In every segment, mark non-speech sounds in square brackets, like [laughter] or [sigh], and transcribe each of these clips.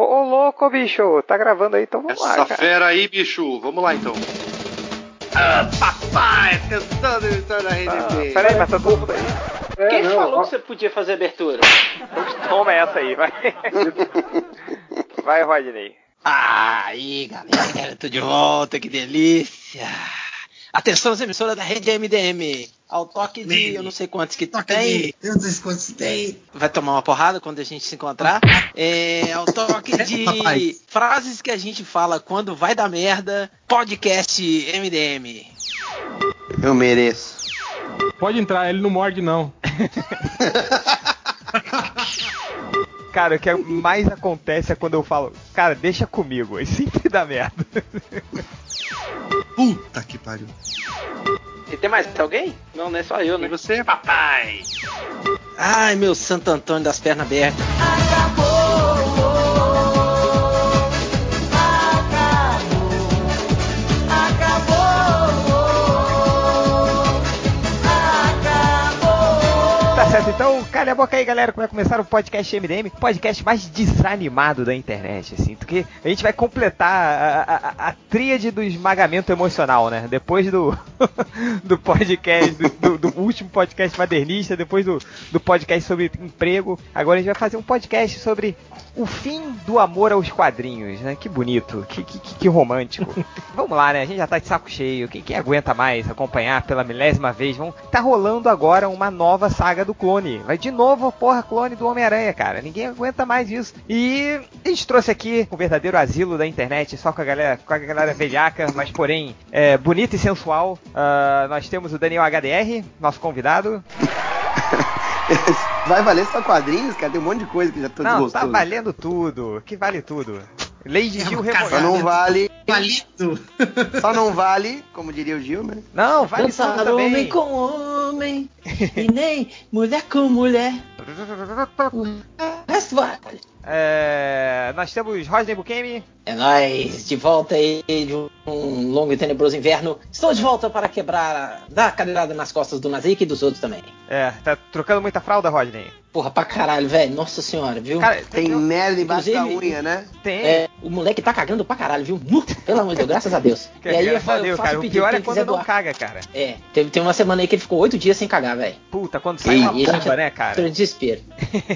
Ô, ô, louco, bicho, tá gravando aí, então vamos Essa lá, cara. fera aí, bicho. Vamos lá então. Ah, papai, atenção no história da Ah, RDP. peraí, mas tá todo mundo aí. Quem falou que você podia fazer abertura? [laughs] Toma essa aí, vai. Vai, Rodney. Ah, aí, galera, tô de volta, que delícia. Atenção, as emissoras da rede MDM. Ao toque de eu não sei quantos que tem. Eu não sei quantos tem. Vai tomar uma porrada quando a gente se encontrar. É, ao toque de Rapaz. frases que a gente fala quando vai dar merda. Podcast MDM. Eu mereço. Pode entrar, ele não morde, não. [laughs] Cara, o que mais acontece é quando eu falo, cara, deixa comigo, aí sempre dá merda. [laughs] Puta que pariu. E tem mais alguém? Não, não é só eu, E né? você, papai? Ai, meu Santo Antônio das pernas abertas. Calha a boca aí, galera, que vai começar o podcast MDM, podcast mais desanimado da internet, assim, porque a gente vai completar a, a, a, a tríade do esmagamento emocional, né? Depois do, [laughs] do podcast, do, do- do último podcast modernista, depois do, do podcast sobre emprego, agora a gente vai fazer um podcast sobre o fim do amor aos quadrinhos, né? Que bonito, que, que, que- romântico. [laughs] Vamos lá, né? A gente já tá de saco cheio. Quem, quem aguenta mais acompanhar pela milésima vez? Vão... Tá rolando agora uma nova saga do clone. Vai de novo porra clone do Homem-Aranha, cara. Ninguém aguenta mais isso. E a gente trouxe aqui o verdadeiro asilo da internet, só com a galera, com a galera velhaca, mas porém é, bonita e sensual. Ah, nós temos o Daniel HDR, nosso convidado. [laughs] [laughs] Vai valer só quadrinhos, cara? Tem um monte de coisa que já tô Não, tá desgostoso. valendo tudo. Que vale tudo. Lady Gil cara, Só Rebolhada. não vale. Palito. [laughs] Só não vale, como diria o Gil, né? Não, vale tudo Dançar também. homem com homem e nem mulher com mulher. [laughs] O resto vale. É, nós temos Rodney Bukemi. É nóis, de volta aí de um longo e tenebroso inverno. Estou de volta para quebrar, dar a cadeirada nas costas do Nazik e dos outros também. É, tá trocando muita fralda, Rodney? Porra, pra caralho, velho. Nossa senhora, viu? Cara, Tem merda embaixo da unha, né? tem. É, o moleque tá cagando pra caralho, viu? Nu, Pelo amor de Deus, graças a Deus. Que- [laughs] E aí eu, graças fa- a eu Deus, faço cara. O pedido, pior é quando não doar. caga, cara. É, teve, teve uma semana aí que ele ficou oito dias sem cagar, velho. Puta, quando sai E uma aí a gente bomba, né, cara? em desespero.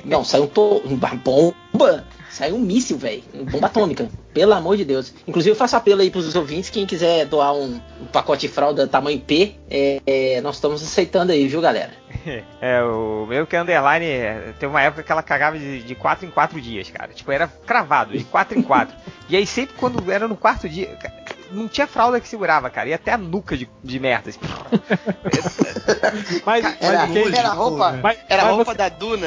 Não, saiu um to... uma bomba. [laughs] Saiu um míssil, velho. Bomba atômica. Pelo amor de Deus. Inclusive, eu faço apelo aí pros ouvintes. Quem quiser doar um, um pacote de fralda tamanho P, é, é, nós estamos aceitando aí, viu, galera? [laughs] É, o meu que é underline, é, teve uma época que ela cagava de, de 4 em 4 dias, cara. Tipo, era cravado, de 4 em 4. [laughs] e aí sempre quando era no quarto dia, cara, não tinha fralda que segurava, cara. Ia até a nuca de, de merda. assim. [laughs] Mas, Era, mas, Kendi, era roupa, mas- era mas roupa você- da Duna.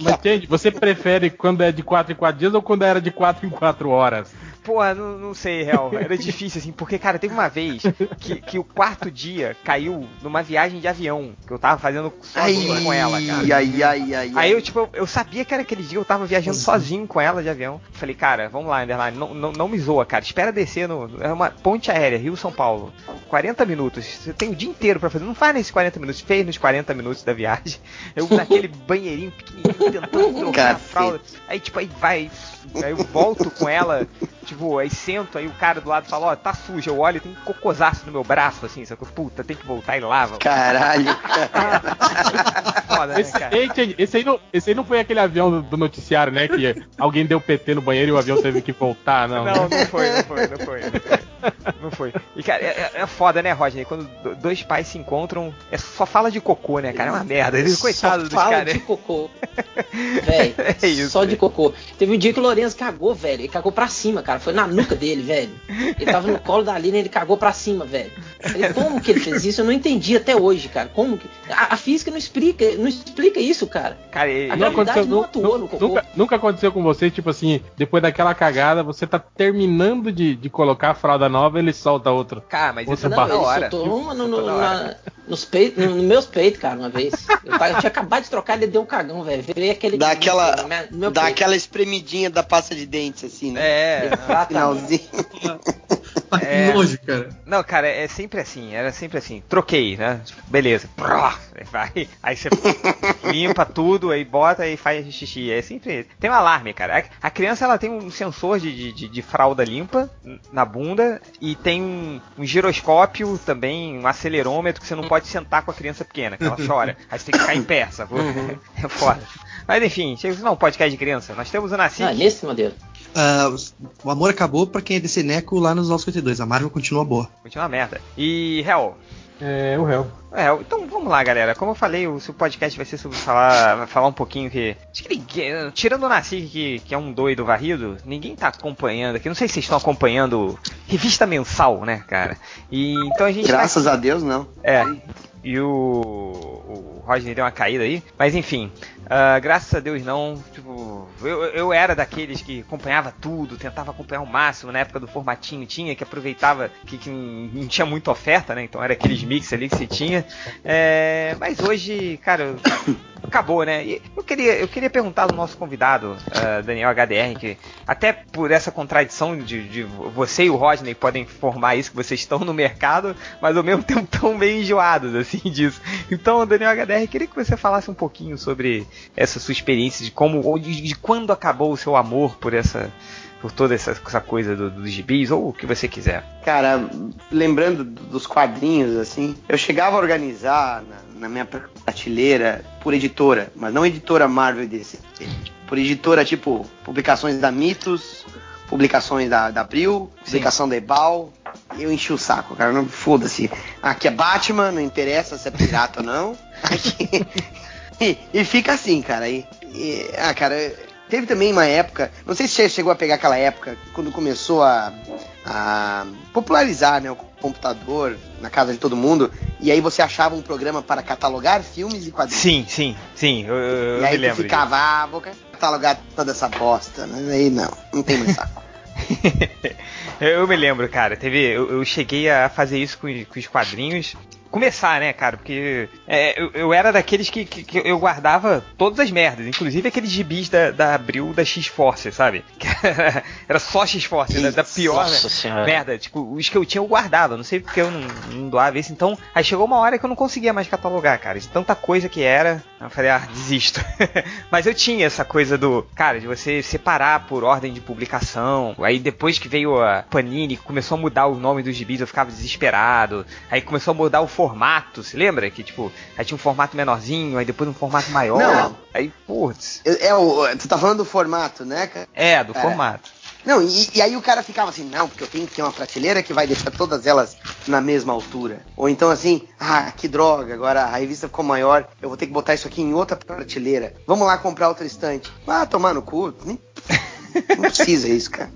mas, Kendi, você prefere quando é de 4 em 4 dias ou quando era de 4 em 4 horas? Porra, não, não sei, real. Era difícil, assim, porque, cara, teve uma vez que, que o quarto dia caiu numa viagem de avião que eu tava fazendo sozinho com ela, cara. Ai, ai, ai, ai. Aí eu, tipo, eu, eu sabia que era aquele dia, eu tava viajando sozinho com ela de avião. Falei, cara, vamos lá, Underline, não, não, não me zoa, cara. Espera descer no. É uma ponte aérea, Rio-São Paulo. 40 minutos. Você tem o dia inteiro pra fazer. Não faz nesses 40 minutos, fez nos 40 minutos da viagem. Eu naquele banheirinho pequenininho, tentando trocar a fralda. Aí, tipo, aí vai. Aí eu volto com ela, tipo, aí sento, aí o cara do lado fala, ó, tá suja, eu olho e tem um cocosaço no meu braço, assim, sacou? Puta, tem que voltar e lava. Caralho. [laughs] Foda, né, Esse, cara? esse aí, não, esse aí não foi aquele avião do, do noticiário, né? Que alguém deu PT no banheiro e o avião teve que voltar, não. Não, não foi, não foi, não foi. Não foi. Não foi. E, cara, é, é foda, né, Rodney? Quando do- dois pais se encontram, é só fala de cocô, né, cara? É uma merda. Eles, coitado Só dos fala de cocô. Véi, [laughs] É isso, só de velho. cocô. Teve um dia que o Lourenço cagou, velho. Ele cagou pra cima, cara. Foi na nuca dele, velho. Ele tava no colo da Lina e ele cagou pra cima, velho. Ele, como que ele fez isso? Eu não entendi até hoje, cara. Como que. A, a física não explica, não explica isso, cara. Cara, ele, A gravidade não atuou nu- no cocô. nunca, nunca aconteceu com você, tipo assim, depois daquela cagada, você tá terminando de, de colocar a fralda nova ele solta outra. Cara, mas isso Outra é Não, na ele hora. soltou uma no, Soltou no, na hora. nos peitos, no, nos meus peitos, cara, uma vez. Eu, eu tinha acabado de trocar, ele deu um cagão, velho. Veio aquele. Dá aquela, no meu- no meu dá peito. aquela espremidinha da pasta de dentes, assim, né? É, Exatamente. Finalzinho. [laughs] É. Nojo, cara. Não, cara, é sempre assim, era sempre assim. Troquei, né? Beleza. Vai, aí você [laughs] limpa tudo, aí bota e faz xixi. É sempre. Tem um alarme, cara. A, criança ela tem um sensor de, de- de, de fralda limpa na bunda e tem um, um giroscópio também, um acelerômetro que você não pode sentar com a criança pequena, que ela [laughs] chora. Aí você tem que ficar em pé, sacou? [laughs] É foda. Mas enfim, chega não, podcast de criança. Nós temos o Nasci. Ah, nesse modelo. Ah, o amor acabou pra quem é desse Neco lá nos 952. A Marvel continua boa. Continua uma merda. E, Hell, É, o réu. É, então vamos lá, galera. Como eu falei, o seu podcast vai ser sobre falar, falar um pouquinho que. Acho que ninguém. Tirando o Nassi, que, que é um doido varrido, ninguém tá acompanhando aqui. Não sei se vocês estão acompanhando revista mensal, né, cara? E então a gente. tá Graças a Deus, não. É. E o, o Rodney deu uma caída aí. Mas enfim, ah, graças a Deus não. Tipo, eu, eu era daqueles que acompanhava tudo, tentava acompanhar o máximo. Na época do formatinho tinha, que aproveitava que, que não tinha muita oferta, né? Então era aqueles mix ali que se tinha. É, mas hoje, cara, [coughs] acabou, né? E eu queria, eu queria perguntar do nosso convidado, ah, Daniel HDR, que até por essa contradição de, de você e o Rodney podem formar isso, que vocês estão no mercado, mas ao mesmo tempo estão meio enjoados, assim, disso. Então, Daniel HDR, queria que você falasse um pouquinho sobre essa sua experiência, de como, ou de, de quando acabou o seu amor por essa, por toda essa, essa coisa do- dos gibis, ou o que você quiser. Cara, lembrando dos quadrinhos, assim, eu chegava a organizar na, na minha prateleira por editora, mas não editora Marvel DC. Por editora, tipo, publicações da Mitos, publicações da, da Abril, publicação da Ebal. Eu enchi o saco, cara, não foda-se. Aqui é Batman, não interessa se é pirata ou não. Aqui- [laughs] [laughs] e, e fica assim, cara. E, e- ah, cara, teve também uma época, não sei se você chegou a pegar aquela época, quando começou a, a popularizar né, o computador na casa de todo mundo, e aí você achava um programa para catalogar filmes e quadrinhos. Sim, sim, sim, eu, eu e me aí tu lembro. ficava, ah, vou catalogar toda essa bosta. né? Aí não, não tem mais saco. [laughs] eu me lembro, cara. Teve, eu, eu cheguei a fazer isso com, com os quadrinhos. Começar, né, cara? Porque é, eu, eu era daqueles que, que- que eu guardava todas as merdas, inclusive aqueles gibis da, da Abril da X-Force, sabe? [laughs] Era, era só X-Force, da, da pior né? merda. Tipo, os que eu tinha eu guardava, não sei porque eu não, não doava isso. Então, aí chegou uma hora que eu não conseguia mais catalogar, cara. De tanta coisa que era, eu falei, ah, desisto. [laughs] Mas eu tinha essa coisa do, cara, de você separar por ordem de publicação. Aí depois que veio a Panini, começou a mudar o nome dos gibis, eu ficava desesperado. Aí começou a mudar o formato, se lembra? Que tipo, aí tinha um formato menorzinho, aí depois um formato maior. Não. Aí, putz. É, o, tu tá falando do formato, né, cara? É, do É. formato. Não, e, e aí o cara ficava assim, não, porque eu tenho que ter uma prateleira que vai deixar todas elas na mesma altura. Ou então assim, ah, que droga, agora a revista ficou maior, eu vou ter que botar isso aqui em outra prateleira. Vamos lá comprar outra estante. Ah, tomar no cu, nem... não precisa isso, cara.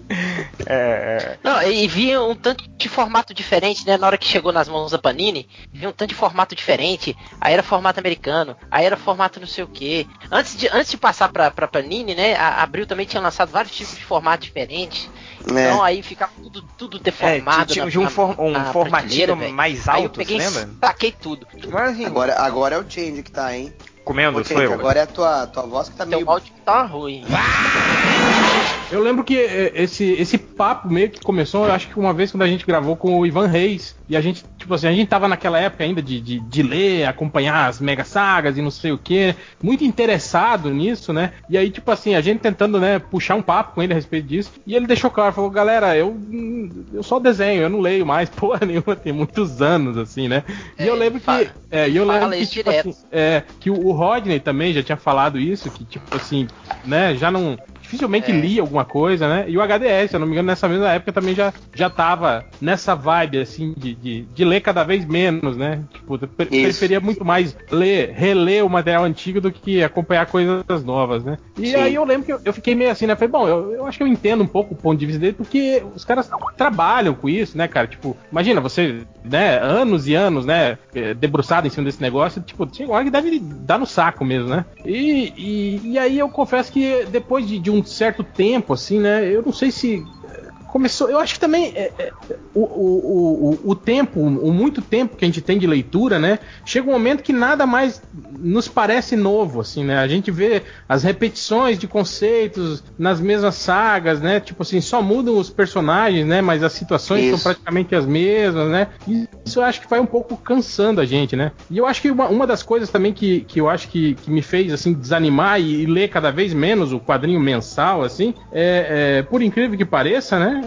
É, Não, e vinha um tanto de formato diferente, né? Na hora que chegou nas mãos da Panini, vinha um tanto de formato diferente. Aí era formato americano, aí era formato não sei o que. Antes de, antes de passar pra, pra Panini, né? A Abril também tinha lançado vários tipos de formato diferentes. É. Então aí ficava tudo, tudo é deformado. tinha, na- tinha um, for- um na formatinho mais Aí eu alto, peguei você lembra? saquei tudo. Agora assim, Agora, agora é o change que tá, hein? comendo, Ô, sou Change, eu. agora é a tua, tua voz que tá Teu meio. áudio tá ruim. Eu lembro que eh, esse, esse papo meio que começou, eu acho que uma vez quando a gente gravou com o Ivan Reis, e a gente, tipo assim, a gente tava naquela época ainda de, de, de ler, acompanhar as mega sagas e não sei o que, muito interessado nisso, né? E aí, tipo assim, a gente tentando, né, puxar um papo com ele a respeito disso, e ele deixou claro, falou, galera, eu, hum, eu só desenho, eu não leio mais [laughs] porra nenhuma, tem muitos anos, assim, né? E É, eu lembro que. fala- É, e eu lembro que, tipo assim, é, que o, o Rodney também já tinha falado isso, que, tipo assim, né, já não. Dificilmente É. lia alguma coisa, né? E o HDS, se eu não me engano, nessa mesma época também já, já tava nessa vibe, assim, de, de, de ler cada vez menos, né? Tipo, pre- Isso. preferia muito mais ler, reler o material antigo do que acompanhar coisas novas, né? E Sim. aí eu lembro que eu, eu fiquei meio assim, né? Falei, bom, eu, eu acho que eu entendo um pouco o ponto de vista dele, porque os caras trabalham com isso, né, cara? Tipo, imagina, você, né, anos e anos, né, eh, debruçado em cima desse negócio, tipo, tinha uma hora que deve dar no saco mesmo, né? E, e, e aí eu confesso que depois de, de um certo tempo, assim, né, eu não sei se começou. Eu acho que também é, é, o, o, o, o, tempo, o muito tempo que a gente tem de leitura, né? Chega um momento que nada mais nos parece novo, assim, né? A gente vê as repetições de conceitos nas mesmas sagas, né? Tipo assim, só mudam os personagens, né? Mas as situações Isso. são praticamente as mesmas, né? Isso eu acho que vai um pouco cansando a gente, né? E eu acho que uma, uma das coisas também que, que eu acho que, que me fez assim desanimar e, e ler cada vez menos o quadrinho mensal, assim, é, é, por incrível que pareça, né?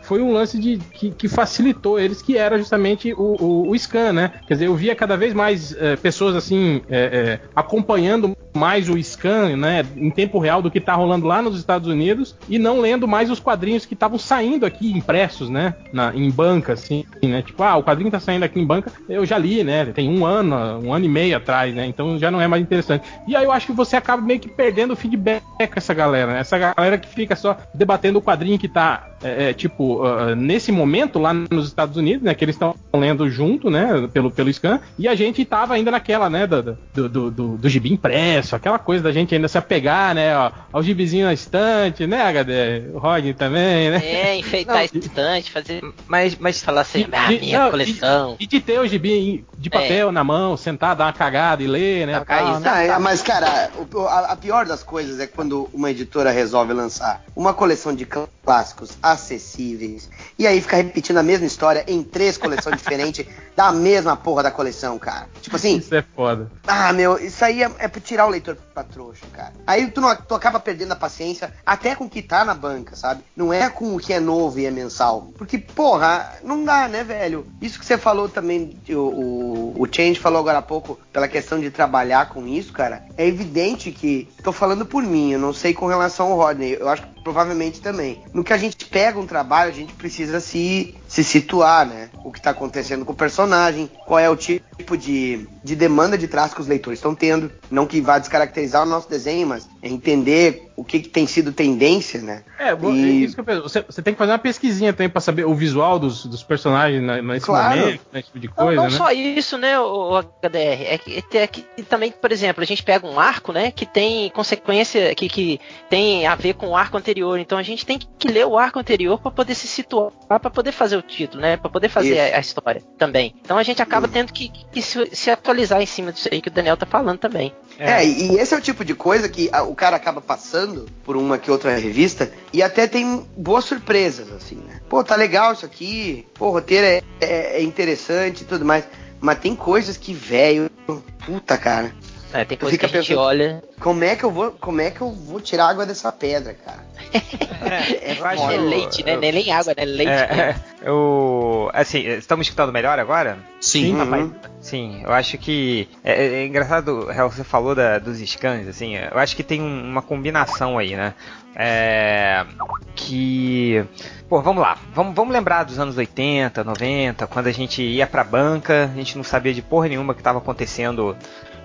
Foi um lance de que, que facilitou eles, que era justamente o, o, o, scan, né? Quer dizer, eu via cada vez mais é, pessoas assim é, acompanhando mais o scan, né, em tempo real do que tá rolando lá nos Estados Unidos e não lendo mais os quadrinhos que estavam saindo aqui impressos, né, na, em banca, assim, né? Tipo, ah, o quadrinho tá saindo aqui em banca, eu já li, né? Tem um ano, um ano e meio atrás, né? Então já não é mais interessante. E aí eu acho que você acaba meio que perdendo o feedback com essa galera, né? Essa galera que fica só debatendo o quadrinho que tá, é, é, tipo, uh, nesse momento lá nos Estados Unidos, né? Que eles estão lendo junto, né? Pelo, pelo scan, e a gente tava ainda naquela, né? Do, do, do, do gibi impresso, aquela coisa da gente ainda se apegar, né? Ó, ao gibizinho na estante, né, HD? O Rodney também, né? É, enfeitar não, a estante, fazer. Mas, mas falar assim, de, ah, minha não, coleção. E, e, de ter o gibi de papel é. na mão, sentar, dar uma cagada e ler, né? Tal, né? Ah, mas, cara, a, a pior das coisas é quando uma editora resolve lançar uma coleção de clássicos acessíveis e aí fica repetindo a mesma história em três coleções [laughs] diferentes da mesma porra da coleção, cara. Tipo assim. Isso é foda. Ah, meu, isso aí é, é pra tirar o leitor pra trouxa, cara. Aí tu, não, tu acaba perdendo a paciência até com o que tá na banca, sabe? Não é com o que é novo e é mensal. Porque, porra, não dá, né, velho? Isso que você falou também, o, o, o Change falou agora há pouco, pela questão de trabalhar com isso, cara. É evidente que. Tô falando por mim, eu não sei com relação ao Rodney. Eu acho que provavelmente também. No que a gente pega um trabalho, a gente precisa se, se situar, né? O que está acontecendo com o personagem, qual é o tipo de, de demanda de traço que os leitores estão tendo. Não que vá descaracterizar o nosso desenho, mas é entender o que, que, tem sido tendência, né? É, e... é isso que eu penso. Você, você, tem que fazer uma pesquisinha também para saber o visual dos, dos personagens nesse claro. momento, né, tipo de coisa. Não, não né? só isso, né, o, HDR. É que, é que também, por exemplo, a gente pega um arco, né, que tem consequência, que, que tem a ver com o arco anterior. Então a gente tem que ler o arco anterior para poder se situar, para poder fazer o título, né? Para poder fazer a, a, história também. Então a gente acaba tendo que, que se, se, atualizar em cima disso aí que o Daniel tá falando também. É, é e esse é o tipo de coisa que o cara acaba passando por uma que outra revista e até tem boas surpresas, assim, né? Pô, tá legal isso aqui, pô, o roteiro é, é, é interessante e tudo mais. Mas tem coisas que, velho, puta, cara. É, tem coisa que a gente pensando, olha. Como é que eu vou, como é que eu vou tirar água dessa pedra, cara? é, eu acho, é leite, né? Eu, nem água, né? Leite. É, né? eu, assim, estamos escutando melhor agora? Sim, uhum. Sim, eu acho que é, é, é engraçado, você falou da, dos scans, assim, eu acho que tem um, uma combinação aí, né? É, que. Pô, vamos lá. Vamos, vamos lembrar dos anos 80, 90, quando a gente ia pra banca, a gente não sabia de porra nenhuma que estava acontecendo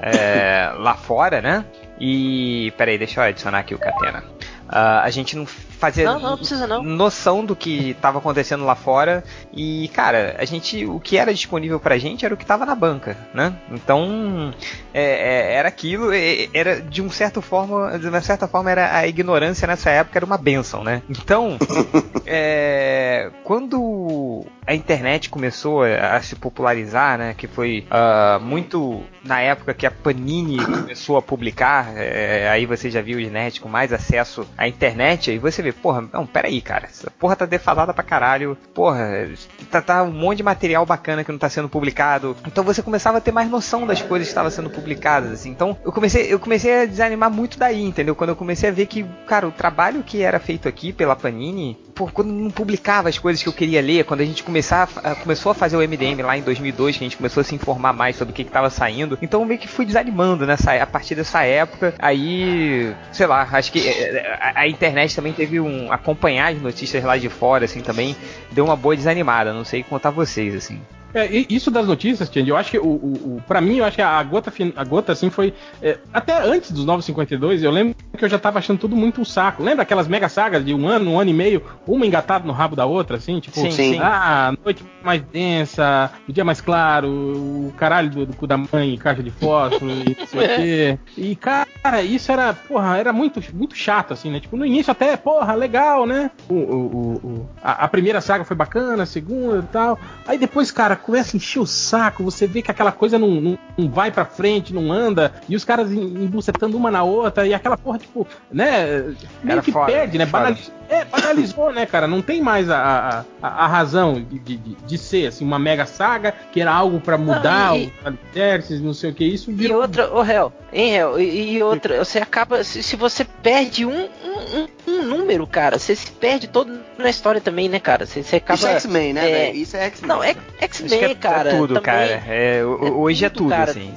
é, lá fora, né? E. Peraí, deixa eu adicionar aqui o Catena. Uh, a gente não fazia não, não, não. noção do que estava acontecendo lá fora. E cara a gente o que era disponível pra gente era o que estava na banca né? Então é, é, era aquilo era de um certo forma de uma certa forma era a ignorância nessa época era uma benção né? Então [laughs] é, quando a internet começou a, se popularizar né que foi uh, muito na época que a Panini começou a publicar é, aí você já viu o Net com mais acesso à internet aí você vê porra, não, peraí, cara, essa porra tá defasada pra caralho, porra, tá, tá um monte de material bacana que não tá sendo publicado. Então você começava a ter mais noção das coisas que estavam sendo publicadas, assim. Então eu comecei, eu comecei a desanimar muito daí, entendeu? Quando eu comecei a ver que, cara, o trabalho que era feito aqui pela Panini, por quando não publicava as coisas que eu queria ler, quando a gente começar a, começou a fazer o MDM lá em 2002, que a gente começou a se informar mais sobre o que estava saindo, então eu meio que fui desanimando nessa a partir dessa época. Aí, sei lá, acho que é, é, a, internet também teve um acompanhar as notícias lá de fora, assim, também deu uma boa desanimada. Não sei contar vocês, assim. É, isso das notícias, Tiandy, eu acho que o, o, o para mim, eu acho que a gota, a gota assim foi é, até antes dos 952, eu lembro que eu já tava achando tudo muito um saco. Lembra aquelas mega sagas de um ano, um ano e meio, uma engatada no rabo da outra, assim, tipo, sim, sim. ah, noite mais densa, o dia mais claro, o caralho do, do cu da mãe, caixa de fósforo e não sei o [laughs] quê. E cara, isso era, porra, era muito muito chato assim, né? Tipo, no início até, porra, legal, né? O, o, o a, a, primeira saga foi bacana, a segunda e tal. Aí depois, cara, começa a encher o saco, você vê que aquela coisa não, não, não vai pra frente, não anda, e os caras embucetando uma na outra, e aquela porra, tipo, né? Meio que foda, perde, né? Banaliz... É, banalizou, né, cara? Não tem mais a, a, a razão de, de, de, ser, assim, uma mega saga, que era algo para mudar não, e... alicerces, não sei o que, isso virou... E outra, ô, oh, Hel, hein, Hel, e, e, outra, você acaba, se, se você perde um, um, um, número, cara, você se perde todo na história também, né, cara? Você, você acaba... Isso é X-Men, né, é... Isso é X-Men. Não, é X-Men, é, cara. É tudo, também. cara. É, hoje é tudo, cara. assim.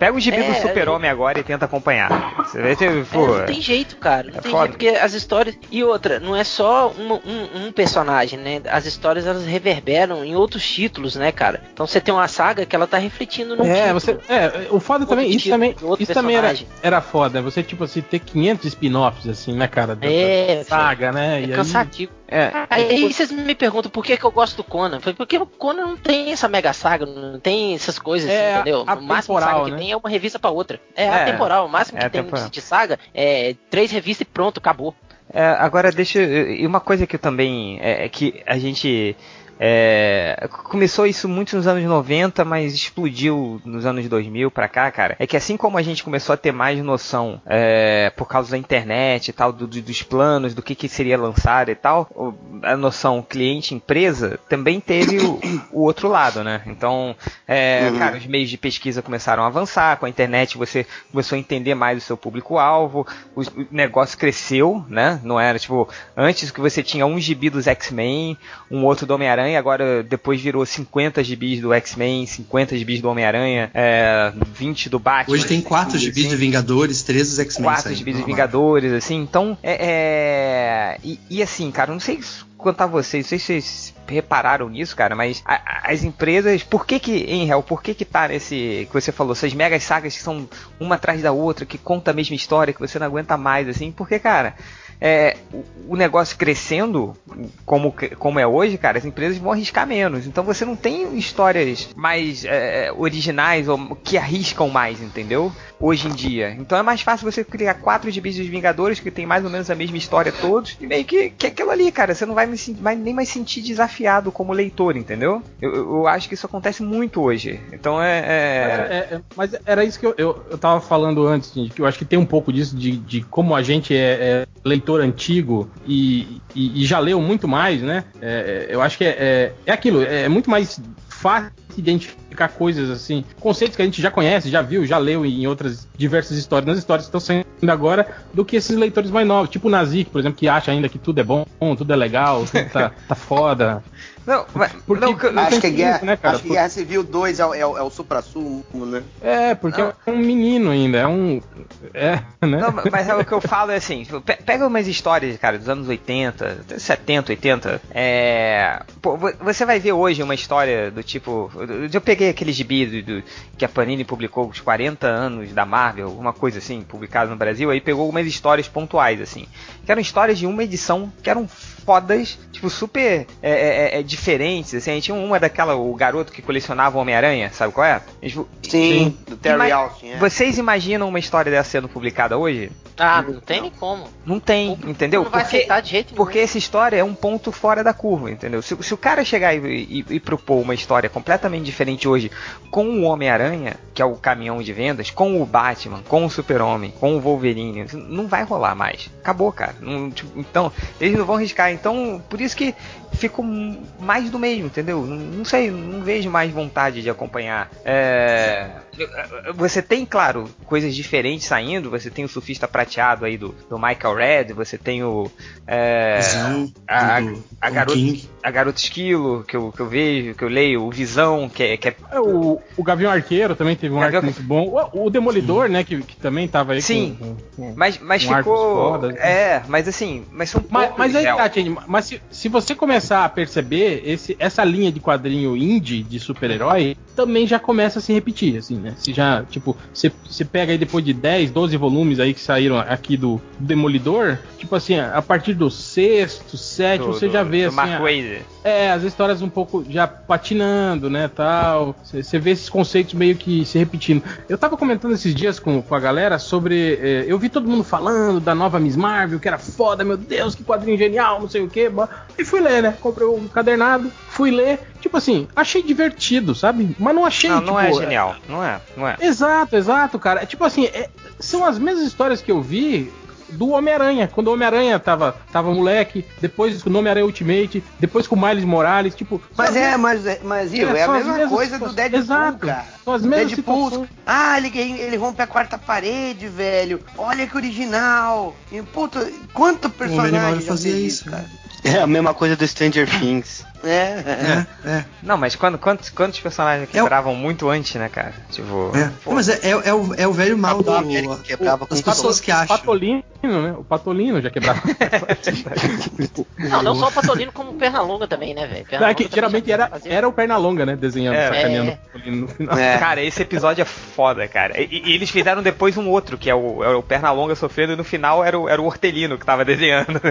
Pega o gibi do é, Super-Homem agora e tenta acompanhar. Você vê, pô, não tem jeito, cara. Não tem foda. jeito, porque as histórias... E outra, não é só um, um, um, personagem, né? As histórias elas reverberam em outros títulos, né, cara? Então você tem uma saga que ela tá refletindo no é, título. Você, é, o foda também, isso título, também, isso também era, era foda. Você, tipo assim, ter 500 spin-offs, assim, né, cara? Da, é, saga, né? É e cansativo. Aí... É. Aí vocês me perguntam por que, que eu gosto do Conan. Foi porque o Conan não tem essa mega saga, não tem essas coisas, é entendeu? O máximo saga que né? tem é uma revista pra outra. É, é atemporal. O máximo é que tem de saga é três revistas e pronto, acabou. É, agora deixa. E uma coisa que eu também. É, é que a gente é, começou isso muito nos anos 90, mas explodiu nos anos 2000 pra cá, cara. É que assim como a gente começou a ter mais noção é, por causa da internet e tal, do, do, dos planos, do que, que seria lançado e tal, a noção cliente-empresa também teve o, [coughs] o, outro lado, né? Então, é, uhum. cara, os meios de pesquisa começaram a avançar, com a internet você começou a entender mais o seu público-alvo, o, o negócio cresceu, né? Não era tipo, antes que você tinha um gibi dos X-Men, um outro do Homem-Aranha Homem-Aranha, agora depois virou 50 gibis do X-Men, 50 gibis do Homem-Aranha, é, 20 do Batman. Hoje tem 4 gibis assim. de Vingadores, 3 dos X-Men. 4 gibis de Vingadores, assim, então, é, é e, e, assim, cara, não sei quanto a vocês, não sei se vocês repararam nisso, cara, mas a, a, as empresas, por que que, em real, por que que tá nesse, que você falou, essas megas sagas que são uma atrás da outra, que conta a mesma história, que você não aguenta mais, assim, porque, cara, é, o, negócio crescendo como, como é hoje, cara, as empresas vão arriscar menos. Então você não tem histórias mais é, originais ou que arriscam mais, entendeu? Hoje em dia. Então é mais fácil você criar quatro de dos Vingadores que tem mais ou menos a mesma história todos e meio que, que aquilo ali, cara. Você não vai, me, vai nem mais sentir desafiado como leitor, entendeu? Eu, eu acho que isso acontece muito hoje. Então é. é... é, é mas era isso que eu, eu, eu tava falando antes, gente, que eu acho que tem um pouco disso de, de como a gente é, é leitor leitor antigo e, e, e já leu muito mais, né? É, é eu acho que é, é, é aquilo, é muito mais fácil identificar coisas assim, conceitos que a gente já conhece, já viu, já leu em outras diversas histórias, nas histórias que estão saindo agora, do que esses leitores mais novos, tipo o Nazik, por exemplo, que acha ainda que tudo é bom, tudo é legal, tudo tá, [laughs] tá foda. Não, mas, porque não, acho, que é guerra, né, cara? acho que Guerra Civil 2 é, é, é o supra-sumo, né? É, porque não. é um menino ainda, é um. É, né? Não, mas é o que eu falo é assim: tipo, pega umas histórias, cara, dos anos 80, 70, 80. É. Pô, você vai ver hoje uma história do tipo. Eu peguei aquele gibi do, do, que a Panini publicou os 40 anos da Marvel, alguma coisa assim, publicado no Brasil, aí pegou algumas histórias pontuais, assim. Que eram histórias de uma edição que eram fodas, tipo, super é, é, é, diferentes. Assim, a gente tinha uma daquela, o garoto que colecionava o Homem-Aranha, sabe qual é? Sim, Sim, do Terry Austin. É. Vocês imaginam uma história dessa sendo publicada hoje? Ah, não tem nem como. Não tem, o entendeu? Não vai porque, aceitar de jeito Porque essa história é um ponto fora da curva, entendeu? Se, se o cara chegar e, e, e, propor uma história completamente diferente hoje com o Homem-Aranha, que é o caminhão de vendas, com o Batman, com o Super-Homem, com o Wolverine, não vai rolar mais. Acabou, cara. Não, tipo, então, eles não vão arriscar. Então, por isso que fico mais do mesmo, entendeu? Não, não sei, não vejo mais vontade de acompanhar. É, você tem, claro, coisas diferentes saindo. Você tem o surfista aí do, do Michael Red, você tem o. É, Zão, a, do, a, garota. A Garota Esquilo, que eu, que eu vejo, que eu leio, o Visão, que é. Que é... É, o, o Gavião Arqueiro também teve um Gavião- arco muito bom. O, o Demolidor, né, que, que também tava aí Sim. com, com- com- Mas, mas arcos ficou. fodas, né? É, mas assim, mas são Mas, mas aí tá, Change, mas se, se você começar a perceber, esse, essa linha de quadrinho indie de super-herói também já começa a se repetir, assim, né? Se já, tipo, você pega aí depois de 10, 12 volumes aí que saíram aqui do Demolidor, tipo assim, a partir do sexto, sétimo, você já vê do assim. Mark a- é, as histórias um pouco já patinando, né, tal. Você vê esses conceitos meio que se repetindo. Eu tava comentando esses dias com, com a galera sobre... eh, eu vi todo mundo falando da nova Miss Marvel, que era foda, meu Deus, que quadrinho genial, não sei o que. E fui ler, né, comprei um cadernado, fui ler. Tipo assim, achei divertido, sabe? Mas não achei, Não, não tipo, é genial. Não é, não é. Exato, exato, cara. É tipo assim, é- são as mesmas histórias que eu vi do Homem-Aranha. Quando o Homem-Aranha tava, tava moleque, depois com o Homem-Aranha Ultimate, depois com o Miles Morales, tipo. Mas é, mas, mas Igor, é a são as mesma coisa do. Deadpool, Exato. cara. São as mesmas Deadpool, situações. ah, ele, ele rompe a quarta parede, velho. Olha que original. E, puta, quanto personagem Marvel já fazia fez isso, cara? É a mesma coisa do Stranger Things. É, É, é. Não, mas quando, quantos, quantos personagens É o- quebravam muito antes, né, cara? Tipo. é. Não, mas é, é, é o, é o velho mal do. América quebrava com das pessoas que acham. Patolino, né? O Patolino já quebrava. [laughs] Não, não só o Patolino, como o Pernalonga também, né, velho? Não, é que geralmente era, fazia- era o Pernalonga, né? Desenhando, É, sacaneando é. o Patolino no final. É. Cara, esse episódio é foda, cara. E, e eles fizeram depois um outro, que é o, é o Pernalonga sofrendo, e no final era o, era o Hortelino que tava desenhando. [laughs]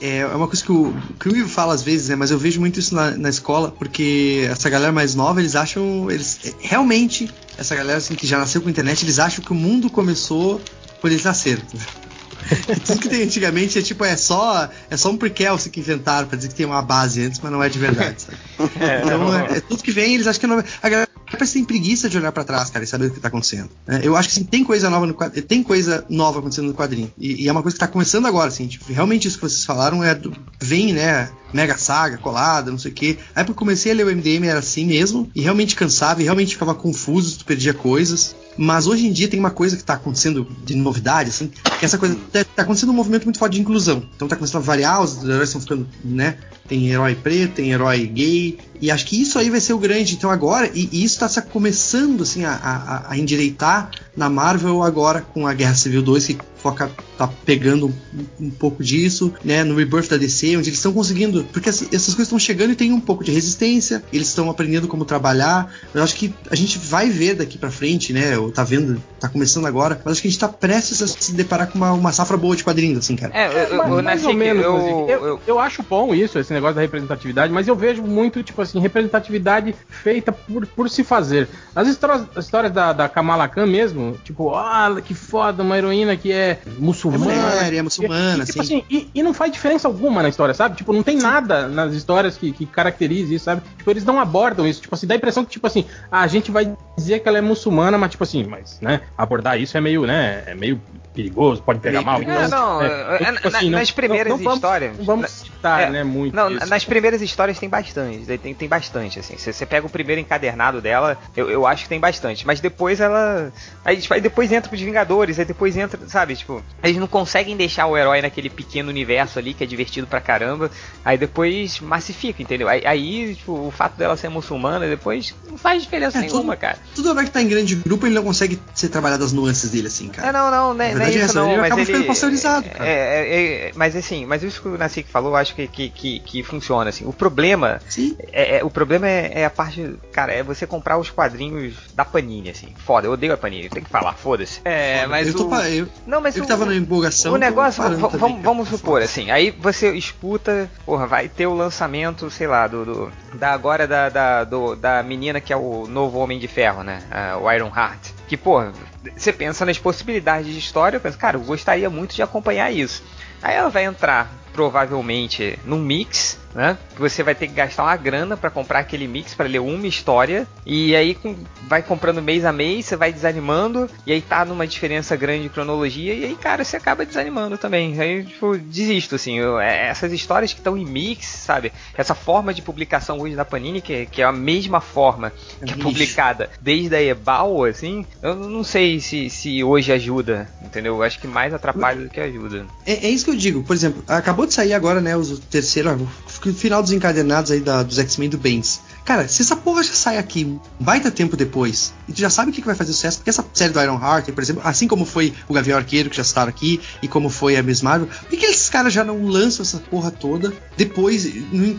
É, é uma coisa que o, que o Ivo fala às vezes, né? Mas eu vejo muito isso na, na escola, porque essa galera mais nova, eles acham. Eles, é, realmente, essa galera assim, que já nasceu com internet, eles acham que o mundo começou quando eles nasceram. [laughs] Tudo que tem antigamente é tipo, é só, é só um prequel assim, que inventaram pra dizer que tem uma base antes, mas não é de verdade, sabe? [laughs] Então, é, é tudo que vem, eles acham que não. A galera parece que tem preguiça de olhar pra trás, cara, e saber o que tá acontecendo. né? eu acho que assim, tem coisa nova no quadrinho, tem coisa nova acontecendo no quadrinho. E, e é uma coisa que tá começando agora, assim, tipo, realmente isso que vocês falaram é do, vem, né, mega saga, colada, não sei o quê. Aí quando eu comecei a ler o MDM era assim mesmo, e realmente cansava, e realmente ficava confuso, tu perdia coisas. Mas hoje em dia tem uma coisa que tá acontecendo de novidade, assim, que essa coisa tá, tá acontecendo um movimento muito forte de inclusão. Então tá começando a variar, os heróis estão ficando, né? Tem herói preto, tem herói gay, e acho que isso aí vai ser o grande. Então agora, e, e isso tá se começando assim a, a- a endireitar na Marvel agora com a Guerra Civil 2, que foca, tá pegando um, um pouco disso, né? No Rebirth da DC, onde eles estão conseguindo. Porque essa- essas coisas estão chegando e tem um pouco de resistência, eles estão aprendendo como trabalhar. Eu acho que a gente vai ver daqui pra frente, né? Ou tá vendo, tá começando agora, mas acho que a gente tá prestes a se deparar com uma, uma safra boa de quadrinhos, assim, cara. É, eu, eu, Mais- eu, mais nasci ou menos, eu, eu- eu acho bom isso, esse negócio da representatividade, mas eu vejo muito, tipo assim, representatividade feita por, por se fazer. As histórias, as histórias da, da Kamala Khan mesmo, tipo, ah, que foda, uma heroína que é É muçulmana. mulher, é muçulmana, e, tipo assim. assim, e, e não faz diferença alguma na história, sabe? Tipo, não tem nada nas histórias que, que caracterize isso, sabe? Tipo, eles não abordam isso. Tipo assim, dá a impressão que, tipo assim, a gente vai dizer que ela é muçulmana, mas, tipo assim, mas, né, abordar isso é meio, né, é meio perigoso, pode pegar mal. É, então, não, é, é, tipo na- assim, não- nas primeiras não- não vamos- histórias. Não vamos na- citar, é, né, muito. Não, isso. nas primeiras histórias tem bastante, tem, tem bastante, assim. Você você pega o primeiro encadernado dela, eu, eu acho que tem bastante. Mas depois ela. Aí, tipo, aí depois entra pros Vingadores, aí depois entra, sabe, tipo, eles não conseguem deixar o herói naquele pequeno universo ali, que é divertido pra caramba. Aí depois massifica, entendeu? Aí, aí, tipo, o fato dela ser muçulmana, depois não faz diferença É, nenhuma, tudo- cara. Tudo herói que tá em grande grupo, ele não consegue ser trabalhado as nuances dele, assim, cara. É, não, não, não, é- Na não é verdade é isso essa, não, ele mas acaba ele... ficando pasteurizado, cara. É, é, é, mas assim, mas isso que o Nasik falou, eu acho que, que, que, que funciona, assim. O problema, Sim. é, é- o problema é, é a parte, cara, é você comprar os quadrinhos da Panini, assim. Foda, eu odeio a Panini, tem que falar, foda-se. É, mas eu, tô, o... pa- eu, Não, mas eu o, tava na empolgação. o tô negócio, parando v- também, vamos, vamos supor, assim, aí você escuta, porra, vai ter o lançamento, sei lá, do, do- da agora da, da, do- da menina que é o novo Homem de Ferro, né? Ah, o Iron Heart. Que, porra, você pensa nas possibilidades de história, eu penso, cara, eu gostaria muito de acompanhar isso. Aí ela vai entrar, provavelmente, num mix, né? Que você vai ter que gastar uma grana pra comprar aquele mix pra ler uma história. E aí com- vai comprando mês a mês, você vai desanimando. E aí tá numa diferença grande de cronologia. E aí, cara, você acaba desanimando também. Aí, tipo, desisto, assim. eu- é- essas histórias que estão em mix, sabe? Essa forma de publicação hoje da Panini, que, que é a mesma forma que é publicada desde a Ebal, assim. Eu não sei se, se hoje ajuda, entendeu? Eu acho que mais atrapalha do que ajuda. É, é isso que eu digo. Por exemplo, acabou acabou de sair agora, né? O terceiro, o final dos encadernados aí da, dos X-Men do Bens. Cara, se essa porra já sai aqui um baita tempo depois, e tu já sabe o que, que vai fazer sucesso, porque essa série do Iron Heart, por exemplo, assim como foi o Gavião Arqueiro, que já citaram aqui, e como foi a Miss Marvel, por que, esses caras já não lançam essa porra toda depois,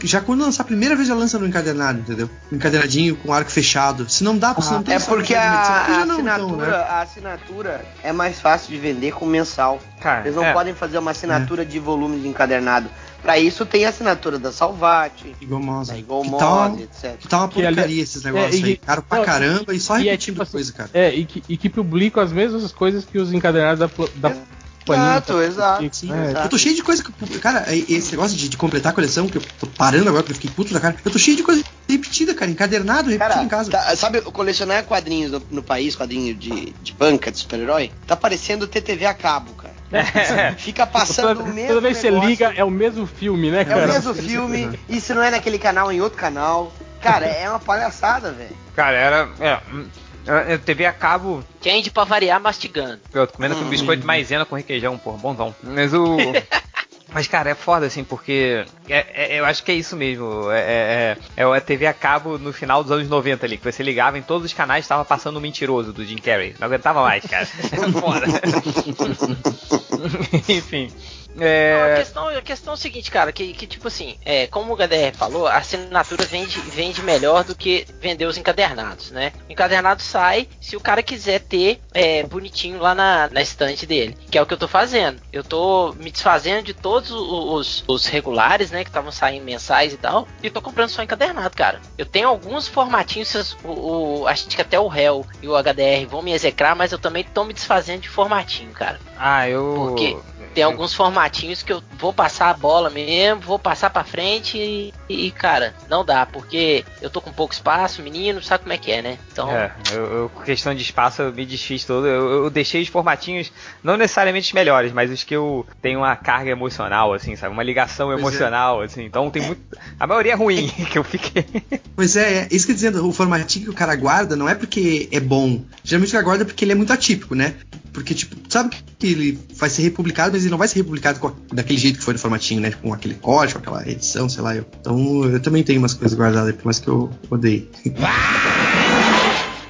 já quando lançar a primeira vez já lança no encadernado, entendeu? Encadernadinho com arco fechado. Se não dá, se não tem É essa porque a, já a não, assinatura, então, né? a assinatura é mais fácil de vender com mensal. Cara, Eles não é. podem fazer uma assinatura de volume de encadernado. Pra isso tem a assinatura da Salvate, Igual Mosa. da Igual Que tal, Mod, etc. que tal uma Que ali- porcaria esses negócios É, e- aí. Caro pra não, caramba e só e é repetindo tipo assim, coisa, cara. É, e que, e que publicam as mesmas coisas que os encadernados da, da. Exato, exato. Sim, É, exato. Eu tô cheio de coisa que. Cara, esse negócio de, de completar a coleção, que eu tô parando agora porque eu fiquei puto da cara. Eu tô cheio de coisa repetida, cara, encadernado, repetido Cara, em casa. tá- sabe, colecionar quadrinhos no, no país, quadrinho de, de banca, de super-herói, tá parecendo TTV a cabo, cara. Fica passando Toda, o mesmo toda vez que você liga, é o mesmo filme, né, É cara? o mesmo filme, e se não é naquele canal, em outro canal. Cara, é uma palhaçada, velho. Cara, era. É, hum, a TV a cabo. Candy pra variar mastigando. Eu tô comendo com biscoito maisena com requeijão, pô, bonzão. Mas o. [laughs] Mas, cara, é foda, assim, porque é- é- eu acho que é isso mesmo. É, é, é a TV a cabo no final dos anos 90 ali, que você ligava em todos os canais tava passando o mentiroso do Jim Carrey. Não aguentava mais, cara. [laughs] É foda. [laughs] Enfim. Não, a, É, questão, a questão é o seguinte, cara, que, que tipo assim, é, como o HDR falou, a assinatura vende, vende melhor do que vender os encadernados, né? O encadernado sai se o cara quiser ter é, bonitinho lá na, na estante dele, que é o que eu tô fazendo. Eu tô me desfazendo de todos os, os regulares, né, que estavam saindo mensais e tal, e tô comprando só encadernado, cara. Eu tenho alguns formatinhos, o, o- acho que até o Hell e o HDR vão me execrar, mas eu também tô me desfazendo de formatinho, cara. ah, eu. Porque tem alguns formatinhos que eu vou passar a bola mesmo, vou passar pra frente e, e, cara, não dá, porque eu tô com pouco espaço, menino, sabe como é que é, né? Então, É, eu, eu, com questão de espaço, eu me desfiz todo. Eu, eu deixei os formatinhos, não necessariamente os melhores, mas os que eu tenho uma carga emocional, assim, sabe? Uma ligação Pois é. emocional, assim. Então tem muito. A maioria é ruim [laughs] que eu fiquei. Pois é, é isso que eu tô dizendo, o formatinho que o cara guarda não é porque é bom. Geralmente o cara guarda porque ele é muito atípico, né? Porque, tipo, sabe que ele vai ser republicado, mas ele não vai ser republicado daquele jeito que foi no formatinho, né? Com aquele com aquela edição, sei lá. Eu. Então eu também tenho umas coisas guardadas, por mais que eu odeie.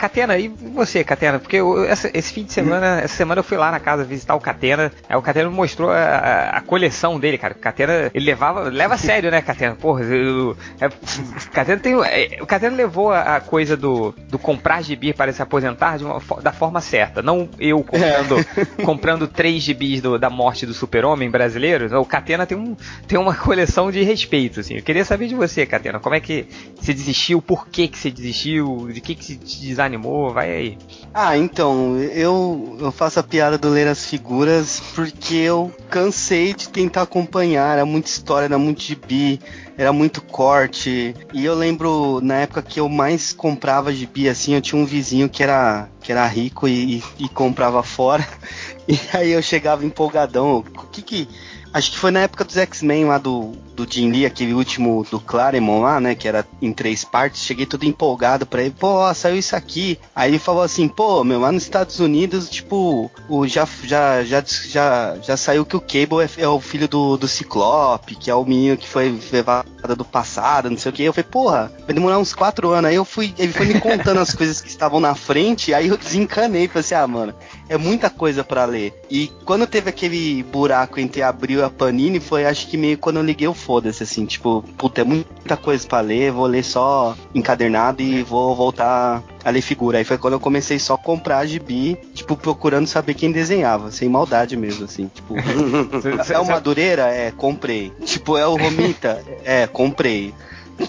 Catena, e você, Catena? Porque eu- essa- esse fim de semana, essa semana eu fui lá na casa visitar o Catena. Aí o Catena me mostrou a, a- coleção dele, cara. O Catena, ele levava, leva a sério, né, Catena? Porra, eu, é, o Catena tem, é, o Catena levou a, a coisa do, do comprar gibi para se aposentar de uma da forma certa. Não eu comprando, [laughs] comprando três gibis do- da morte do super-homem brasileiro. O Catena tem, um, tem uma coleção de respeito, assim. Eu queria saber de você, Catena. Como é que você desistiu? Por que que você desistiu? De que que se te desanimou? Vai aí. Ah, então, eu, eu faço a piada do ler as figuras porque eu cansei de tentar acompanhar. Era muita história, era muito gibi, era muito corte. E eu lembro na época que eu mais comprava gibi, assim, eu tinha um vizinho que era, que era rico e, e comprava fora. [laughs] E aí eu chegava empolgadão. O que que. Acho que foi na época dos X-Men lá do, do Jim Lee, aquele último do Claremont lá, né? Que era em três partes. Cheguei todo empolgado pra ele, pô, saiu isso aqui. Aí ele falou assim, pô, meu, lá nos Estados Unidos, tipo, o, já, já, já, já, já saiu que o Cable é, é o filho do, do Ciclope, que é o menino que foi levado do passado, não sei o que. Eu falei, porra, vai demorar uns quatro anos. Aí eu fui, ele foi me contando as [laughs] coisas que estavam na frente, aí eu desencanei, falei assim, ah, mano, é muita coisa pra ler. E quando teve aquele buraco entre Abril e a Panini, foi acho que meio quando eu liguei o foda-se, assim, tipo, puta, é muita coisa pra ler, vou ler só encadernado e vou voltar a ler figura. Aí foi quando eu comecei só a comprar gibi, tipo, procurando saber quem desenhava, sem maldade mesmo, assim, tipo. [laughs] é o Madureira? É, comprei. Tipo, é o Romita? É, comprei. [laughs]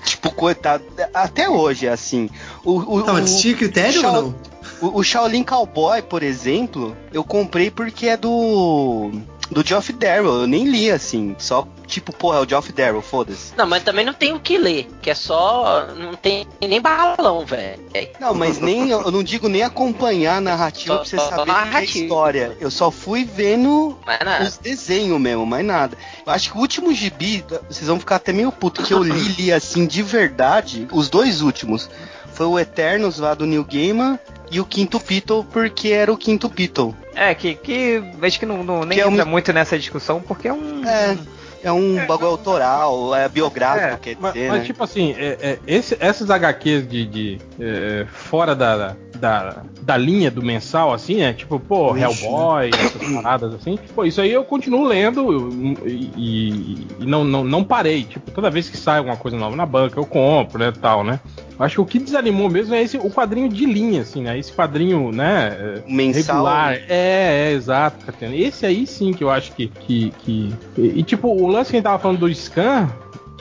Tipo, coitado, até hoje é assim. O, o, Não, mas o- tinha critério ou não? o, o Shaolin Cowboy, por exemplo, eu comprei porque é do. Do Geoff Darrow, eu nem li assim, só tipo, porra, é o Geoff Darrow, foda-se. não, mas também não tem o que ler, que é só. Não tem nem balão, velho. Não, mas nem, eu não digo nem acompanhar a [laughs] narrativa Só- pra você saber o que é história. Eu só fui vendo os desenhos mesmo, mais nada. Eu acho que o último gibi, vocês vão ficar até meio puto, que eu li, li assim de verdade, os dois últimos. Foi o Eternos lá do New Gaiman e o Quinto Beatle, porque era o Quinto Beatle. É, que, que acho que não, não- nem Que é um- entra muito nessa discussão, porque é um. É. é um bagulho autoral, é biográfico, quer mas, dizer, mas, né? tipo assim, é, é, esse- essas HQs de, de, é, fora da, da, da linha do mensal, assim, né? Tipo, pô, Wish, Hellboy, essas [coughs] paradas assim. Pô, isso aí eu continuo lendo e, e- e não, não, não parei. Tipo, toda vez que sai alguma coisa nova na banca, eu compro, né, tal, né? Acho que o que desanimou mesmo é esse, o quadrinho de linha, assim, né? Esse quadrinho, né? Mensal. regular. É, é, exato, Catena. Esse aí sim que eu acho que. que, que... E, e, tipo, o lance que a gente tava falando do scan.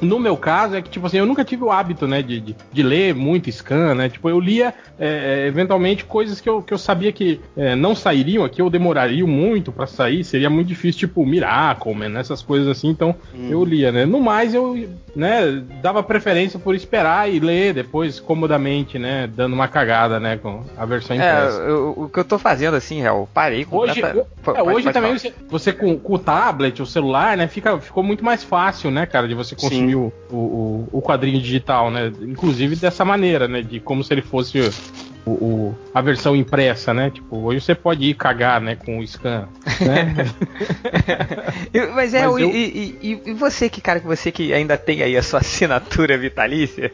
No meu caso, é que, tipo assim, eu nunca tive o hábito, né, de, de, de ler muito scan, né? Tipo, eu lia, é, é, eventualmente, coisas que eu, que eu sabia que é, não sairiam aqui, ou demorariam muito pra sair, seria muito difícil, tipo, Miracle, Man, essas coisas assim, então eu lia, né? No mais, eu, né, dava preferência por esperar e ler depois, comodamente, né, dando uma cagada, né, com a versão É, impressa. eu- o que eu tô fazendo assim, real, parei Hoje, completa- é, hoje pode também falar. você, você com, com o tablet, o celular, né, fica, ficou muito mais fácil, né, cara, de você consumir o, o, o- o quadrinho digital, né, inclusive dessa maneira, né, de como se ele fosse o, o- a versão impressa, né, tipo, hoje você pode ir cagar, né, com o scan, né, [laughs] Mas é, Mas o- eu- e, e- e você que, cara, que você que ainda tem aí a sua assinatura vitalícia.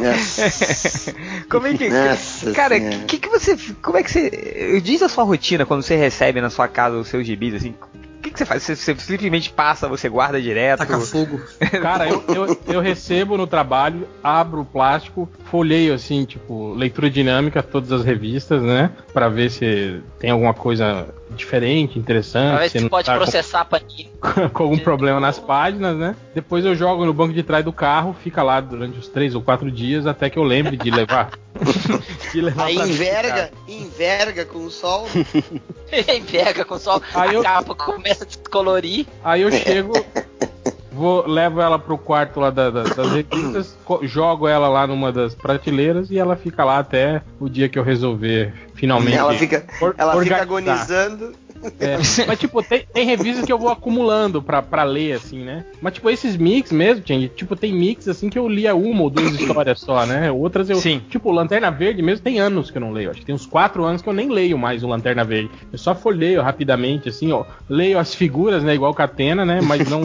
Nossa. [laughs] como é que. Nossa cara, Senhora. que, que você. Como é que você. Diz a sua rotina quando você recebe na sua casa os seus gibis, assim. O que, que você faz? Você, você simplesmente passa, você guarda direto? Taca fogo. [laughs] Cara, eu, eu, eu recebo no trabalho, abro o plástico, folheio assim, tipo, leitura dinâmica, todas as revistas, né? Pra ver se tem alguma coisa diferente, interessante. Se não pode tá com- processar [laughs] panini. com algum problema nas páginas, né? Depois eu jogo no banco de trás do carro, fica lá durante os três ou quatro dias até que eu lembre de levar. [laughs] de levar Aí enverga, enverga com o sol. [laughs] Pega com sol, Aí a eu- capa começa a descolorir. Aí eu chego, vou, levo ela pro quarto lá da- da- das revistas, jogo ela lá numa das prateleiras e ela fica lá até o dia que eu resolver finalmente. Ela fica, or- ela fica agonizando. É, mas, tipo, tem, tem revistas que eu vou acumulando pra, pra ler, assim, né? Mas, tipo, esses mix mesmo, gente, tipo, tem mix, assim, que eu lia uma ou duas histórias só, né? Outras eu. Sim. Tipo, Lanterna Verde mesmo tem anos que eu não leio. Acho que tem uns quatro anos que eu nem leio mais o Lanterna Verde. Eu só folheio rapidamente, assim, ó. Leio as figuras, né? Igual Catena, né? Mas não.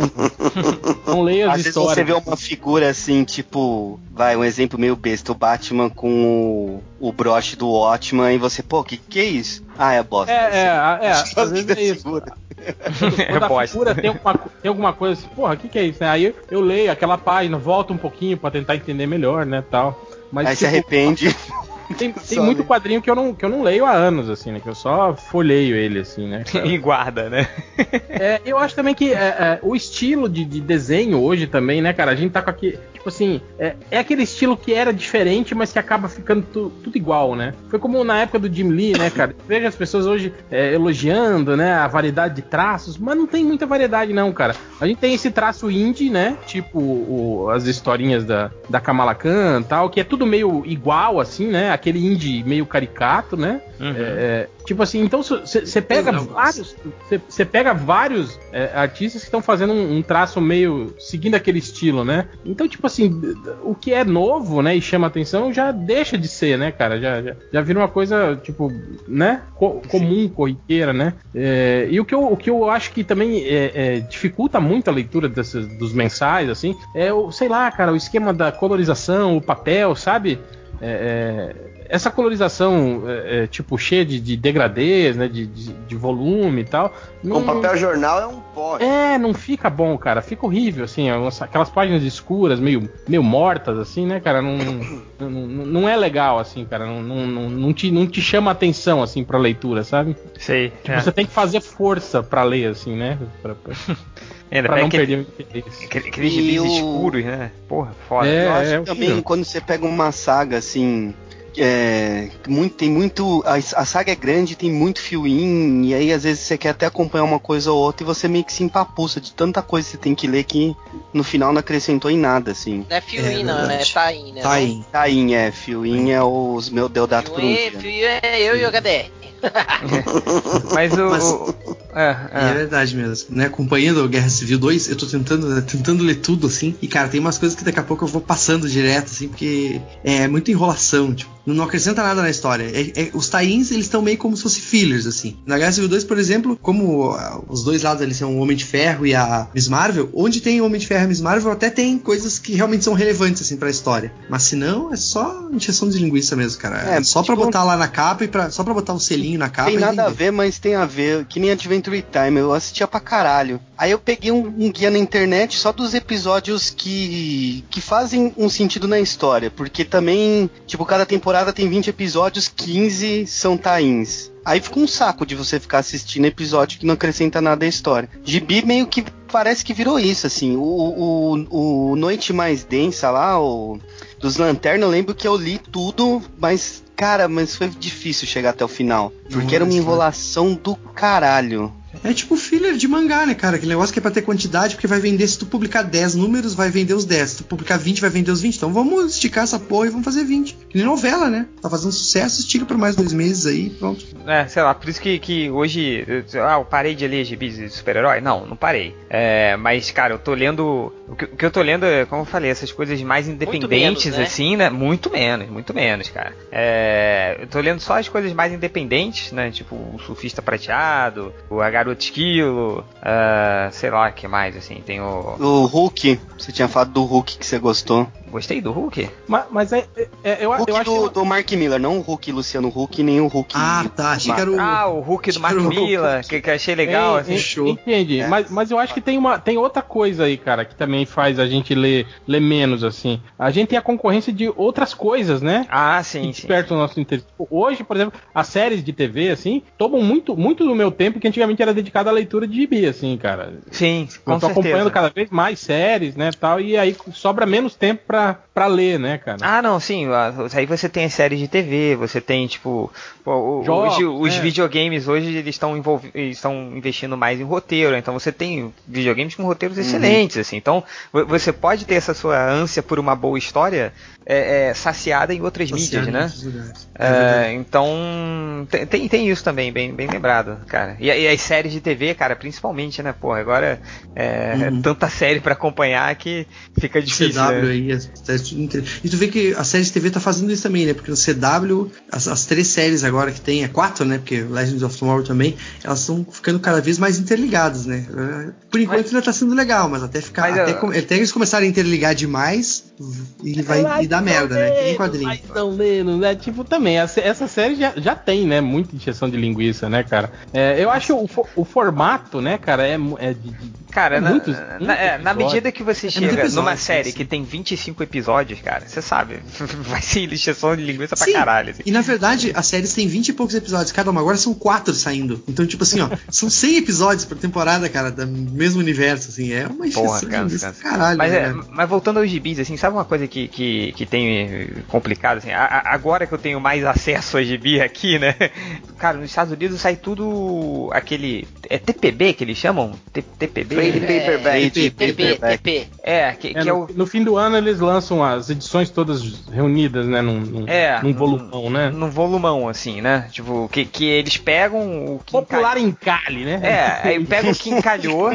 [laughs] não leio as Às vezes histórias. você vê uma figura assim, tipo, vai, um exemplo meio besta, o Batman com o, o broche do Watchman e você, pô, que que é isso? Ah, é bosta. É, é, é, é, [laughs] às vezes é isso. Quando [laughs] a bosta. figura tem alguma, tem alguma coisa assim, porra, o que, que é isso? né? Aí eu, eu leio aquela página, volto um pouquinho pra tentar entender melhor, né, tal. Mas Aí se tipo, arrepende. [laughs] tem, [laughs] tem muito quadrinho que eu, não, que eu não leio há anos, assim, né? Que eu só folheio ele, assim, né? [laughs] E guarda, né? [laughs] É, eu acho também que é, é, o estilo de, de desenho hoje também, né, cara? A gente tá com aqui. Tipo assim, é, é aquele estilo que era diferente, mas que acaba ficando tu- tudo igual, né? Foi como na época do Jim Lee, né, cara? Veja as pessoas hoje é, elogiando, né, a variedade de traços, mas não tem muita variedade, não, cara. A gente tem esse traço indie, né? Tipo o- as historinhas da, da Kamala Khan e tal, que é tudo meio igual, assim, né? Aquele indie meio caricato, né? Uhum. É, tipo assim, então você pega vários. Você pega vários é, artistas que estão fazendo um, um traço meio. seguindo aquele estilo, né? Então, tipo assim, o que é novo, né, e chama atenção, já deixa de ser, né, cara? Já, já, já vira uma coisa, tipo, né? co- comum, corriqueira, né? É, e o que, eu, o que eu acho que também é, é, dificulta muito a leitura desses, dos mensais, assim, é o, sei lá, cara, o esquema da colorização, o papel, sabe? É, é, essa colorização, é, é, tipo, cheia de, de degradês, né? De, de, de volume e tal. Com não- papel jornal é um pó. É, não fica bom, cara. Fica horrível, assim. umas- Aquelas páginas escuras, meio, meio mortas, assim, né, cara? Não, não, não, é legal, assim, cara. Não, não, não, te, não te chama atenção, assim, pra leitura, sabe? Sei. Tipo, é. você tem que fazer força pra ler, assim, né? Pra, pra, [laughs] Ainda pra não aquele- perder o interesse. aquele- Aqueles E o- escuros, né? Porra, foda. É, Eu acho é também horrível. quando você pega uma saga assim. É, muito, tem muito. A, a saga é grande, tem muito fio in, e aí às vezes você quer até acompanhar uma coisa ou outra e você meio que se empapuça de tanta coisa que você tem que ler que no final não acrescentou em nada, assim. Não é fio É in, não, né? Tá in, né? Tá. Tá in, é, fio in é os meu Deodato por Fio um é eu e o HDR. [laughs] Mas o. Mas- o- É, É. é. verdade mesmo. Né? Acompanhando a Guerra Civil 2, eu tô tentando, né, tentando ler tudo, assim. E, cara, tem umas coisas que daqui a pouco eu vou passando direto, assim, porque é muita enrolação, tipo. Não acrescenta nada na história. É- é- os tie-ins, eles estão meio como se fossem fillers, assim. Na Guerra Civil 2, por exemplo, como ah, os dois lados ali são o Homem de Ferro e a Miss Marvel, onde tem o Homem de Ferro e a Miss Marvel, até tem coisas que realmente são relevantes, assim, pra história. Mas se não, é só encheção de linguiça mesmo, cara. É, É, só pra tipo, botar lá na capa e pra, só pra botar um selinho na capa Tem e nada a ver, mas tem a ver. Que nem Adventure Time, eu assistia pra caralho. Aí eu peguei um, um guia na internet só dos episódios que, que fazem um sentido na história. Porque também, tipo, cada temporada tem 20 episódios, 15 são tains. Aí fica um saco de você ficar assistindo episódio que não acrescenta nada à história. Gibi meio que parece que virou isso, assim. O, o, o Noite Mais Densa lá, o dos Lanternas, eu lembro que eu li tudo, mas, cara, mas foi difícil chegar até o final. Porque era uma Nossa. enrolação do caralho. É tipo filler de mangá, né, cara? Aquele negócio que é pra ter quantidade, porque vai vender, se tu publicar 10 números, vai vender os 10. Se tu publicar 20, vai vender os 20. Então vamos esticar essa porra e vamos fazer 20. Que nem novela, né? Tá fazendo sucesso, estica por mais dois meses aí, pronto. É, sei lá, por isso que, que hoje. eu- Ah, eu parei de ler gibis de super-herói? Não, não parei. É, mas, cara, eu tô lendo. O que, o que eu tô lendo é, como eu falei, essas coisas mais independentes, menos, né? assim, né? Muito menos, muito menos, cara. É, eu tô lendo só as coisas mais independentes, né? Tipo, o Surfista Prateado, o A Garota Esquilo, ah, sei lá, que mais, assim. Tem o. O Hulk, você tinha falado do Hulk que você gostou. Gostei do Hulk? Mas, mas é, é- é- eu, Hulk eu acho do, que. do Mark Miller, não o Hulk Luciano Huck, nem o Hulk. Ah, tá. Achei que era o. Ah, o Hulk do Mark Miller, que, que eu achei legal, assim. Show. Entendi, É. mas, mas eu acho que tem, uma, tem outra coisa aí, cara, que também faz a gente ler, ler menos, assim. A gente tem a concorrência de outras coisas, né? Ah, que sim, sim. despertam o nosso interesse. Hoje, por exemplo, as séries de TV, assim, tomam muito, muito do meu tempo que antigamente era dedicado à leitura de gibi, assim, cara. Sim, com eu tô certeza. acompanhando cada vez mais séries, né, tal, e aí sobra menos tempo pra, pra ler, né, cara? Ah, não, sim. Aí você tem as séries de TV, você tem, tipo. pô, Jogos, hoje, os né? videogames hoje eles estão estão investindo mais em roteiro. Então você tem videogames com roteiros Uhum. excelentes, assim. Então vo- você pode ter essa sua ânsia por uma boa história é, é, saciada em outras mídias, né? É É, então tem, tem, isso também, bem, bem lembrado, cara. E, e as séries de TV, cara, principalmente, né? Pô, agora é, Uhum. é tanta série pra acompanhar que fica difícil. CW né? aí, as E tu vê que a série de TV tá fazendo isso também, né? Porque no CW, as, as três séries agora que tem, é quatro, né? Porque Legends of Tomorrow também, elas estão ficando cada vez mais interligadas, né? É, Por enquanto ainda tá sendo legal, mas até ficar. Mas, até, eu- até eles começarem a interligar demais, ele vai e dar merda, né? Que nem quadrinho. Mais ou menos, né? Tipo, também, essa, essa série já, já tem, né? Muita injeção de linguiça, né, cara? É, eu acho que o, o formato, né, cara, é, é de, de- Cara, na, muitos- na- muitos é, na episódios. medida que você chega numa série sim. que tem 25 episódios, cara, você sabe, [laughs] vai ser lixação de linguiça pra Sim. caralho. assim. E na verdade, as séries têm 20 e poucos episódios cada uma, agora são quatro saindo. Então, tipo assim, ó, [laughs] são 100 episódios por temporada, cara, do mesmo universo, assim. É uma Porra, cansa, caralho, Mas, né, é, cara? mas voltando aos gibis, assim, sabe uma coisa que, que, que tem eh, complicado, assim, a- a- agora que eu tenho mais acesso a gibi aqui, né, [laughs] cara, nos Estados Unidos sai tudo aquele, é TPB que eles chamam? T- TPB? Trade É, paperback. TP, TP. É, que, É, que é no, o... no fim do ano eles lançam as edições todas reunidas, né? Num, num, É, num volumão, né? Num volumão, assim, né? Tipo, que, que eles pegam o que Popular encalhe, né? É, aí pega o que [laughs] encalhou,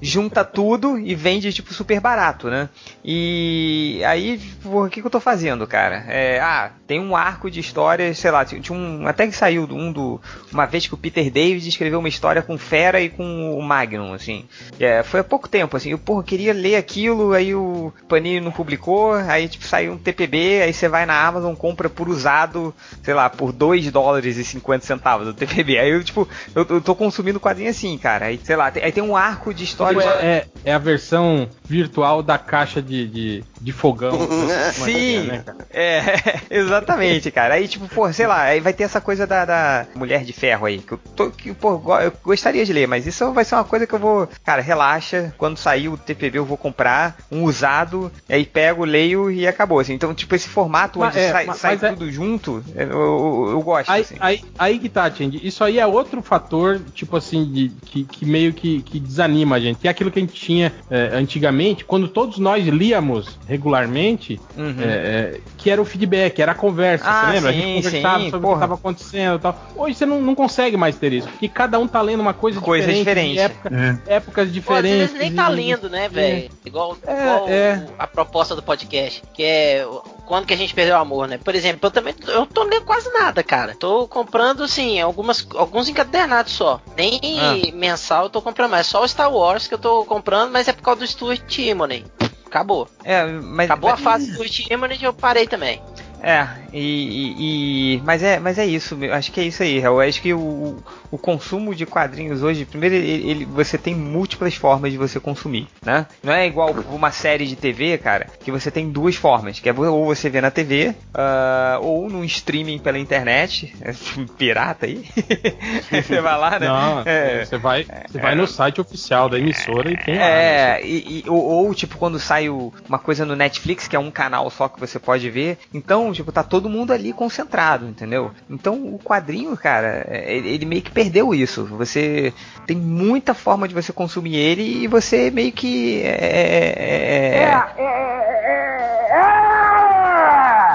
junta tudo e vende, tipo, super barato, né? E aí, o que, que eu tô fazendo, cara? É, ah, tem um arco de história, sei lá, tinha um. Até que saiu um do. Uma vez que o Peter David escreveu uma história com Fera e com o Magnum, assim. É, foi há pouco tempo, assim. Eu, porra, queria ler aquilo, aí o Panini não publicou, aí, tipo, saiu um TPB, aí você vai na Amazon, compra por usado, sei lá, por 2 dólares e 50 centavos o TPB. Aí eu, tipo, eu, eu tô consumindo quadrinho assim, cara. Aí, sei lá, aí tem um arco de história. Tipo, é, é- é a versão virtual da caixa de, de, de fogão. [laughs] Sim, né, é, [laughs] exatamente, cara. Aí, tipo, pô, sei lá, aí vai ter essa coisa da, da Mulher de Ferro aí, que eu, tô, que, pô, eu gostaria de ler, mas isso vai ser uma coisa que eu vou, cara, relaxa, quando sair o TPB eu vou comprar um usado, aí pego, leio e acabou, assim. Então, tipo, esse formato Mas onde é, sai, mas- sai mas é- tudo junto, eu, eu, eu gosto, Aí, assim. aí, aí que tá, Tindy. Isso aí é outro fator, tipo assim, de, que, que meio que, que desanima a gente. Que é aquilo que a gente tinha é, antigamente, quando todos nós líamos regularmente, Uhum. é, é, que era o feedback, era a conversa, Ah, você lembra? a sim, gente conversava sim, sobre o porra. que estava acontecendo e tal. Hoje você não, não consegue mais ter isso, porque cada um tá lendo uma coisa, Coisa diferente, diferente. época- É. épocas Pô, às diferentes. vezes nem tá lindo, né, velho? Igual, É, igual é. o- a proposta do podcast, que é o- quando que a gente perdeu o amor, né? Por exemplo, eu também eu não tô lendo quase nada, cara. Tô comprando, assim, algumas, alguns encadernados só. Nem Ah. mensal eu tô comprando mais. Só o Star Wars que eu tô comprando, mas é por causa do Stuart Timonen. Acabou. É, mas, Acabou a mas- fase do Stuart Timonen e eu parei também. É, e, e- e- mas é, mas é isso, acho que é isso aí. Eu acho que o, o consumo de quadrinhos hoje, primeiro ele, ele- você tem múltiplas formas de você consumir, né? Não é igual uma série de TV, cara, que você tem duas formas, que é ou você vê na TV, ah, ou num streaming pela internet, é, [laughs] pirata aí. [laughs] Você vai lá, né? Não, É. você vai, você vai no site oficial da emissora e tem lá. né? É, e, e- ou, ou, tipo quando sai o- uma coisa no Netflix, que é um canal só que você pode ver, então, tipo, tá todo mundo ali concentrado, entendeu? Então o quadrinho, cara, é, ele, ele meio que perdeu isso. Você tem muita forma de você consumir ele e você meio que. é,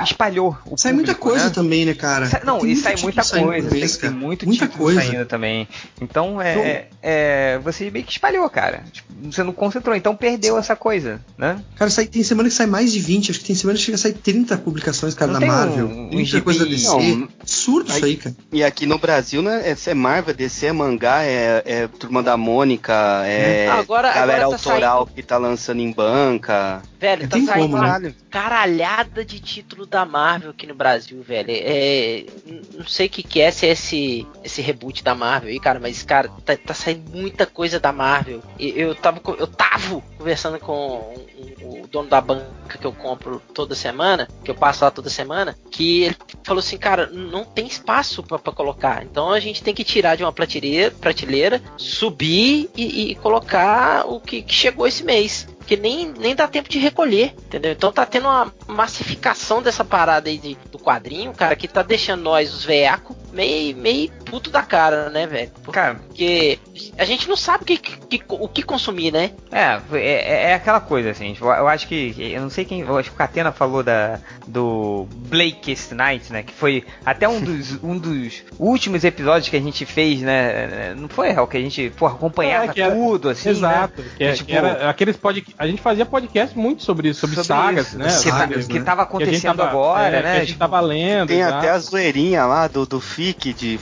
espalhou o Sai muita público, coisa né? também, né, cara? Sai- não, Tem e sai muita saindo coisa, tem, tem muito muita título coisa. saindo também. Então é, é, você meio que espalhou, cara. Tipo, você não concentrou, então perdeu essa coisa, né? Cara, sai, tem semana que sai mais de 20, acho que tem semana que chega a sair 30 publicações, cara, Não da um- Marvel. um 30 gibi- coisa da DC. Não, Absurdo isso aí- aí, cara. E aqui no Brasil, né, é, é Marvel, DC, é mangá, é, é Turma da Mônica, é Ah, agora- galera agora tá autoral que tá lançando em banca. Velho, tá saindo como, uma né? caralhada de título da Marvel aqui no Brasil, velho. É, não sei o que, que é, se é esse, esse reboot da Marvel aí, cara, mas, cara, tá, tá saindo muita coisa da Marvel. E eu tava, eu tava conversando com o, dono da banca que eu compro toda semana, que eu passo lá toda semana, que ele falou assim, cara, não tem espaço pra colocar. Então a gente tem que tirar de uma prateleira, prateleira subir e, e colocar o que, que chegou esse mês. Porque nem, nem dá tempo de recolher, entendeu? Então tá tendo uma massificação dessa parada aí de- do quadrinho, cara, que tá deixando nós, os veacos, meio, meio puto da cara, né, velho? Cara, Porque a gente não sabe o que, que- o que consumir, né? É, é, é aquela coisa, assim, tipo, eu acho que, eu não sei quem, eu acho que o Catena falou da, do Blake's Night, né, que foi até um dos, [laughs] um dos últimos episódios que a gente fez, né, não foi, Hel, que a gente, pô, acompanhava É, que era- tudo, assim, Exato. né? Que, é- tipo, que era aqueles pod... A gente fazia podcast muito sobre isso, sobre, Sobre sagas, isso, né? que, tá- sagas, que né? tava Que a gente acontecendo tava- agora, é, né? Que a gente tipo, tava lendo. Tem exato. até a zoeirinha lá do, do FIC de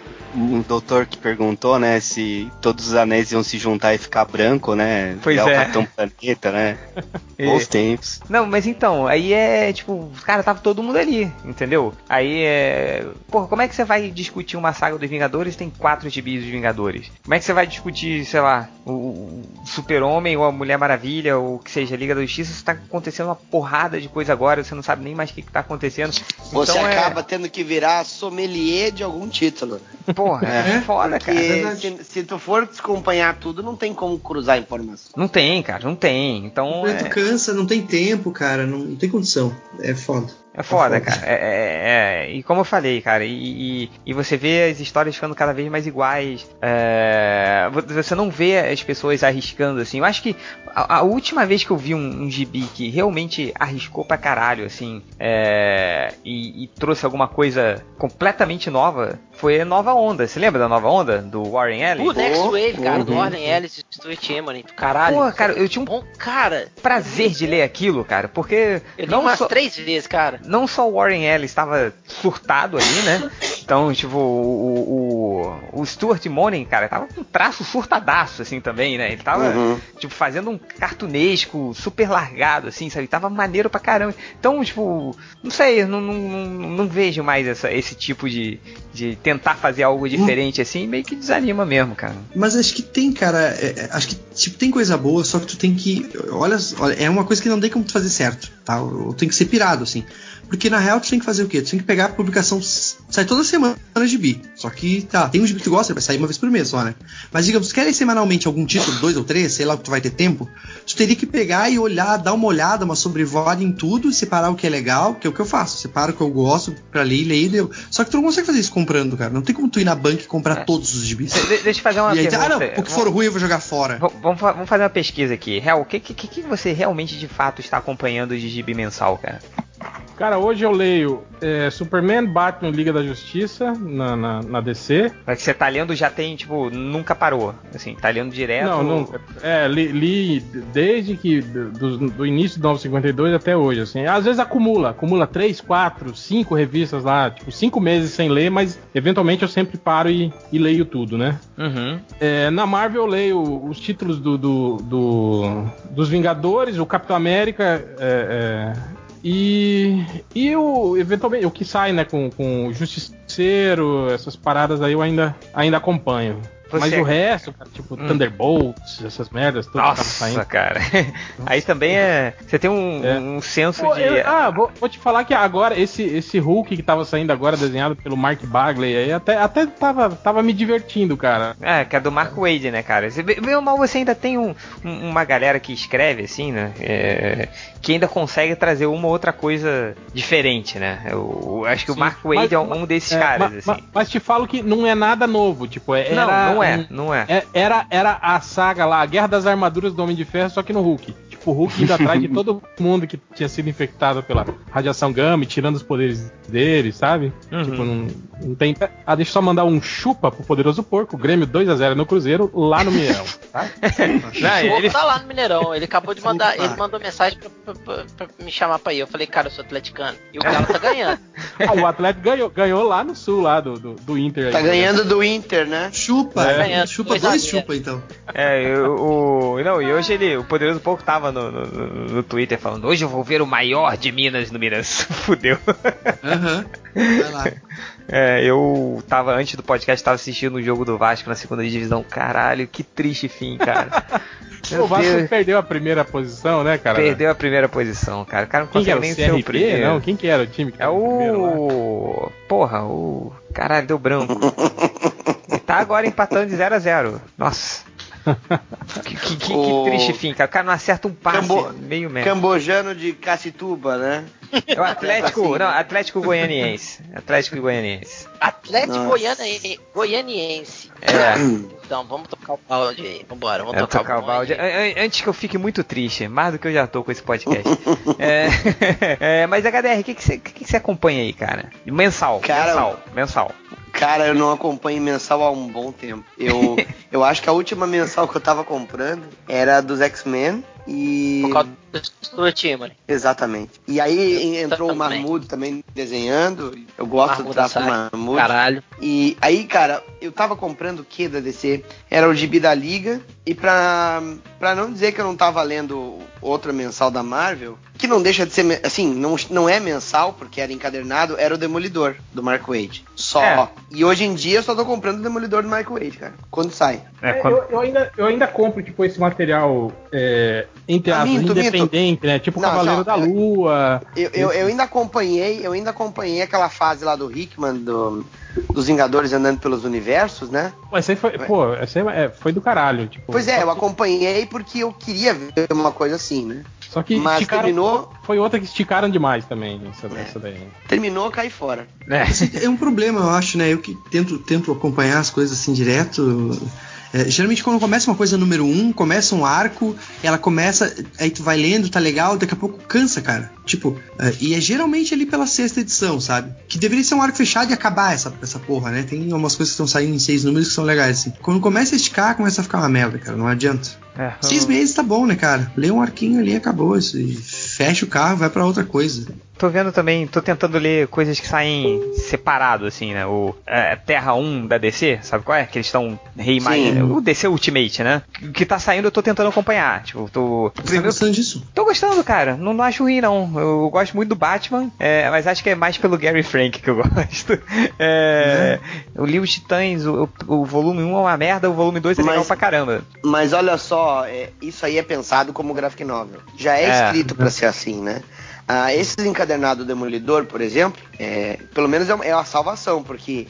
fa- um doutor que perguntou, né, se todos os anéis iam se juntar e ficar branco, né? Pois é. o Capitão Planeta, né? É. [laughs] Bons tempos. Não, mas então, aí é tipo, cara, tava todo mundo ali, entendeu? Aí é. Porra, como é que você vai discutir uma saga dos Vingadores? Tem quatro gibis dos Vingadores. Como é que você vai discutir, sei lá, o, o Super-Homem ou a Mulher Maravilha ou o que seja, a Liga da Justiça? Isso tá acontecendo uma porrada de coisa agora, você não sabe nem mais o que, que tá acontecendo. Você Então, é- acaba tendo que virar sommelier de algum título. Porra, é, É, foda, cara. Porque verdade. se, se tu for desacompanhar tudo, não tem como cruzar informação. Não tem, cara, não tem. Então. Tu É... cansa, não tem tempo, cara, não, não tem condição. É foda. É foda, É cara. É, é- é- E como eu falei, cara, e, e, e você vê as histórias ficando cada vez mais iguais. é, Você não vê as pessoas arriscando assim. Eu acho que a, a última vez que eu vi um, um gibi que realmente arriscou pra caralho, assim, é, e, e trouxe alguma coisa completamente nova foi a Nova Onda. Você lembra da Nova Onda? Do Warren Ellis? O Next Wave, cara, do uhum. Warren Ellis e Stuart Emily, do caralho. Pô, cara, eu tinha um Bom, cara, prazer de ler aquilo, cara, porque eu li não umas só, três vezes, cara. Não só o Warren Ellis estava surtado ali, né? Então, tipo, o, o, o Stuart Monin, cara, tava com um traço surtadaço, assim, também, né? Ele tava, Uhum. tipo, fazendo um cartunesco super largado, assim, sabe? Tava maneiro pra caramba. Então, tipo, não sei, eu não, não, não, não vejo mais essa, esse tipo de, de tentar fazer algo diferente, assim, meio que desanima mesmo, cara. Mas acho que tem, cara. é- é- acho que tipo, tem coisa boa, só que tu tem que. Olha, olha, é uma coisa que não tem como tu fazer certo, tá? Ou Tem que ser pirado, assim. Porque na real tu tem que fazer o quê? Tu tem que pegar a publicação. Sai toda semana de bi. Só que, tá, tem um gibi que tu gosta, vai sair uma vez por mês só, né? Mas digamos, tu quer ler semanalmente algum título, dois ou três, sei lá que tu vai ter tempo, tu teria que pegar e olhar, dar uma olhada, uma sobrevoada em tudo, separar o que é legal, que é o que eu faço. Separo o que eu gosto pra ler e ler e deu. Só que tu não consegue fazer isso comprando, cara. Não tem como tu ir na banca e comprar É. todos os gibis. De- deixa eu fazer uma aí, pergunta. ah, não, o que for ruim eu vou jogar fora. V- Vamos, fa- vamos fazer uma pesquisa aqui. Real, o que, que, que você realmente de fato está acompanhando de gibi mensal, cara? Cara, hoje eu leio é, Superman, Batman, Liga da Justiça na, na, na DC. Mas que você tá lendo já tem, tipo, nunca parou. Assim, tá lendo direto. Não, nunca. É, li, li desde que do, do início do 952 até hoje, assim. Às vezes acumula, acumula três, quatro, cinco revistas lá, tipo, cinco meses sem ler, mas eventualmente eu sempre paro e, e leio tudo, né? Uhum. É, na Marvel eu leio os títulos do, do- do- dos Vingadores, o Capitão América é, é, e, e o eventualmente o que sai, né, com, com Justiceiro, essas paradas aí eu ainda, ainda acompanho. Mas o resto, cara, tipo Hum. Thunderbolts, essas merdas, tudo Nossa, saindo. cara. [laughs] Aí também é. Você tem um, É. um senso Pô, de. eu- ah, vou, vou te falar que agora, esse, esse Hulk que tava saindo agora, desenhado pelo Mark Bagley, aí até, até tava, tava me divertindo, cara. É, que é do Mark Wade, né, cara? Você vê vê mal, você ainda tem um- um- uma galera que escreve, assim, né? é, que ainda consegue trazer uma outra coisa diferente, né? Eu, eu acho que o Sim. Mark Wade Mas- é um, desses É, caras, assim. ma- mas te falo que não é nada novo, tipo, é, não, era não é, um- não é. é- era, era a saga lá, a Guerra das Armaduras do Homem de Ferro, só que no Hulk. Tipo, o Hulk indo atrás de [laughs] todo mundo que tinha sido infectado pela radiação gama e tirando os poderes dele, sabe? Uhum. Tipo, não, não tem. Ah, deixa eu só mandar um chupa pro poderoso porco, Grêmio 2x0 no Cruzeiro, lá no Mineirão, tá? [laughs] Não, O ele, tá lá no Mineirão. Ele acabou de mandar. Ele mandou mensagem pra, pra- pra- pra me chamar pra ir. Eu falei, cara, eu sou atleticano. E o Galo tá ganhando. [laughs] Ah, o Atlético ganhou, ganhou lá no sul, lá do, do, do Inter. aí, Tá né? ganhando do Inter, né? Chupa, É. chupa Dois dois chupa então. É, eu- o. Não, e hoje ele. O poderoso pouco tava no, no, no- Twitter falando, hoje eu vou ver o maior de Minas no Minas. [laughs] Fudeu. Aham. Vai lá. É, eu tava, antes do podcast, tava assistindo o jogo do Vasco na segunda divisão. Caralho, que triste fim, cara. [laughs] Meu O Vasco Deus, perdeu a primeira posição, né, cara? perdeu a primeira posição, cara. O cara não Quem que consegue nem O ser o primeiro. Não, quem que era o time que É era primeiro lá? o. Porra, o. Caralho, deu branco. Ele [laughs] tá agora empatando de 0 a 0 Nossa. [laughs] Que, que- que- que O- triste fim, cara. O cara não acerta um passe Cambo- meio merda. Cambojano de Cacituba, né? É o Atlético, Assim, não? Atlético Goianiense. Atlético Goianiense. Atlético Goianiense. É. Então, vamos tocar o balde aí. Vambora, vamos É, tocar, tocar o balde. an- Antes que eu fique muito triste, mais do que eu já tô com esse podcast. [laughs] é, [laughs] é, mas HDR, o que, que, você, que, que você acompanha aí, cara? Mensal, Cara, mensal, mensal. Cara, eu não acompanho mensal há um bom tempo. Eu, [laughs] eu acho que a última mensal que eu tava comprando era dos X-Men e. Por causa Stuart Timmony. Exatamente. E aí Eu entrou o também. Mahmoud também desenhando. Eu gosto do Mahmoud traço do Assad. Mahmoud. Caralho. E aí, cara, eu tava comprando o que da DC? Era o Gibi da Liga. E pra, pra não dizer que eu não tava lendo outra mensal da Marvel, que não deixa de ser, assim, não, não é mensal, porque era encadernado, era o Demolidor, do Mark Wade. Só. É. E hoje em dia eu só tô comprando o Demolidor do Mark Wade, cara. Quando sai. É, É, quando- eu, eu ainda, eu ainda compro, tipo, esse material, é, entre Ah, aspas, minto, minto. Independente, né? Tipo Não, Cavaleiro não, da Lua. Eu, eu, eu ainda acompanhei, eu ainda acompanhei aquela fase lá do Hickman, do, dos Vingadores andando pelos universos, né? Mas essa aí foi, pô, essa aí é- foi do caralho. Tipo, Pois é, eu acompanhei porque eu queria ver uma coisa assim, né? Só que Mas esticaram, terminou- Foi outra que esticaram demais também, essa, É. essa daí. Terminou, cai fora. É. É um problema, eu acho, né? Eu que tento, tento acompanhar as coisas assim direto. É, geralmente quando começa uma coisa número um, começa um arco, ela começa, aí tu vai lendo, tá legal, daqui a pouco cansa, cara. Tipo, é, e é geralmente ali pela sexta edição, sabe? Que deveria ser um arco fechado e acabar essa, essa porra, né? Tem umas coisas que estão saindo em seis números que são legais, assim. Quando começa a esticar, começa a ficar uma merda, cara, não adianta. É, Seis meses tá bom, né, cara? Lê um arquinho ali e acabou. Isso, fecha o carro, vai pra outra coisa. Tô vendo também, tô tentando ler coisas que saem separado, assim, né? O é, Terra 1 da DC, sabe qual é? Que eles estão reimaginando. O DC Ultimate, né? O que tá saindo eu tô tentando acompanhar. Tipo, tô. Você tá gostando disso? tô gostando, cara. Não, não acho ruim, não. Eu gosto muito do Batman, é, mas acho que é mais pelo Gary Frank que eu [laughs] gosto. É, Eu li os Titãs, o, o volume 1 é uma merda, o volume 2 é legal Mas- pra caramba. Mas olha só, é, isso aí é pensado como graphic novel. Já é, É. escrito pra ser assim, né? Ah, esses encadernados do Demolidor, por exemplo, é, pelo menos é uma, é uma salvação, porque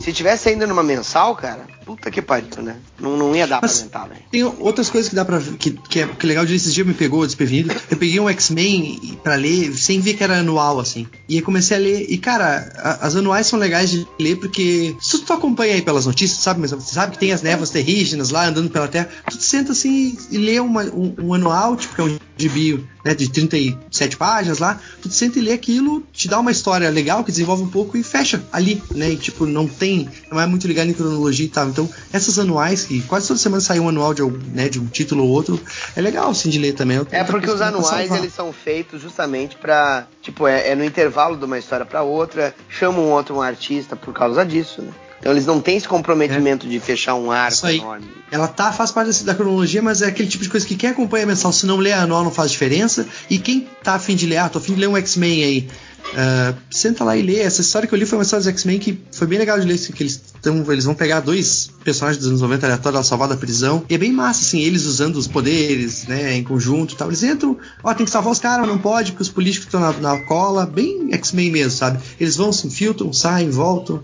se tivesse ainda numa mensal, cara, puta que pariu, né? Não, não ia dar Mas pra aumentar, velho. Tem outras coisas que dá pra que, que, é, que é legal de esses dias me pegou desprevenido. Eu peguei um X-Men pra ler sem ver que era anual, assim. E aí comecei a ler. E, cara, a- as anuais são legais de ler porque. Se tu acompanha aí pelas notícias, sabe? Mas você sabe que tem as névoas terrígenas lá andando pela Terra. Tu senta assim e lê uma- um, um anual, tipo, que é um gibi né, de 37 páginas lá. Tu senta e lê aquilo, te dá uma história legal que desenvolve um pouco e fecha ali, né? E, tipo, não tem. Não é muito ligado em cronologia e tal. Então, essas anuais, que quase toda semana sai um anual de, né, de um título ou outro, é legal assim de ler também. É porque os anuais eles são feitos justamente pra. Tipo, é, é no intervalo de uma história pra outra, chamam um outro um artista por causa disso, né? Então eles não têm esse comprometimento de fechar um arco Isso aí. enorme. Ela tá, faz parte da cronologia, mas é aquele tipo de coisa que quem acompanha mensal, se não lê anual, não faz diferença. E quem tá afim de ler, ah, tô afim de ler um X-Men aí. Ah, senta lá e lê. Essa história que eu li foi uma história dos X-Men que foi bem legal de ler, que eles, tão, eles vão pegar dois personagens dos anos 90 aleatórios, ela salvar da prisão. E é bem massa, assim, eles usando os poderes, né, em conjunto e tal. Eles entram, ó, tem que salvar os caras, não pode, porque os políticos estão na, na cola. Bem X-Men mesmo, sabe? Eles vão, se infiltram, saem, voltam.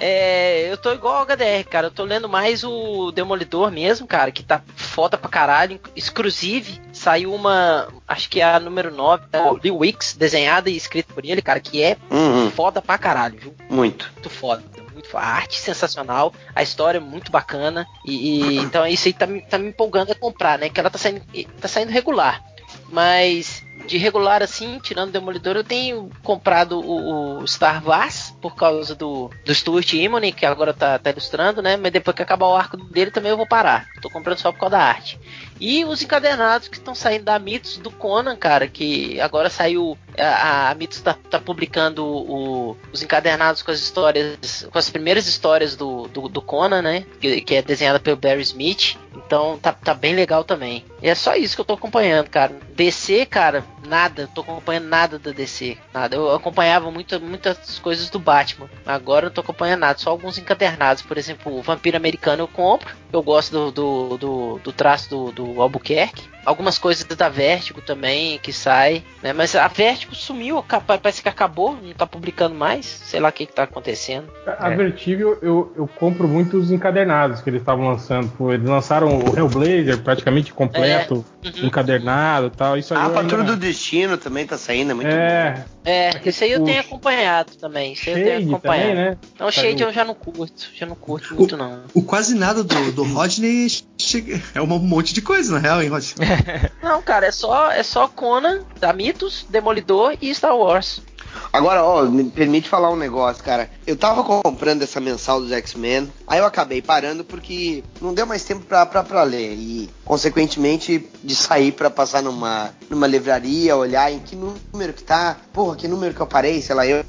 É, eu tô igual ao HDR, cara. Eu tô lendo mais o Demolidor mesmo, cara, que tá foda pra caralho. Exclusive, saiu uma. Acho que é a número 9, da Lee Wicks, desenhada e escrita por ele, cara, que é Uhum, foda pra caralho, viu? muito. Muito foda. Muito foda. A arte sensacional, a história é muito bacana. E, e- então isso aí tá, me- tá me empolgando a comprar, né? Que ela tá saindo, tá saindo regular. Mas de regular assim, tirando o Demolidor, eu tenho comprado o, o Star Wars por causa do, do Stuart Immonen, que agora tá, tá ilustrando, né? Mas depois que acabar o arco dele também eu vou parar. Tô comprando só por causa da arte. E os encadernados que estão saindo da Mitos do Conan, cara, que agora saiu. A, a Mitos tá, tá publicando o- os encadernados com as histórias. com as primeiras histórias do, do, do Conan, né? Que, que é desenhada pelo Barry Smith. Então tá, tá bem legal também. E é só isso que eu tô acompanhando, cara. DC, cara, nada. Tô acompanhando nada da DC. Nada. Eu acompanhava muito, muitas coisas do Batman. Agora não tô acompanhando nada. Só alguns encadernados. Por exemplo, o Vampiro Americano eu compro. Eu gosto do, do, do, do traço do, do Albuquerque. Algumas coisas da Vertigo também que sai, né? Mas a Vertigo sumiu, parece que acabou, não tá publicando mais. Sei lá o que, que tá acontecendo. A É. Vertigo eu, eu compro muitos encadernados que eles estavam lançando. Eles lançaram o Hellblazer praticamente completo, Uhum. encadernado e tal. Isso aí A eu Patrulha ainda- do Destino também tá saindo, é muito bom. É, É, isso aí eu o tenho acompanhado também. Isso aí eu tenho acompanhado. também, né? Então, Shade eu já não curto. Já não curto muito, não. O quase nada do, do Rodney chega- é um monte de coisa, na real, hein? [laughs] Não, cara, é só, é só Conan, da Mitos, Demolidor e Star Wars. Agora, ó, me permite falar um negócio, cara. Eu tava comprando essa mensal dos X-Men, aí eu acabei parando porque não deu mais tempo pra, pra, pra ler. E, consequentemente, de sair pra passar numa, numa livraria, olhar em que número que tá, porra, que número que eu parei, sei lá, eu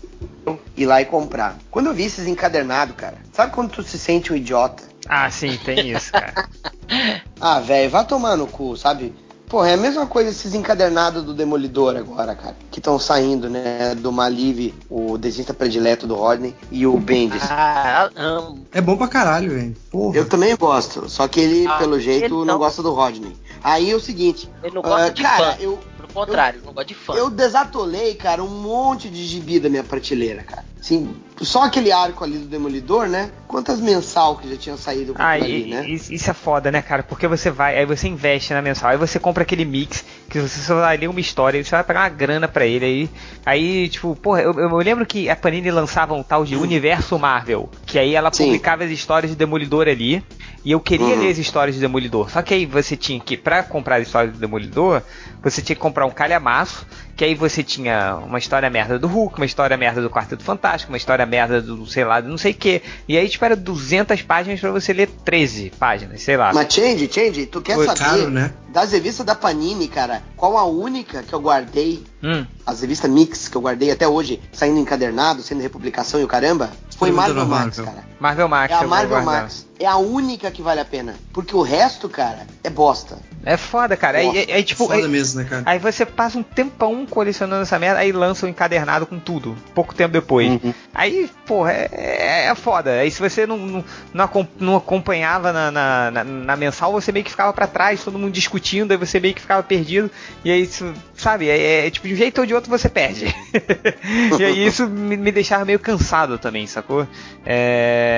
ir lá e comprar. Quando eu vi esses encadernados, cara, sabe quando tu se sente um idiota? Ah, sim, tem isso, cara. [laughs] Ah, velho, vá tomar no cu, sabe? Porra, é a mesma coisa esses encadernados do Demolidor agora, cara. Que estão saindo, né? Do Malive, o desenhista predileto do Rodney e o Bendis. Ah, amo. É bom pra caralho, velho. Porra. Eu também gosto, só que ele, Ah, pelo jeito, ele não não. gosta do Rodney. Aí é o seguinte, Ele não gosta ah, de cara, fã. eu, Pelo contrário, não gosta de fã. eu desatolei, cara, um monte de gibi da minha prateleira, cara. Assim, só aquele arco ali do Demolidor, né? Quantas mensal que já tinham saído com Ah, e, ali, né? isso é foda, né, cara? Porque você vai, aí você investe na mensal, aí você compra aquele mix, que você só vai ler uma história, você vai pagar uma grana pra ele aí. Aí, tipo, porra, eu, eu lembro que a Panini lançava um tal de Universo Marvel, que aí ela Sim. publicava as histórias de Demolidor ali, e eu queria Uhum. ler as histórias de Demolidor. Só que aí você tinha que, pra comprar as histórias do Demolidor, você tinha que comprar um calhamaço, que aí você tinha uma história merda do Hulk, uma história merda do Quarteto Fantástico, uma história merda do, sei lá, do não sei o que. E aí, tipo, era 200 páginas pra você ler 13 páginas, sei lá. Mas Change, Change, tu quer Foi saber caro, né? das revistas da Panini, cara, qual a única que eu guardei, Hum. as revistas Mix que eu guardei até hoje, saindo encadernado, sendo republicação e o caramba? Foi Marvel da Max, Marvel. cara. Marvel Max. É a Marvel. Max. É a única que vale a pena. Porque o resto, cara, é bosta. É foda, cara. Aí, aí- aí, tipo, Foda aí, mesmo, né, cara? aí você passa um tempão colecionando essa merda, aí lança um encadernado com tudo, pouco tempo depois. Uhum. Aí, porra, é, é, é foda. Aí se você não, não, não acom- não acompanhava na, na, na- na mensal, você meio que ficava pra trás, todo mundo discutindo, aí você meio que ficava perdido. E aí, isso, sabe, é, é, tipo, de um jeito ou de outro você perde. [laughs] e aí isso me, me deixava meio cansado também, sacou? É,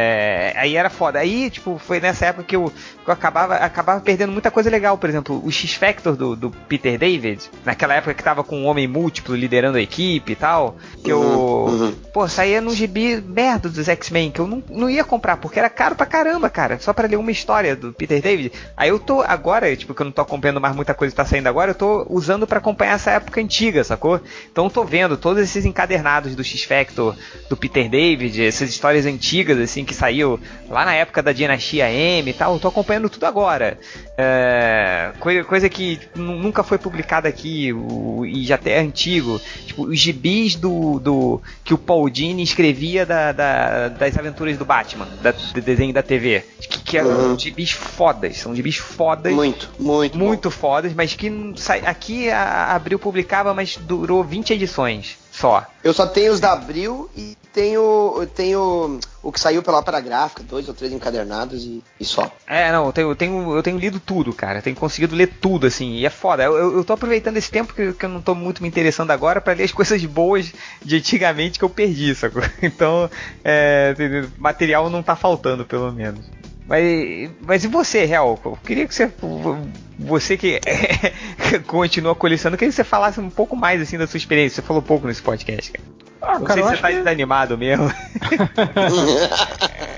aí era foda. Aí, tipo, foi nessa época que eu, que eu acabava, acabava perdendo muita coisa legal. Por exemplo, o X-Factor do, do Peter David, naquela época que tava com um homem múltiplo liderando a equipe e tal, que eu. Uhum, uhum. Pô, saía num gibi merda dos X-Men, que eu não, não ia comprar, porque era caro pra caramba, cara. Só pra ler uma história do Peter David. Aí eu tô agora, tipo, que eu não tô acompanhando mais muita coisa que tá saindo agora, eu tô usando pra acompanhar essa época antiga, sacou? Então eu tô vendo todos esses encadernados do X-Factor, do Peter David, essas histórias antigas, assim, que saiu lá na época da Dinastia M e tal. Eu tô acompanhando tudo agora. É, coisa, que nu- nunca foi publicada aqui o- e já até é antigo. Tipo, os gibis do, do que o Paul Dini escrevia da- da- das aventuras do Batman, da, do desenho da TV. Que, que eram Uhum. gibis fodas, são gibis fodas. Muito, muito. bom. Muito fodas, mas que aqui a a Abril publicava, mas durou 20 edições só. Eu só tenho os da Abril e tenho, eu tenho o que saiu pela Ópera Gráfica, dois ou três encadernados e, e só. É, não, eu tenho, eu tenho, eu tenho lido tudo, cara. Tenho conseguido ler tudo, assim, e é foda. Eu, eu, eu tô aproveitando esse tempo que, que eu não tô muito me interessando agora pra ler as [laughs] coisas boas de antigamente que eu perdi, sacou? [laughs] Então, é, material não tá faltando, pelo menos. Mas, mas e você, Real? Eu queria que você. Você que [laughs] continua colecionando, eu queria que você falasse um pouco mais assim da sua experiência. Você falou pouco nesse podcast, cara. Ah, Não cara, sei eu se você tá que- desanimado mesmo. [laughs]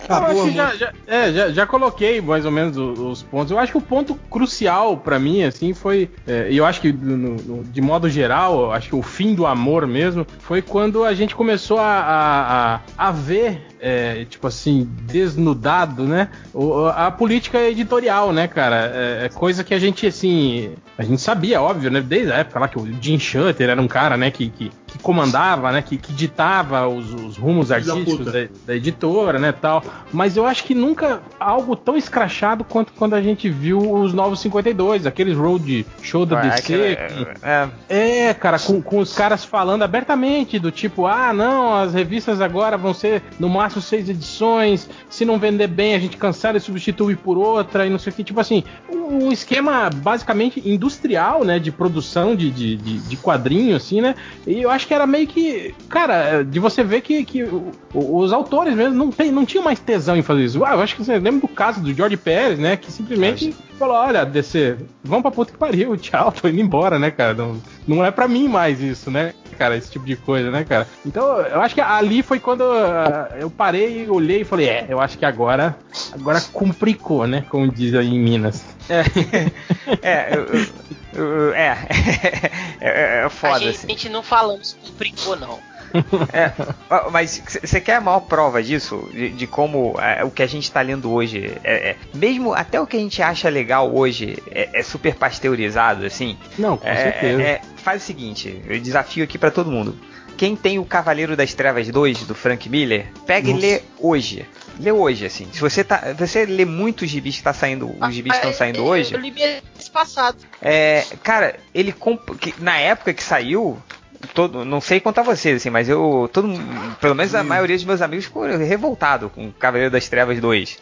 Eu acho Acabou, que já, amor. já- é, já, já coloquei mais ou menos o- os, pontos. Eu acho que o ponto crucial pra mim, assim, foi. é, E eu acho que, no- no- de modo geral, eu acho que o fim do amor mesmo foi quando a gente começou a, a, a- a ver, é, tipo assim, desnudado, né? o- a política editorial, né, cara? É, é coisa que a gente, assim. A gente sabia, óbvio, né? Desde a época lá que o Jim Shutter era um cara, né, que, que, que comandava, né? Que, que ditava os, os rumos artísticos da, da editora, né, tal. Mas eu acho que nunca algo tão escrachado quanto quando a gente viu os Novos 52, aqueles road show da Ué, DC. é, é, cara, com, com os caras falando abertamente do tipo, ah, não, as revistas agora vão ser no máximo seis edições, se não vender bem a gente cancela e substitui por outra e não sei o que. Tipo assim, um esquema basicamente industrial, né, de produção de, de, de, de quadrinho, assim, né, e eu acho que era meio que, cara, de você ver que, que os autores mesmo não, tem, não tinham mais tesão em fazer isso. Ah, eu acho que você lembra do caso do George Pérez, né, que simplesmente falou, olha, DC, vamos pra puta que pariu, [laughs] tchau, tô indo embora, né, cara, não, não é pra mim mais isso, né, cara, esse tipo de coisa, né, cara. Então, eu acho que ali foi quando ah, eu parei, olhei e falei, é, eu acho que agora, agora complicou, né, como diz aí em Minas. É, [laughs] é, eu- eu- eu- é, [laughs] é, é a foda, gente, assim. a gente não falamos com brincou, não. É, mas você quer a maior prova disso? De, de como é, o que a gente tá lendo hoje, é, é- mesmo até o que a gente acha legal hoje, é, é super pasteurizado, assim? Não, com É, certeza. é, faz o seguinte, eu desafio aqui pra todo mundo. Quem tem o Cavaleiro das Trevas 2 do Frank Miller, pega Nossa. e lê hoje. Lê hoje, assim. Se você tá. Você lê muitos gibis que tá saindo. Os gibis que estão saindo Eu- hoje. Eu li mês passado. É, cara, ele comp... que na época que saiu, todo, não sei quanto a vocês, assim, mas eu, todo, pelo menos a maioria dos meus amigos ficou revoltado com Cavaleiro das Trevas 2.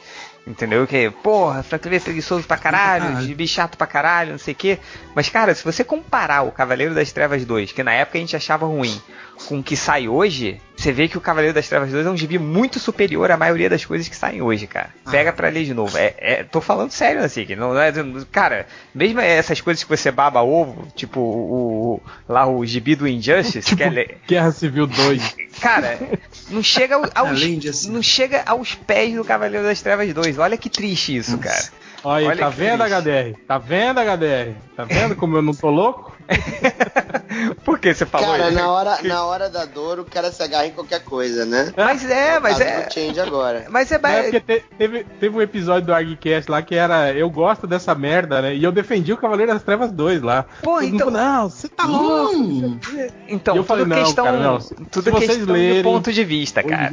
Entendeu? Que, porra, Frank Miller é preguiçoso pra caralho, Caralho. gibi chato pra caralho, não sei o quê. Mas, cara, se você comparar o Cavaleiro das Trevas 2, que na época a gente achava ruim, com o que sai hoje, você vê que o Cavaleiro das Trevas 2 é um gibi muito superior à maioria das coisas que saem hoje, cara. Pega pra ler de novo. É, é- tô falando sério, assim, que não é. Cara, mesmo essas coisas que você baba ovo, tipo o, o- lá o gibi do Injustice, que é, le- Guerra Civil 2. Cara, não chega ao- aos, não chega aos pés do Cavaleiro das Trevas 2. Olha que triste isso, cara. Olha, Olha tá vendo. HDR? Tá vendo, HDR? Tá vendo como eu não tô louco? [laughs] Por que você falou Cara, isso? na hora, na hora da dor, o cara se agarra em qualquer coisa, né? Mas é, mas é. do Change agora. Mas é é porque te- teve, teve um episódio do ArgCast lá que era Eu gosto dessa merda, né? E eu defendi o Cavaleiro das Trevas 2 lá. Pô, Todo mundo então- falou, não, você tá louco. Hum, Então, E eu falei, tudo não, questão, cara, não, se- tudo se vocês questão lerem- de ponto de vista, cara.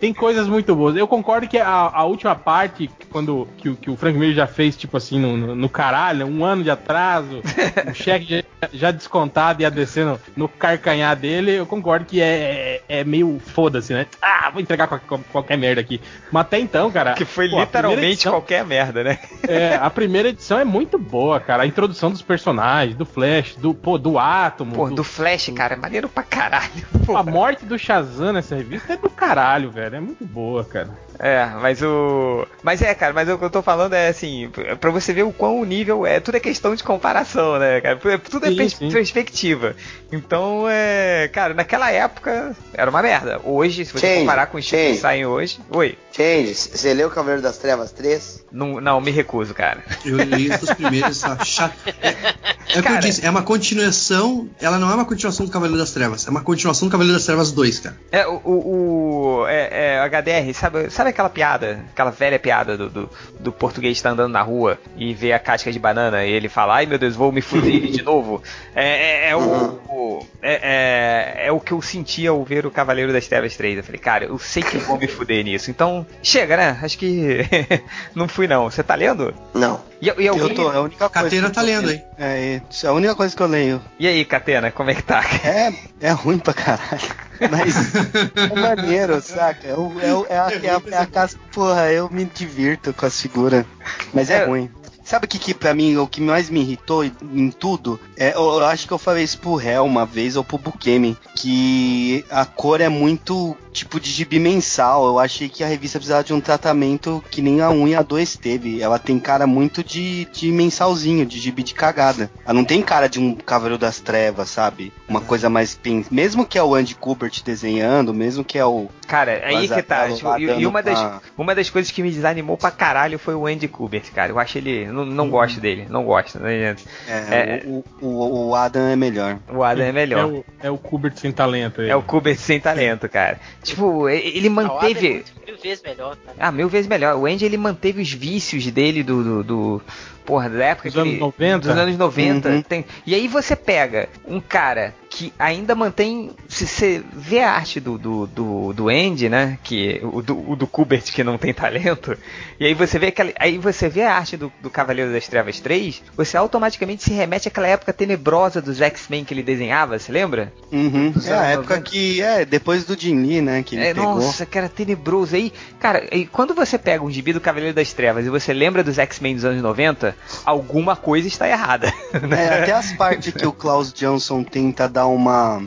Tem coisas muito boas. Eu concordo que a, a última parte, quando que, o- que o Frank Miller já fez, tipo assim, no, no, no caralho, um ano de atraso, [laughs] o cheque já, já descontado e ia descendo no carcanhar dele, eu concordo que é, é, é meio foda-se, né? Ah, vou entregar qualquer, qualquer merda aqui. Mas até então, cara. Que foi pô, a literalmente edição- qualquer merda, né? É, a primeira edição é muito boa, cara. A introdução dos personagens, do Flash, do, pô, do Átomo. Pô, do- do Flash, cara, é maneiro pra caralho. [laughs] Pô. A morte do Shazam nessa revista é do caralho, velho. É muito boa, cara. É, mas o. Mas é, cara, mas o que eu tô falando é assim, pra você ver o quão o nível é. Tudo é questão de comparação, né, cara? Tudo é Sim, pers- sim. perspectiva. Então, é. Cara, naquela época era uma merda. Hoje, se você Change, comparar com os títulos que saem hoje. Oi. Change, você leu Cavaleiro das Trevas 3? Não, não, me recuso, cara. eu li os primeiros, tá [laughs] chato. É, é o que eu disse, é uma continuação. Ela não é uma continuação do Cavaleiro das Trevas, é uma continuação do Cavaleiro das Trevas 2, cara. É, o, o, o- é, é, HDR, sabe, sabe aquela piada, aquela velha piada do, do, do português que tá andando na rua e vê a casca de banana e ele fala, ai meu Deus, vou me fuder de novo? É, é, é o, o- é, é, é o que eu sentia ao ver o Cavaleiro das Trevas 3. Eu falei, cara, eu sei que vou me fuder nisso. Então, chega, né? Acho que [laughs] não fui não. Você tá lendo? Não. E, e alguém... Eu tô, é a única coisa. Catena tá lendo aí. É, isso é a única coisa que eu leio. E aí, Catena, como é que tá? É, é ruim pra caralho. Mas é maneiro, saca? É, é, é a, é, a, é a casa. Porra, eu me divirto com as figuras. Mas é, É. ruim. Sabe o que, que pra mim, o que mais me irritou em tudo? É, eu, eu acho que eu falei isso pro Hell uma vez, ou pro Bukemi, que a cor é muito tipo de gibi mensal. Eu achei que a revista precisava de um tratamento que nem a 1 e a 2 teve. Ela tem cara muito de, de mensalzinho, de gibi de cagada. Ela não tem cara de um Cavaleiro das Trevas, sabe? Uma coisa mais. Mesmo que é o Andy Kubert desenhando, mesmo que é o. Cara, aí que tá. Tipo, lá e, e uma, das, pra- uma das coisas que me desanimou pra caralho foi o Andy Kubert, cara. Eu acho ele. Não, não gosto dele. Não gosto. Né? É, É. O, o, o Adam é melhor. O Adam é É melhor. o, é o Kubert sem talento aí. É o Kubert sem talento, cara. Tipo, ele Ah, o Adam é manteve. muito- mil vezes melhor, cara. Ah, mil vezes melhor. O Andy ele manteve os vícios dele do. do, do- porra, da época Dos que anos ele- 90? Dos anos 90. Uhum. Tem- e aí você pega um cara que ainda mantém. Se você vê a arte do, do, do, do Andy, né? Que, o, do, o do Kubert que não tem talento. E aí você vê aquela, aí você vê a arte do, do Cavaleiro das Trevas 3, você automaticamente se remete àquela época tenebrosa dos X-Men que ele desenhava, você lembra? Uhum. É a época 90. que. É, depois do Jim Lee, né? Que ele É, pegou. nossa, que era tenebroso. Aí, cara, e quando você pega um gibi do Cavaleiro das Trevas e você lembra dos X-Men dos anos 90, alguma coisa está errada. [laughs] né? É, até as partes que o Klaus Johnson tenta dar uma.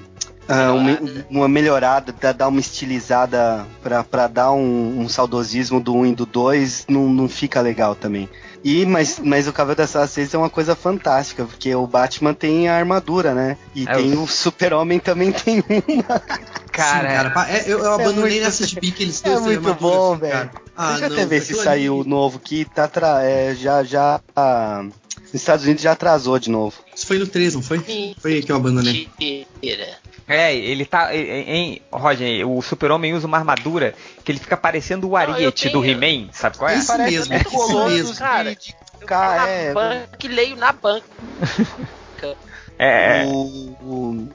ah, uma, uma melhorada, da- dar uma estilizada pra, pra dar um, um saudosismo do 1 e do 2, não, não fica legal também. E, mas, mas o Cavaleiro das Trevas 6 é uma coisa fantástica, porque o Batman tem a armadura, né? E É, tem o- o Super-Homem também tem uma. Cara, Sim, cara. é, eu, eu [laughs] abandonei muito- nessa que eles [laughs] É têm muito armadura, bom, assim, velho. Ah, Deixa eu até ver se saiu o novo que tá tra- é, já já ah, nos Estados Unidos já atrasou de novo. Isso foi no 3, não foi? Sim. Foi aí que eu abandonei. Mentira. É, ele tá. Em, Roger, o Super-Homem usa uma armadura que ele fica parecendo o Ariete do tenho- He-Man, sabe qual é? Isso mesmo, muito isso mesmo. Cara, de, de Eu cá, é, banca e leio na banca. [laughs] É, é, o, o-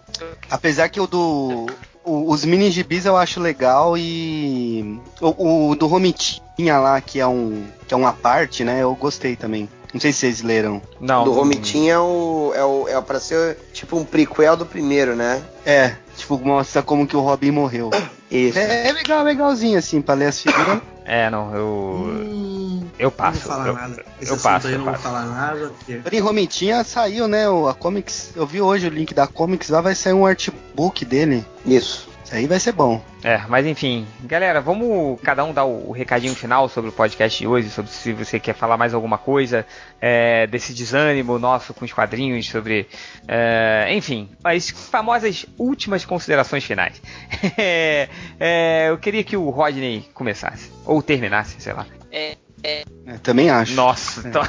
apesar que o do o- os mini gibis eu acho legal e o, o do Romitinha lá que é um que é uma parte, né? Eu gostei também. Não sei se vocês leram. não. do Romitinho é o, é o. É pra ser tipo um prequel do primeiro, né? É, tipo mostra como que o Robin morreu. Isso. É, é legal, legalzinho assim para ler as figuras. [coughs] É, não, eu. Hum, Eu passo. Não vou falar eu, nada. Esse eu passo, aí eu não vou passo. falar nada. Porque... Em Romitinha saiu, né? o- A Comics. Eu vi hoje o link da Comics lá, vai sair um artbook dele. Isso. Aí vai ser bom. É, mas enfim, galera, vamos cada um dar o, recadinho final sobre o podcast de hoje, sobre se você quer falar mais alguma coisa é, desse desânimo nosso com os quadrinhos, sobre. é, enfim, as famosas últimas considerações finais. [laughs] É, é, eu queria que o Rodney começasse, ou terminasse, sei lá. É, É, É, também acho. Nossa, então...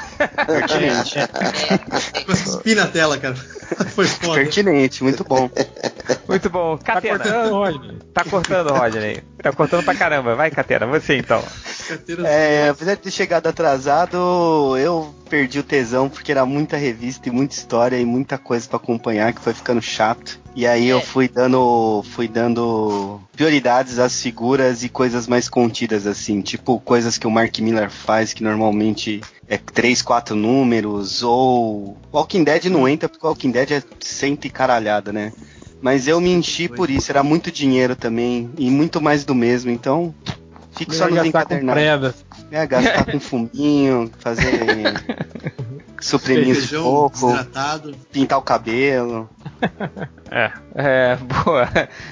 Pertinente. [laughs] Eu cuspi na tela, cara. [laughs] Foi foda. Pertinente, muito bom. muito bom. Tá Catena. cortando, Rodney. Tá cortando, Rodney. Tá cortando pra caramba. Vai, Catena, você então. É, apesar de ter chegado atrasado, eu perdi o tesão porque era muita revista e muita história e muita coisa pra acompanhar que foi ficando chato. E aí eu É. fui dando, fui dando prioridades às figuras e coisas mais contidas assim, tipo coisas que o Mark Miller faz que normalmente é três, quatro números ou Walking Dead não entra porque Walking Dead é cento e caralhada, né? Mas eu me enchi por isso, era muito dinheiro também e muito mais do mesmo, então fico só nos encadernados. Preda. É, gastar com [laughs] fuminho, fazer supriminhos de coco, desidratado. pintar o cabelo. [laughs] É, é boa.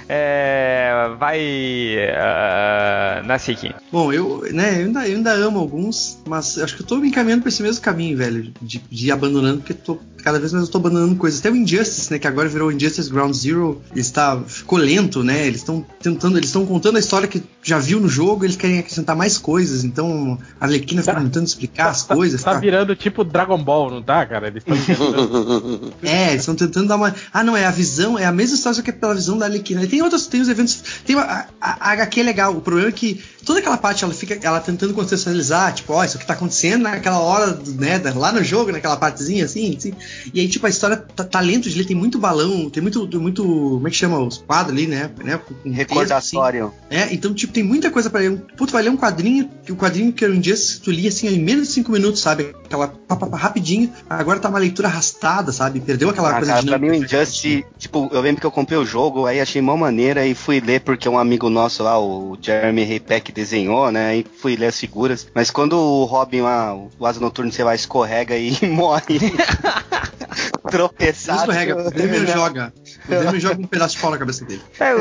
É, vai. Uh, Nasiki. Bom, eu, né, eu ainda, eu ainda amo alguns, mas acho que eu tô me encaminhando pra esse mesmo caminho, velho, de, de ir abandonando, porque tô, cada vez mais eu tô abandonando coisas. Até o Injustice, né, que agora virou Injustice Ground Zero, ele está, ficou lento, né, eles estão tentando, eles estão contando a história que já viu no jogo, eles querem acrescentar mais coisas, então a Arlequina fica Tá- tentando explicar as Tá- coisas. Tá tá? virando tipo Dragon Ball, não tá, cara? Eles estão inventando. [laughs] É, eles estão tentando dar uma. Ah, não, é a visão, é a mesma história, só que é pela visão da Arlequina. E tem outros, tem os eventos. Tem uma, a, a HQ é legal. O problema é que toda aquela parte ela fica ela tentando contextualizar, tipo, ó, isso aqui tá acontecendo naquela hora, do- né, lá no jogo, naquela partezinha assim, assim. E aí, tipo, a história tá, tá lento de ler, tem muito balão, tem muito, muito. Como é que chama? Os quadros ali, né? né com texto, assim. Recordatório. É, então, tipo, tem muita coisa pra ler. Puto, vai ler um quadrinho, que o quadrinho que era um dia tu lia assim em menos de 5 minutos, sabe? Aquela pá, pá, pá, rapidinho. Agora tá uma leitura arrastada, sabe? Perdeu aquela Ah, coisa cara, de pra mim o Injustice, tipo, eu lembro que eu comprei o jogo, aí achei mó maneira e fui ler porque um amigo nosso lá, o Jeremy Haypack, desenhou, né? E fui ler as figuras. Mas quando o Robin lá, o Asa Noturno, sei lá, escorrega e [laughs] morre. [laughs] [laughs] Tropeçado. escorrega, o Demian Não. joga. O Demian joga um pedaço de pau na cabeça dele. É, o.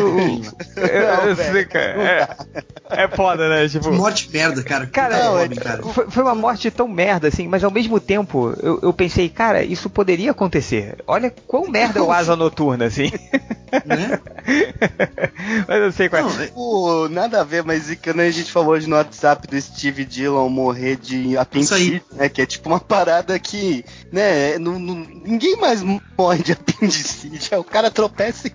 eu- eu velho, sei, cara, é, é foda, né? Tipo. Morte merda, cara. Cara, não, Robin, cara. Foi, foi uma morte tão merda, assim, mas ao mesmo tempo eu, eu pensei, cara, isso poderia acontecer. Olha quão merda é o Asa Noturna, assim. Né? [laughs] mas eu sei qual é. Não, é- Pô, nada a ver, mas quando a gente falou hoje no WhatsApp do Steve Dillon morrer de apendicite, né? Que é tipo uma parada que, né? não- ninguém mais morre de apendicite. O cara tropeça e.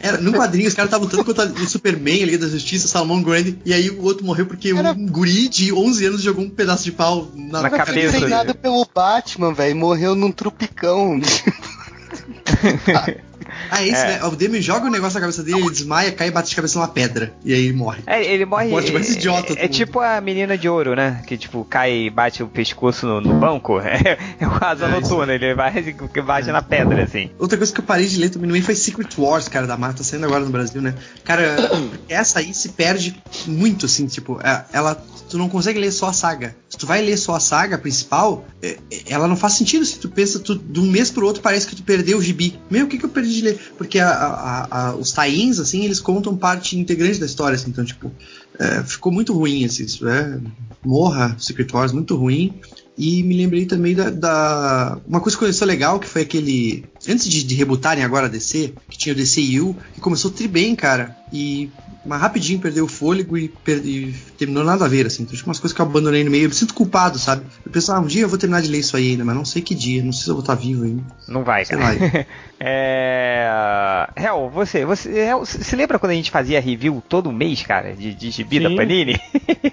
Era, no quadrinho, os caras estavam lutando contra o Superman, a Liga da Justiça, Salomão Grande, e aí o outro morreu porque Era- um guri de 11 anos jogou um pedaço de pau na, Na Foi cabeça. treinado pelo Batman, velho. Morreu num trupicão. [laughs] Ah, é isso, É. né? O Demian joga o negócio na cabeça dele, ele desmaia, cai e bate de cabeça numa pedra. E aí ele morre. É, ele morre. Morte mais idiota do É, é mundo. tipo a menina de ouro, né? Que tipo, cai e bate o pescoço no, no banco. [laughs] É, é o asa É, noturna, ele vai e [laughs] bate na pedra, assim. Outra coisa que eu parei de ler também foi Secret Wars, cara, da Marta, tá saindo agora no Brasil, né? Cara, [clears throat] essa aí se perde muito, assim, tipo, é- ela. Tu não consegue ler só a saga. Se tu vai ler só a saga principal, é- é- ela não faz sentido. Se tu pensa, tu, de um mês pro outro parece que tu perdeu o gibi. Meu, o que, que eu perdi de ler? Porque a- a- a- os tie-ins, assim, eles contam parte integrante da história, assim, então, tipo, é, ficou muito ruim, assim, isso é. Morra, Secret Wars, muito ruim. E me lembrei também da, da- Uma coisa que começou legal, que foi aquele. Antes de, de rebutarem agora a DC, que tinha o DCU, que começou tri bem, cara. E. Mas rapidinho perdeu o fôlego e, per- e terminou nada a ver, assim. Então, tinha umas coisas que eu abandonei no meio. Eu me sinto culpado, sabe? Eu pensava, ah, um dia eu vou terminar de ler isso aí ainda, mas não sei que dia, não sei se eu vou estar vivo ainda. Não vai, Sei cara. lá. [laughs] é. Hel, você, você Hel, se lembra quando a gente fazia review todo mês, cara, de, de gibi da Sim. Panini?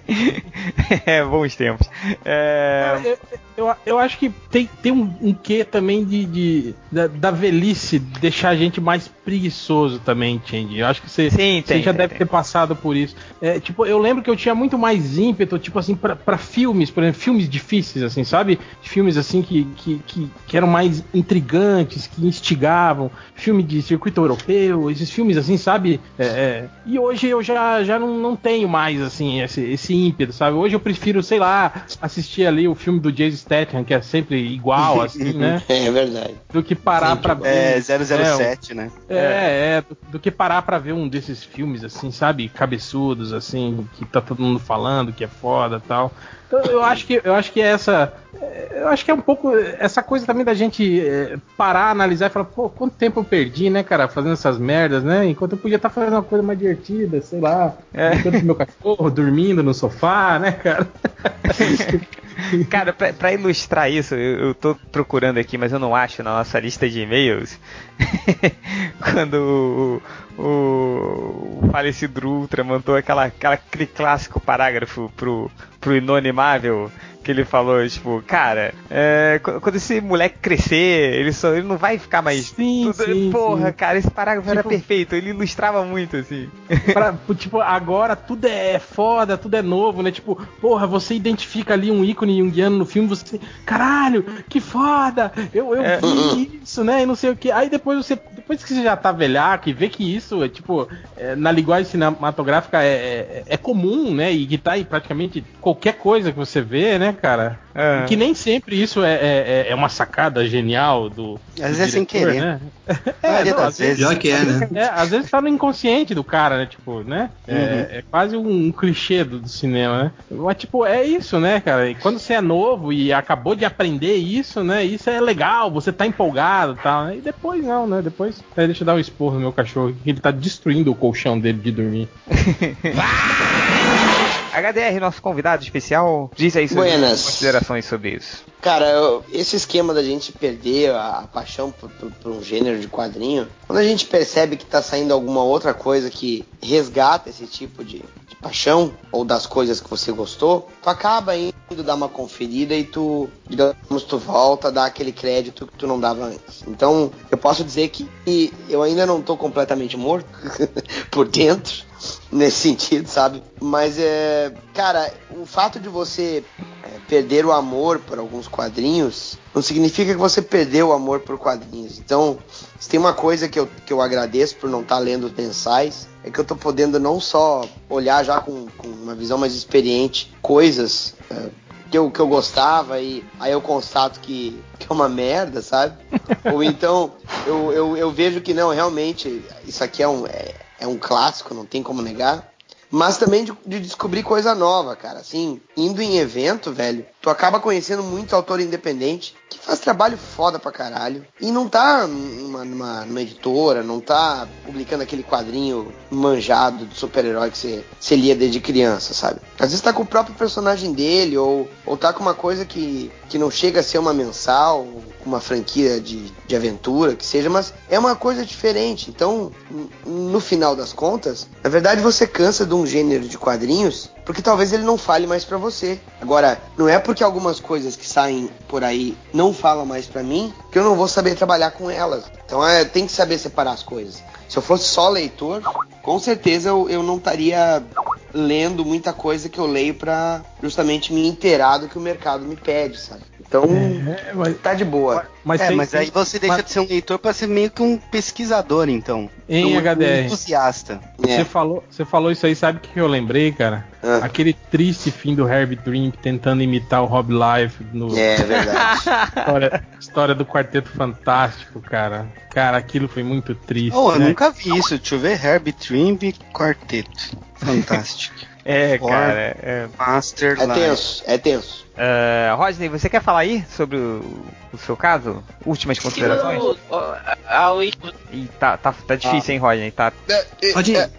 [laughs] é, bons tempos. É, Eu, eu, eu acho que tem, tem um, um quê também de, de- da, da velhice deixar a gente mais preguiçoso também, Change. Eu acho que você, Sim, você tem, já tem, deve tem. Ter passado por isso. É, tipo, eu lembro que eu tinha muito mais ímpeto, tipo assim, pra, pra filmes, por exemplo, filmes difíceis, assim, sabe? Filmes assim que, que, que, que eram mais intrigantes, que instigavam, filme de circuito europeu, esses filmes assim, sabe? É, é. E hoje eu já, já não, não tenho mais, assim, esse, esse ímpeto, sabe? Hoje eu prefiro, sei lá, assistir ali o filme do Jason Statham, que é sempre igual, [laughs] assim, né? É verdade. Do que parar pra ver. É 007, né? É, é, do, do que parar pra ver um desses filmes, assim, sabe? Cabeçudos, assim, que tá todo mundo falando que é foda e tal. Então eu acho que eu acho que é essa. Eu acho que é um pouco essa coisa também da gente é, parar, analisar e falar, pô, quanto tempo eu perdi, né, cara, fazendo essas merdas, né? Enquanto eu podia estar fazendo uma coisa mais divertida, sei lá, É. brincando com meu cachorro, dormindo no sofá, né, cara? [laughs] [laughs] Cara, pra, pra ilustrar isso, eu, eu tô procurando aqui, mas eu não acho na nossa lista de e-mails. [laughs] Quando o, o, o falecido Ultra mandou aquela, aquela, aquele clássico parágrafo pro, pro Inonimável que ele falou, tipo, cara, é, qu- quando esse moleque crescer, ele, só, ele não vai ficar mais. Sim, tudo- sim, Porra, sim. cara, esse parágrafo era Tipo- perfeito, ele ilustrava muito, assim. [laughs] Pra- tipo, agora tudo é foda, tudo é novo, né? Tipo, porra, você identifica ali um ícone junguiano no filme, você. Caralho, que foda! Eu, eu É. vi isso, né? E não sei o que. Aí depois você. Depois que você já tá velhaco e vê que isso é tipo. é, na linguagem cinematográfica é, é, é comum, né? E que tá em praticamente qualquer coisa que você vê, né, cara? É. Que nem sempre isso é, é, é uma sacada genial do. Às do vezes é sem diretor, querer. Né? [laughs] Maioria não, às vezes- vezes. Pior que é, né? é, às vezes tá no inconsciente do cara, né? Tipo, né? É, é quase um, um clichê do, do cinema, né? Mas, tipo, é isso, né, cara? E quando você é novo e acabou de aprender isso, né? Isso é legal, você tá empolgado e tal. né? E depois não, né? Depois. Aí deixa eu dar um esporro no meu cachorro, que ele tá destruindo o colchão dele de dormir. [laughs] HDR, nosso convidado especial, diz aí suas considerações sobre isso. Cara, esse esquema da gente perder a, a paixão por, por- por um gênero de quadrinho, quando a gente percebe que tá saindo alguma outra coisa que resgata esse tipo de, de paixão, ou das coisas que você gostou, tu acaba indo dar uma conferida e tu, digamos, tu volta a dar aquele crédito que tu não dava antes. Então, eu posso dizer que eu ainda não tô completamente morto [laughs] por dentro, nesse [laughs] sentido, sabe? Mas é. Cara, o fato de você é, perder o amor por alguns quadrinhos não significa que você perdeu o amor por quadrinhos. Então, se tem uma coisa que eu, que eu agradeço por não estar lendo os mensais, é que eu tô podendo não só olhar já com, com uma visão mais experiente coisas. é, que eu, que eu gostava e aí eu constato que, que é uma merda, sabe? [laughs] Ou então eu, eu, eu vejo que não, realmente, isso aqui é um, é, é um clássico, não tem como negar. Mas também de, de descobrir coisa nova, cara. Assim, indo em evento, velho, tu acaba conhecendo muito autor independente que faz trabalho foda pra caralho. E não tá numa, numa, numa editora, não tá publicando aquele quadrinho manjado de super-herói que você, lia desde criança, sabe? Às vezes tá com o próprio personagem dele, ou, ou tá com uma coisa que, que não chega a ser uma mensal, uma franquia de, de aventura, que seja, mas é uma coisa diferente. Então, no final das contas, na verdade você cansa de um gênero de quadrinhos porque talvez ele não fale mais pra você. Agora, não é porque algumas coisas que saem por aí não falam mais pra mim que eu não vou saber trabalhar com elas. Então, é, tem que saber separar as coisas. Se eu fosse só leitor, com certeza eu, eu não estaria lendo muita coisa que eu leio pra justamente me inteirar do que o mercado me pede, sabe? Então, É, mas, tá de boa. mas é, mas aí você deixa mas- de ser um leitor pra ser meio que um pesquisador, então. Em um, HDR. Um entusiasta. Você É. falou, você falou isso aí, sabe o que eu lembrei, cara? Ah. Aquele triste fim do Herbie Dream tentando imitar o Rob Life no É verdade. [laughs] história, história do Quarteto Fantástico, cara. Cara, aquilo foi muito triste. Oh, eu né? nunca vi isso. Deixa eu ver. Herbie Trimby Quarteto. Fantástico. [laughs] É, Or- cara. É, Master É Life. tenso, é tenso. Ah, Rodney, você quer falar aí sobre o, o seu caso? Últimas considerações? O- a- o- Ih, tá, tá, tá difícil, hein, Rodney? Tá. Pode ir.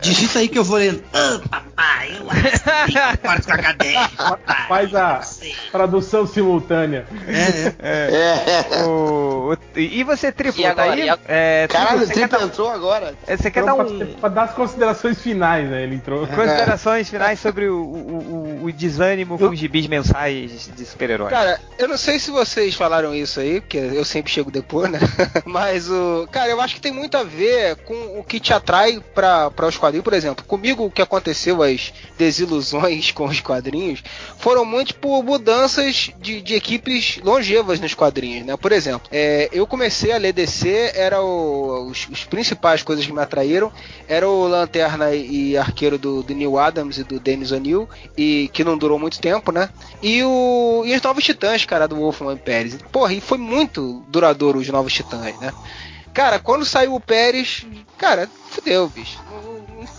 Digita aí que eu vou lendo. Ah, papai, eu acho que a cadeia. [laughs] Faz a tradução simultânea. É, [laughs] é. É. O- o- e você, Triplo, E tá agora? aí? É, Caralho, o você quer Triplo dar, entrou agora. é, você quer dar pra, um, pra dar as considerações finais, né? Ele entrou. considerações finais sobre o, o, o- o desânimo com os gibis mensais de super-heróis? Cara, eu não sei se vocês falaram isso aí, porque eu sempre chego depois, né? [laughs] Mas o. Cara, eu acho que tem muito a ver com o que te atrai para os quadrinhos. Por exemplo, comigo o que aconteceu, as desilusões [laughs] com os quadrinhos, foram muito por mudanças de, de equipes longevas nos quadrinhos, né? Por exemplo, é, eu comecei a ler DC, era o, os, os principais coisas que me atraíram era o Lanterna e Arqueiro do, do Neil Adams e do Dennis O'Neill, e que não durou muito tempo, né? E, o, e os Novos Titãs, cara, do Wolfman Pérez. Porra, e foi muito duradouro os Novos Titãs, né? Cara, quando saiu o Pérez, cara, fudeu, bicho.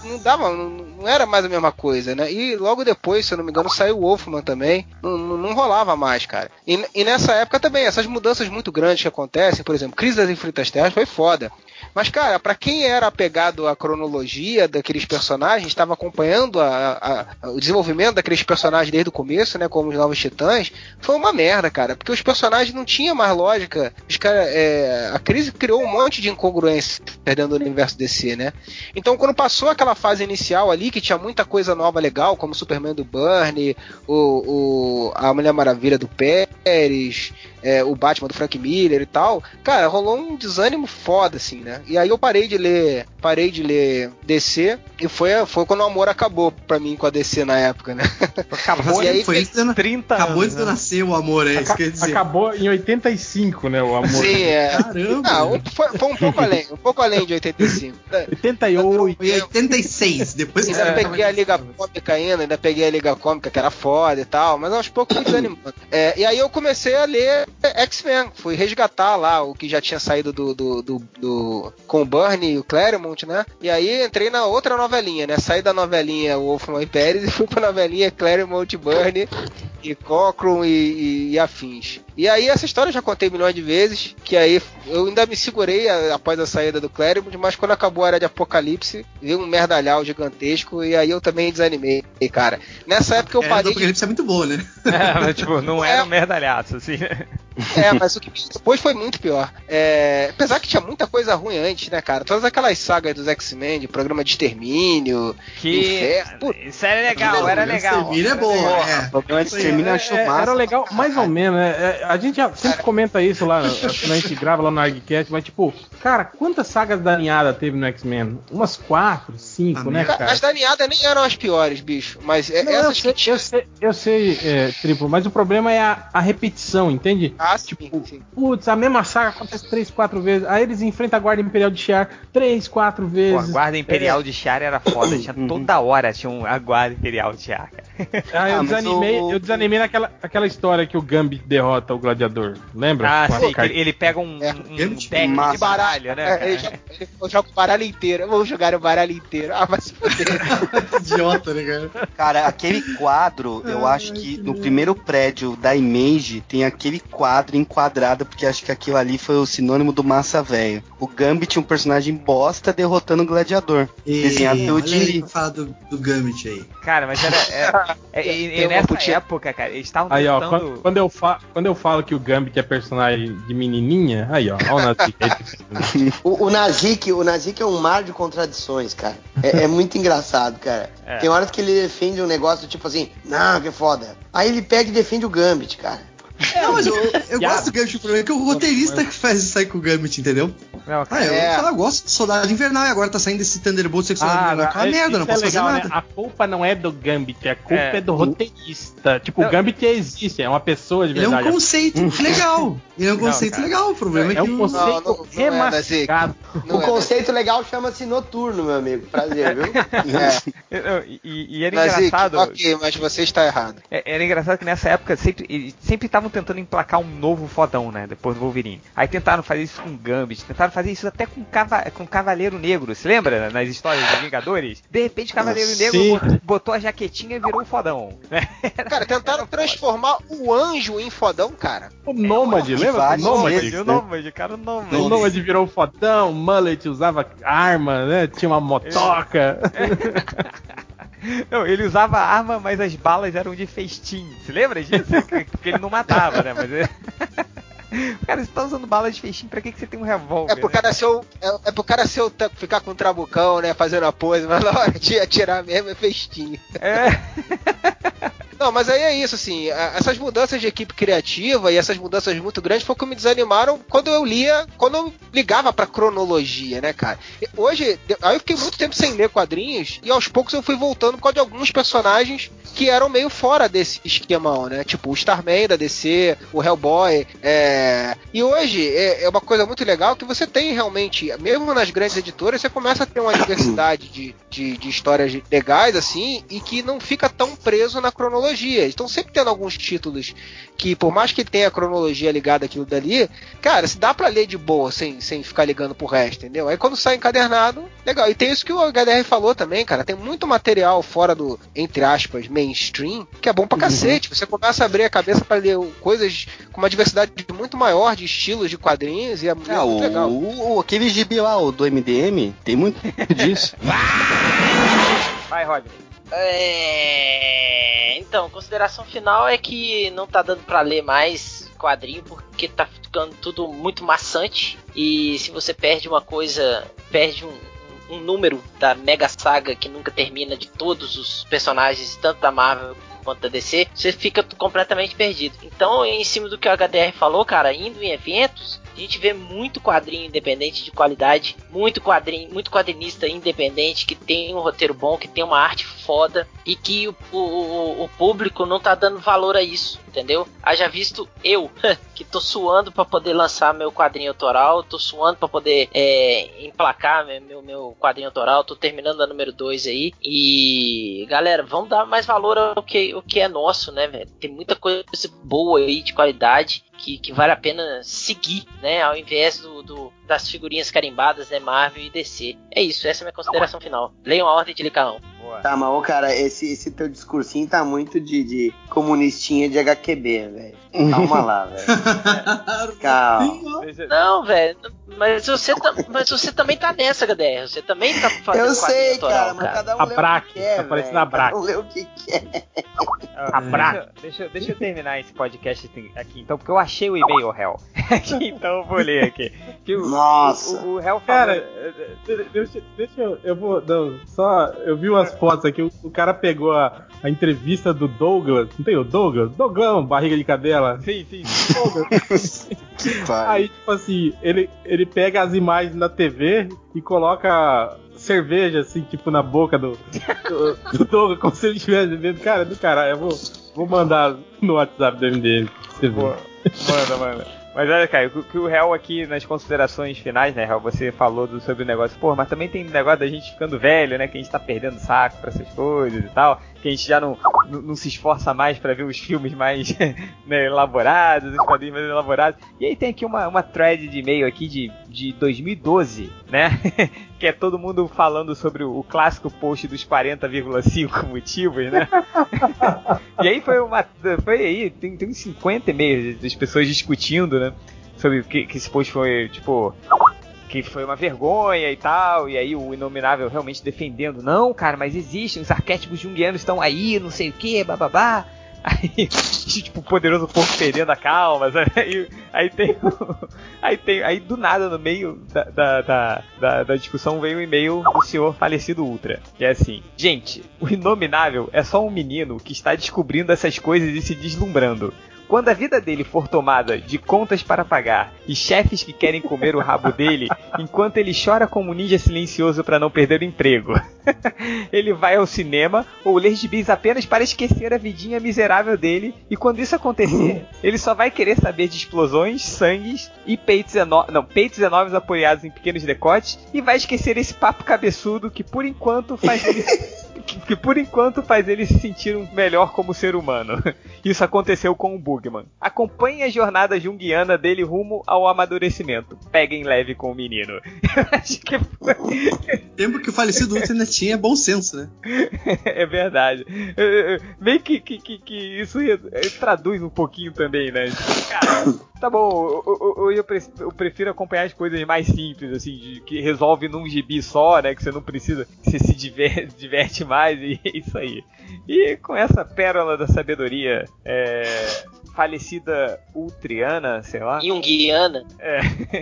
Não, dava, não, não era mais a mesma coisa, né? E logo depois, se eu não me engano, saiu o Wolfman também. Não, não, não rolava mais, cara. E, e nessa época também, essas mudanças muito grandes que acontecem, por exemplo, Crise das Infinitas Terras foi foda. Mas, cara, para quem era apegado à cronologia daqueles personagens, estava acompanhando a, a, o desenvolvimento daqueles personagens desde o começo, né? Como os Novos Titãs, foi uma merda, cara. Porque os personagens não tinham mais lógica. Os cara, é, a crise criou um monte de incongruência dentro do universo DC, né? Então, quando passou aquela fase inicial ali, que tinha muita coisa nova legal, como Superman do Burnie, o, o a Mulher Maravilha do Pérez, é, o Batman do Frank Miller e tal, cara, rolou um desânimo foda, assim, né? E aí eu parei de ler, parei de ler DC e foi, foi quando o amor acabou pra mim com a DC na época, né? Acabou, e aí foi fez 30 Acabou anos, de né? nascer o amor, é isso Aca quer dizer. Acabou em 85, né, o amor. Sim, é. Caramba. Não, foi, foi, um pouco além, um pouco além de 85. 88. E 86, [laughs] depois Ainda é, peguei a Liga Cômica ainda, ainda peguei a Liga Cômica, que era foda e tal, mas aos poucos fui desanimando. É, e aí eu comecei a ler X-Men. Fui resgatar lá o que já tinha saído do, do, do, do com o Burnie e o Claremont, né? E aí entrei na outra novelinha, né? Saí da novelinha Wolfman e Pérez e fui pra novelinha Claremont, Burnie e Cochran e, e, e, afins. E aí essa história eu já contei milhões de vezes, que aí eu ainda me segurei a, após a saída do Claremont, mas quando acabou a era de Apocalipse, veio um merdalhau gigantesco e aí eu também desanimei, cara. Nessa época eu a parei. do Apocalipse de... é muito boa, né? [laughs] É, mas tipo, não era é. um merdalhaço, assim. É, mas o que depois foi muito pior. É, apesar que tinha muita coisa ruim antes, né, cara? Todas aquelas sagas dos X-Men, de programa de extermínio, que inferno, isso era legal, era legal. Extermínio é bom, é. Programa de extermínio é, é, Era legal, mais ou menos, né? É, a gente já sempre comenta isso lá, quando a gente grava lá no ArgCast, mas tipo, cara, quantas sagas da ninhada teve no X-Men? Umas quatro, cinco, né, cara? As da ninhada nem eram as piores, bicho, mas Não, essas eu sei, eu sei, eu sei é, Triplo, mas o problema é a, a repetição, entende? Ah, tipo, sim. putz, a mesma saga acontece três, quatro vezes. Aí eles enfrentam a Guarda Imperial de Shiar três, quatro vezes. Pô, a Guarda Imperial é. de Shiar era foda. Tinha uhum. toda hora tinha um, a Guarda Imperial de Shiar, cara. Ah, eu, ah, desanimei, o... eu desanimei naquela aquela história que o Gambit derrota o gladiador. Lembra? Ah, sim, ele, ele, pega um, é, um deck de baralho, né? É, ele, joga, ele joga o baralho inteiro. Vamos jogar o baralho inteiro. Ah, mas [laughs] Idiota, né, cara? Cara, aquele quadro, eu acho que no primeiro prédio da Image tem aquele quadro enquadrado, porque acho que aquilo ali foi o sinônimo do massa velho. O Gambit, um personagem bosta, derrotando o gladiador. E, desenhado pelo Jim Fala do, do Gambit aí. Cara, mas era. era é, [laughs] e, e nessa época, cara, eles estavam Aí, ó, quando, quando, eu fa quando eu falo que o Gambit é personagem de menininha, aí, ó, ó o Nazik. [laughs] o, o Nazik, o Nazik é um mar de contradições, cara. É, é muito engraçado, cara. É. Tem horas que ele defende um negócio tipo assim, não, que foda. Aí ele pega e defende o Gambit, cara. Não, mas eu, eu gosto do Gambit, o problema é que o roteirista que faz sair com o Gambit, entendeu? Não, ah, eu, é. eu, gosto do Soldado Invernal e agora tá saindo esse Thunderbolt sexual ah, invernal. É uma merda, não posso é legal, fazer nada. Né? A culpa não é do Gambit, a culpa é, é do roteirista. Tipo, não. o Gambit existe, é uma pessoa de verdade. Ele é um conceito [laughs] legal. Ele é um conceito não, legal, o problema é, é que... É um conceito remascado. o conceito legal chama-se Noturno, meu amigo. Prazer, viu? [laughs] é. E, e, era engraçado... Ok, mas você está errado. Era engraçado que nessa época sempre sempre estavam tentando emplacar um novo fodão, né? Depois do Wolverine. Aí tentaram fazer isso com Gambit, tentaram fazer isso até com, Cava com Cavaleiro Negro. Se lembra nas histórias dos Vingadores? De repente, Cavaleiro Sim. Negro botou a jaquetinha e virou um fodão. [laughs] Cara, tentaram transformar o anjo em fodão, cara. O Nômade, é, lembra? O Nômade, o Nômade, cara, o Nômade. O Nômade virou um fodão, o Mullet usava arma, né? Tinha uma motoca. [laughs] Não, ele usava arma, mas as balas eram de festim. Se lembra disso? [laughs] Porque ele não matava, né? Mas. [laughs] Cara, você tá usando bala de feixinho, pra que, que você tem um revólver? É pro cara, né? seu, é, é pro cara seu, ficar com um trabucão, né? Fazendo a pose, mas na hora de atirar mesmo é festinho. É. [laughs] Não, mas aí é isso, assim, essas mudanças de equipe criativa e essas mudanças muito grandes foi o que me desanimaram quando eu lia, quando eu ligava pra cronologia, né, cara? Hoje, aí eu fiquei muito tempo sem ler quadrinhos e aos poucos eu fui voltando por causa de alguns personagens que eram meio fora desse esquemão, né? Tipo o Starman da DC, o Hellboy, é... E hoje é, é uma coisa muito legal que você tem realmente, mesmo nas grandes editoras, você começa a ter uma diversidade de, de, de histórias legais, assim, e que não fica tão preso na cronologia cronologia. Estão sempre tendo alguns títulos que, por mais que tenha a cronologia ligada àquilo dali, cara, se dá pra ler de boa, sem, sem ficar ligando pro resto, entendeu? Aí quando sai encadernado, legal. E tem isso que o HDR falou também, cara. Tem muito material fora do, entre aspas, mainstream, que é bom pra cacete. Você começa a abrir a cabeça para ler coisas com uma diversidade muito maior de estilos de quadrinhos e é, é muito o, legal. o- aquele gibi lá, o do MDM, tem muito [laughs] disso. Vai, Rodney. É... Então, consideração final é que não tá dando pra ler mais quadrinho porque tá ficando tudo muito maçante e se você perde uma coisa, perde um, um número da mega saga que nunca termina de todos os personagens, tanto da Marvel quanto da DC, você fica completamente perdido. Então, em cima do que o HDR falou, cara, indo em eventos, a gente vê muito quadrinho independente de qualidade, muito quadrinho, muito quadrinista independente que tem um roteiro bom, que tem uma arte foda e que o, o, o- público não tá dando valor a isso, entendeu? Haja visto eu, [laughs] que tô suando pra poder lançar meu quadrinho autoral, tô suando pra poder é, emplacar meu, meu, quadrinho autoral, tô terminando a número 2 aí. E galera, vamos dar mais valor ao que, o que é nosso, né, velho? Tem muita coisa boa aí de qualidade que, que vale a pena seguir, né? Ao invés do, do- das figurinhas carimbadas, né? Marvel e DC. É isso, essa é a minha consideração final. Leiam a ordem de Licaão. Tá, mas ô, cara, esse, esse teu discursinho tá muito de, de comunistinha de HQB, velho. Calma lá, velho. [laughs] Calma. Não, velho, mas você, ta- mas você também tá nessa, HDR. Você também tá fazendo Eu quadrinho sei, autoral, cara, mas cada um A lê o Braque, que quer, tá parecendo velho. a Braque. Cada um lê o que quer. Ah, Abraço. deixa, deixa, deixa eu terminar esse podcast aqui, então, porque eu achei o e-mail Hell. [laughs] então eu vou ler aqui. Que o, Nossa. O, o. Cara, de- deixa, deixa eu. Eu vou. Não, só. Eu vi umas fotos aqui. O, o cara pegou a, a entrevista do Douglas. Não tem o Douglas? Douglas, barriga de cadela. Sim, sim. Douglas. [laughs] Aí, tipo assim, ele, ele pega as imagens na TV e coloca cerveja, assim, tipo, na boca do, do, do Douglas, como se ele estivesse bebendo. Cara, do caralho, eu vou, vou mandar no WhatsApp do MDM você. Boa. Manda, manda. Mas olha, cara, o que o Hell aqui nas considerações finais, né, Hell, você falou do- sobre o negócio, pô, mas também tem negócio da gente ficando velho, né, que a gente tá perdendo saco pra essas coisas e tal, que a gente já não, não, não se esforça mais pra ver os filmes mais [laughs] né, elaborados, os quadrinhos mais elaborados. E aí tem aqui uma, uma thread de e-mail aqui de, de 2012, né, [laughs] que é todo mundo falando sobre o, o clássico post dos 40,5 [laughs] motivos, né. E aí foi uma. Foi aí, tem, tem uns 50 e-mails das pessoas discutindo, né? Sobre que, que esse post foi, tipo. Que foi uma vergonha e tal, e aí o Inominável realmente defendendo, não, cara, mas existem, os arquétipos junguianos estão aí, não sei o que, bababá. [laughs] Aí, tipo, o poderoso porco perdendo a calma, sabe? [laughs] Aí, aí tem. Aí tem. Aí do nada, no meio da, da, da, da- discussão, veio o e-mail do senhor falecido Ultra. Que é assim: Gente, o Inominável é só um menino que está descobrindo essas coisas e se deslumbrando. Quando a vida dele for tomada de contas para pagar e chefes que querem comer o rabo dele, [laughs] enquanto ele chora como um ninja silencioso para não perder o emprego, [laughs] ele vai ao cinema ou ler gibis apenas para esquecer a vidinha miserável dele, e quando isso acontecer, [laughs] ele só vai querer saber de explosões, sangues e peitos, eno não, peitos enormes apoiados em pequenos decotes, e vai esquecer esse papo cabeçudo que por enquanto faz ele. Que, que por enquanto faz ele se sentir um melhor como ser humano. [laughs] Isso aconteceu com o Bugman. Acompanhe a jornada junguiana dele rumo ao amadurecimento. Peguem leve com o menino. [laughs] Acho que foi. Tempo que o falecido ainda tinha bom senso, né? [laughs] é verdade. Meio que, que, que, que isso eh, traduz um pouquinho também, né? Cara, tá bom, eu, eu- eu pre- eu prefiro acompanhar as coisas mais simples, assim, de, que resolve num gibi só, né? Que você não precisa, você se diver- diverte mais e [laughs] é isso aí. E com essa pérola da sabedoria é, falecida ultriana, sei lá. Junguiana. É.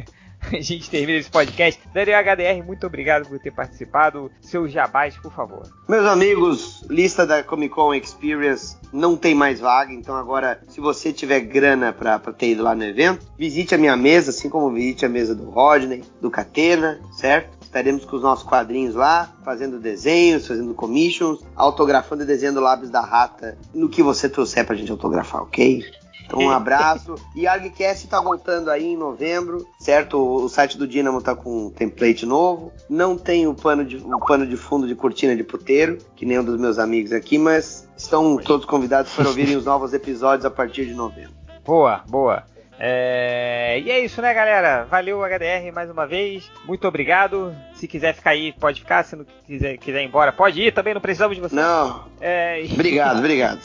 [laughs] [laughs] A gente termina esse podcast. Daniel HDR, muito obrigado por ter participado. Seus jabás, por favor. Meus amigos, lista da Comic Con Experience não tem mais vaga, então agora, se você tiver grana pra ter ido lá no evento, visite a minha mesa, assim como visite a mesa do Rodney, do Catena, certo? Estaremos com os nossos quadrinhos lá, fazendo desenhos, fazendo commissions, autografando e desenhando lábios da rata no que você trouxer pra gente autografar, ok? Então, um abraço. E ArgCast tá voltando aí em novembro, certo? O site do Dynamo tá com um template novo. Não tem o pano de, o pano de fundo de cortina de puteiro, que nem um dos meus amigos aqui, mas estão todos convidados para ouvirem os novos episódios a partir de novembro. Boa, boa. É... E é isso, né, galera? Valeu, HDR, mais uma vez. Muito obrigado. Se quiser ficar aí, pode ficar. Se não quiser, quiser ir embora, pode ir. Também não precisamos de você. Não. É... [laughs] Obrigado, obrigado.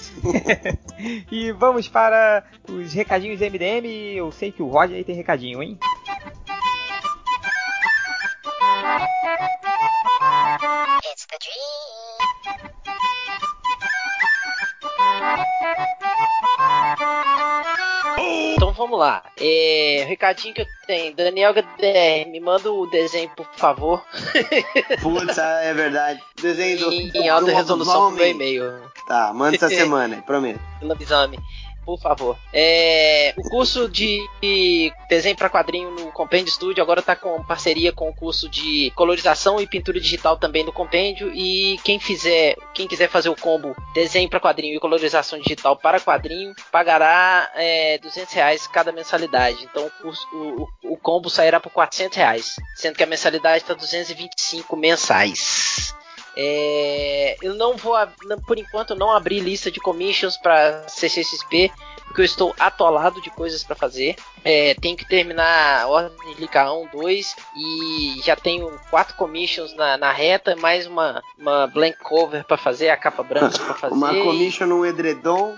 [laughs] e vamos para os recadinhos MDM. Eu sei que o Roger aí tem recadinho, hein? Então vamos lá. É, recadinho que eu tenho. Daniel HDR, me manda o desenho, por favor. [laughs] Putz, ah, é verdade. Desenho do. em, alta do resolução meu lobisomem. e-mail. Tá, manda essa [laughs] semana, prometo. Lobisomem. Por favor. É, o curso de desenho para quadrinho no Compêndio Studio agora está com parceria com o curso de colorização e pintura digital também no Compêndio. E quem fizer, quem quiser fazer o combo desenho para quadrinho e colorização digital para quadrinho, pagará é, 200 reais cada mensalidade. Então o, curso, o, o- combo sairá por 400 reais, sendo que a mensalidade está 225 mensais. É, eu não vou, por enquanto, não abri lista de commissions para CCXP, porque eu estou atolado de coisas para fazer. É, tenho que terminar a ordem de Lica 1, 2 e já tenho quatro commissions na, na reta, mais uma, uma blank cover para fazer, a capa branca para [laughs] fazer. Uma commission no edredom.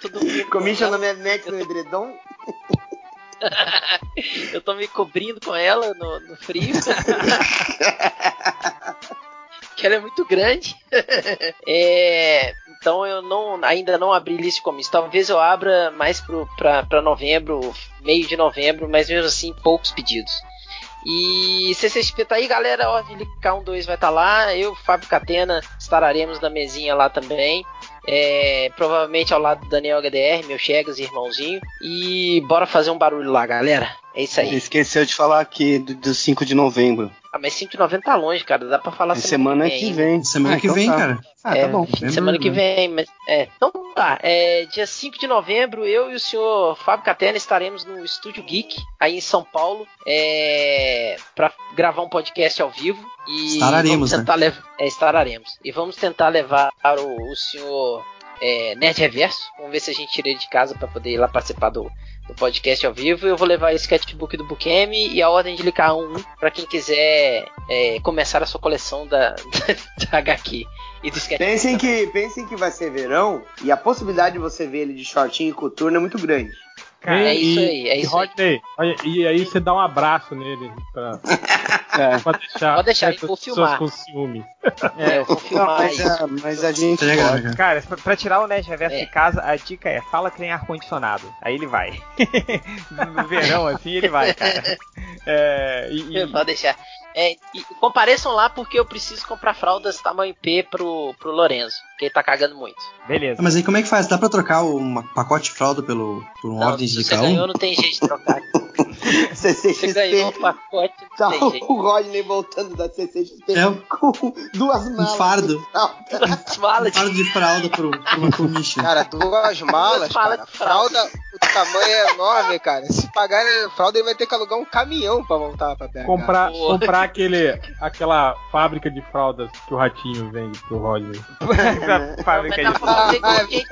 Tudo [laughs] bem. [laughs] Commission no Mad Max no edredom. [laughs] Eu tô me cobrindo com ela no, no frio. [laughs] que ela é muito grande. [laughs] É, então eu não, ainda não abri lista de comícios. Talvez eu abra mais pra novembro, meio de novembro, mas mesmo assim poucos pedidos. E CCXP tá aí, galera. De K12 vai estar tá lá. Eu, Fábio Catena, estaremos na mesinha lá também. É, provavelmente ao lado do Daniel HDR, meu Chegas irmãozinho. E bora fazer um barulho lá, galera. É isso aí. Esqueceu de falar aqui do, do 5 de novembro. Ah, mas 5,90 tá longe, cara. Dá pra falar É semana que vem. Semana Ah, que então vem, tá. cara. Ah, é, tá bom. fim de semana que vem, mas. É, então tá. É, dia 5 de novembro, eu e o senhor Fábio Catena estaremos no Estúdio Geek, aí em São Paulo, é, pra gravar um podcast ao vivo. E Estararemos, vamos tentar lev- é, estararemos. E vamos tentar levar o, o senhor é, Nerd Reverso. Vamos ver se a gente tira ele de casa pra poder ir lá participar do, do podcast ao vivo. Eu vou levar o sketchbook do Bukemi e a ordem de Licar 1 pra quem quiser é, começar a sua coleção da, [laughs] da HQ e do sketchbook. Pensem que, pensem que vai ser verão e a possibilidade de você ver ele de shortinho e coturno é muito grande. Cara, é isso aí, é e isso aí. Rodney, olha, e aí você dá um abraço nele pra, É. [laughs] pra deixar, Pode deixar, vou pessoas filmar. com ciúme. É, eu vou Não, filmar mas, isso. a, mas a gente Tá ligado, pode. cara? Cara, pra, pra tirar o Nerd Reverso É. de casa, a dica é fala que tem ar-condicionado. Aí ele vai. [laughs] no verão, assim, ele vai, cara. É, e, e- Pode deixar. É, e compareçam lá porque eu preciso comprar fraldas tamanho P pro, pro Lorenzo, que ele tá cagando muito. beleza. Ah, Mas aí como é que faz? Dá pra trocar o uma pacote de fralda pelo, por um Não, ordem de você cada ganhou, um? não tem jeito de trocar. [laughs] Você CCXP. ganhou o pacote, Tá não tem jeito. o Rodney voltando da CCXP É. com duas malas. [laughs] fardo. de fralda. Fala Um par de fralda pro, uma commission. Cara, [laughs] duas malas, malas cara. de fralda. Fralda, o tamanho é enorme, cara. Se pagar fralda, ele vai ter que alugar um caminhão pra voltar pra BH. Comprar, comprar aquele, aquela fábrica de fraldas que o Ratinho vende pro Rodney. Essa fábrica Mas de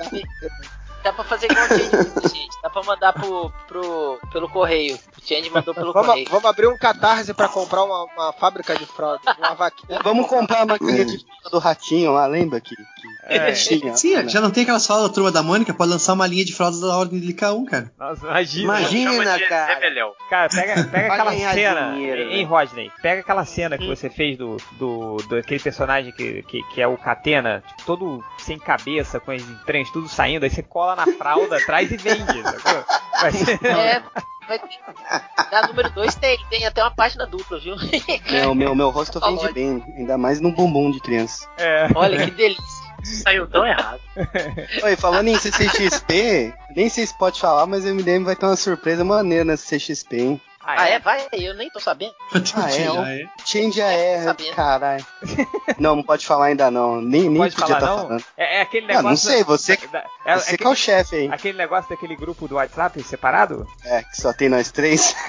dá pra fazer igual o Change, [laughs] gente. Dá pra mandar pro, pro, pelo correio. O Change mandou pelo Vamos, correio. vamos abrir um catarse pra comprar uma, uma fábrica de fralda. Uma vaquinha. Vamos comprar a maquininha de fralda do ratinho lá, lembra que, que É. tinha? Sim, né? já não tem aquelas fraldas da turma da Mônica? Pode lançar uma linha de fraldas da ordem de K1, cara. Nossa, imagina. Imagina, cara. Velhão. Cara, pega, [laughs] pega aquela cena, dinheiro, hein, velho. Rodney? Pega aquela cena que você fez do, do, do aquele personagem que, que, que é o Catena, tipo, todo sem cabeça, com as entranhas tudo saindo, aí você cola na fralda atrás e vende, sacou? Vai ser- É, vai ter. Na número 2 tem, tem até uma página dupla, viu? Meu, meu, meu rosto Olha. vende bem, ainda mais no bumbum de criança. é. Olha que delícia. Saiu tão errado. Oi, falando em CCXP, nem sei se pode falar, mas o MDM vai ter uma surpresa maneira na CCXP, hein? Ah, é? Vai, eu nem tô sabendo. [laughs] Ah, é, o é. Change é, sabendo. caralho. [laughs] Não, não pode falar ainda não. Nem, nem Pode podia falar estar não? falando. É, é aquele Ah, negócio. não sei, você, da- é, você é que é o chefe aí. aquele negócio daquele grupo do WhatsApp separado? É, que só tem nós três. [laughs]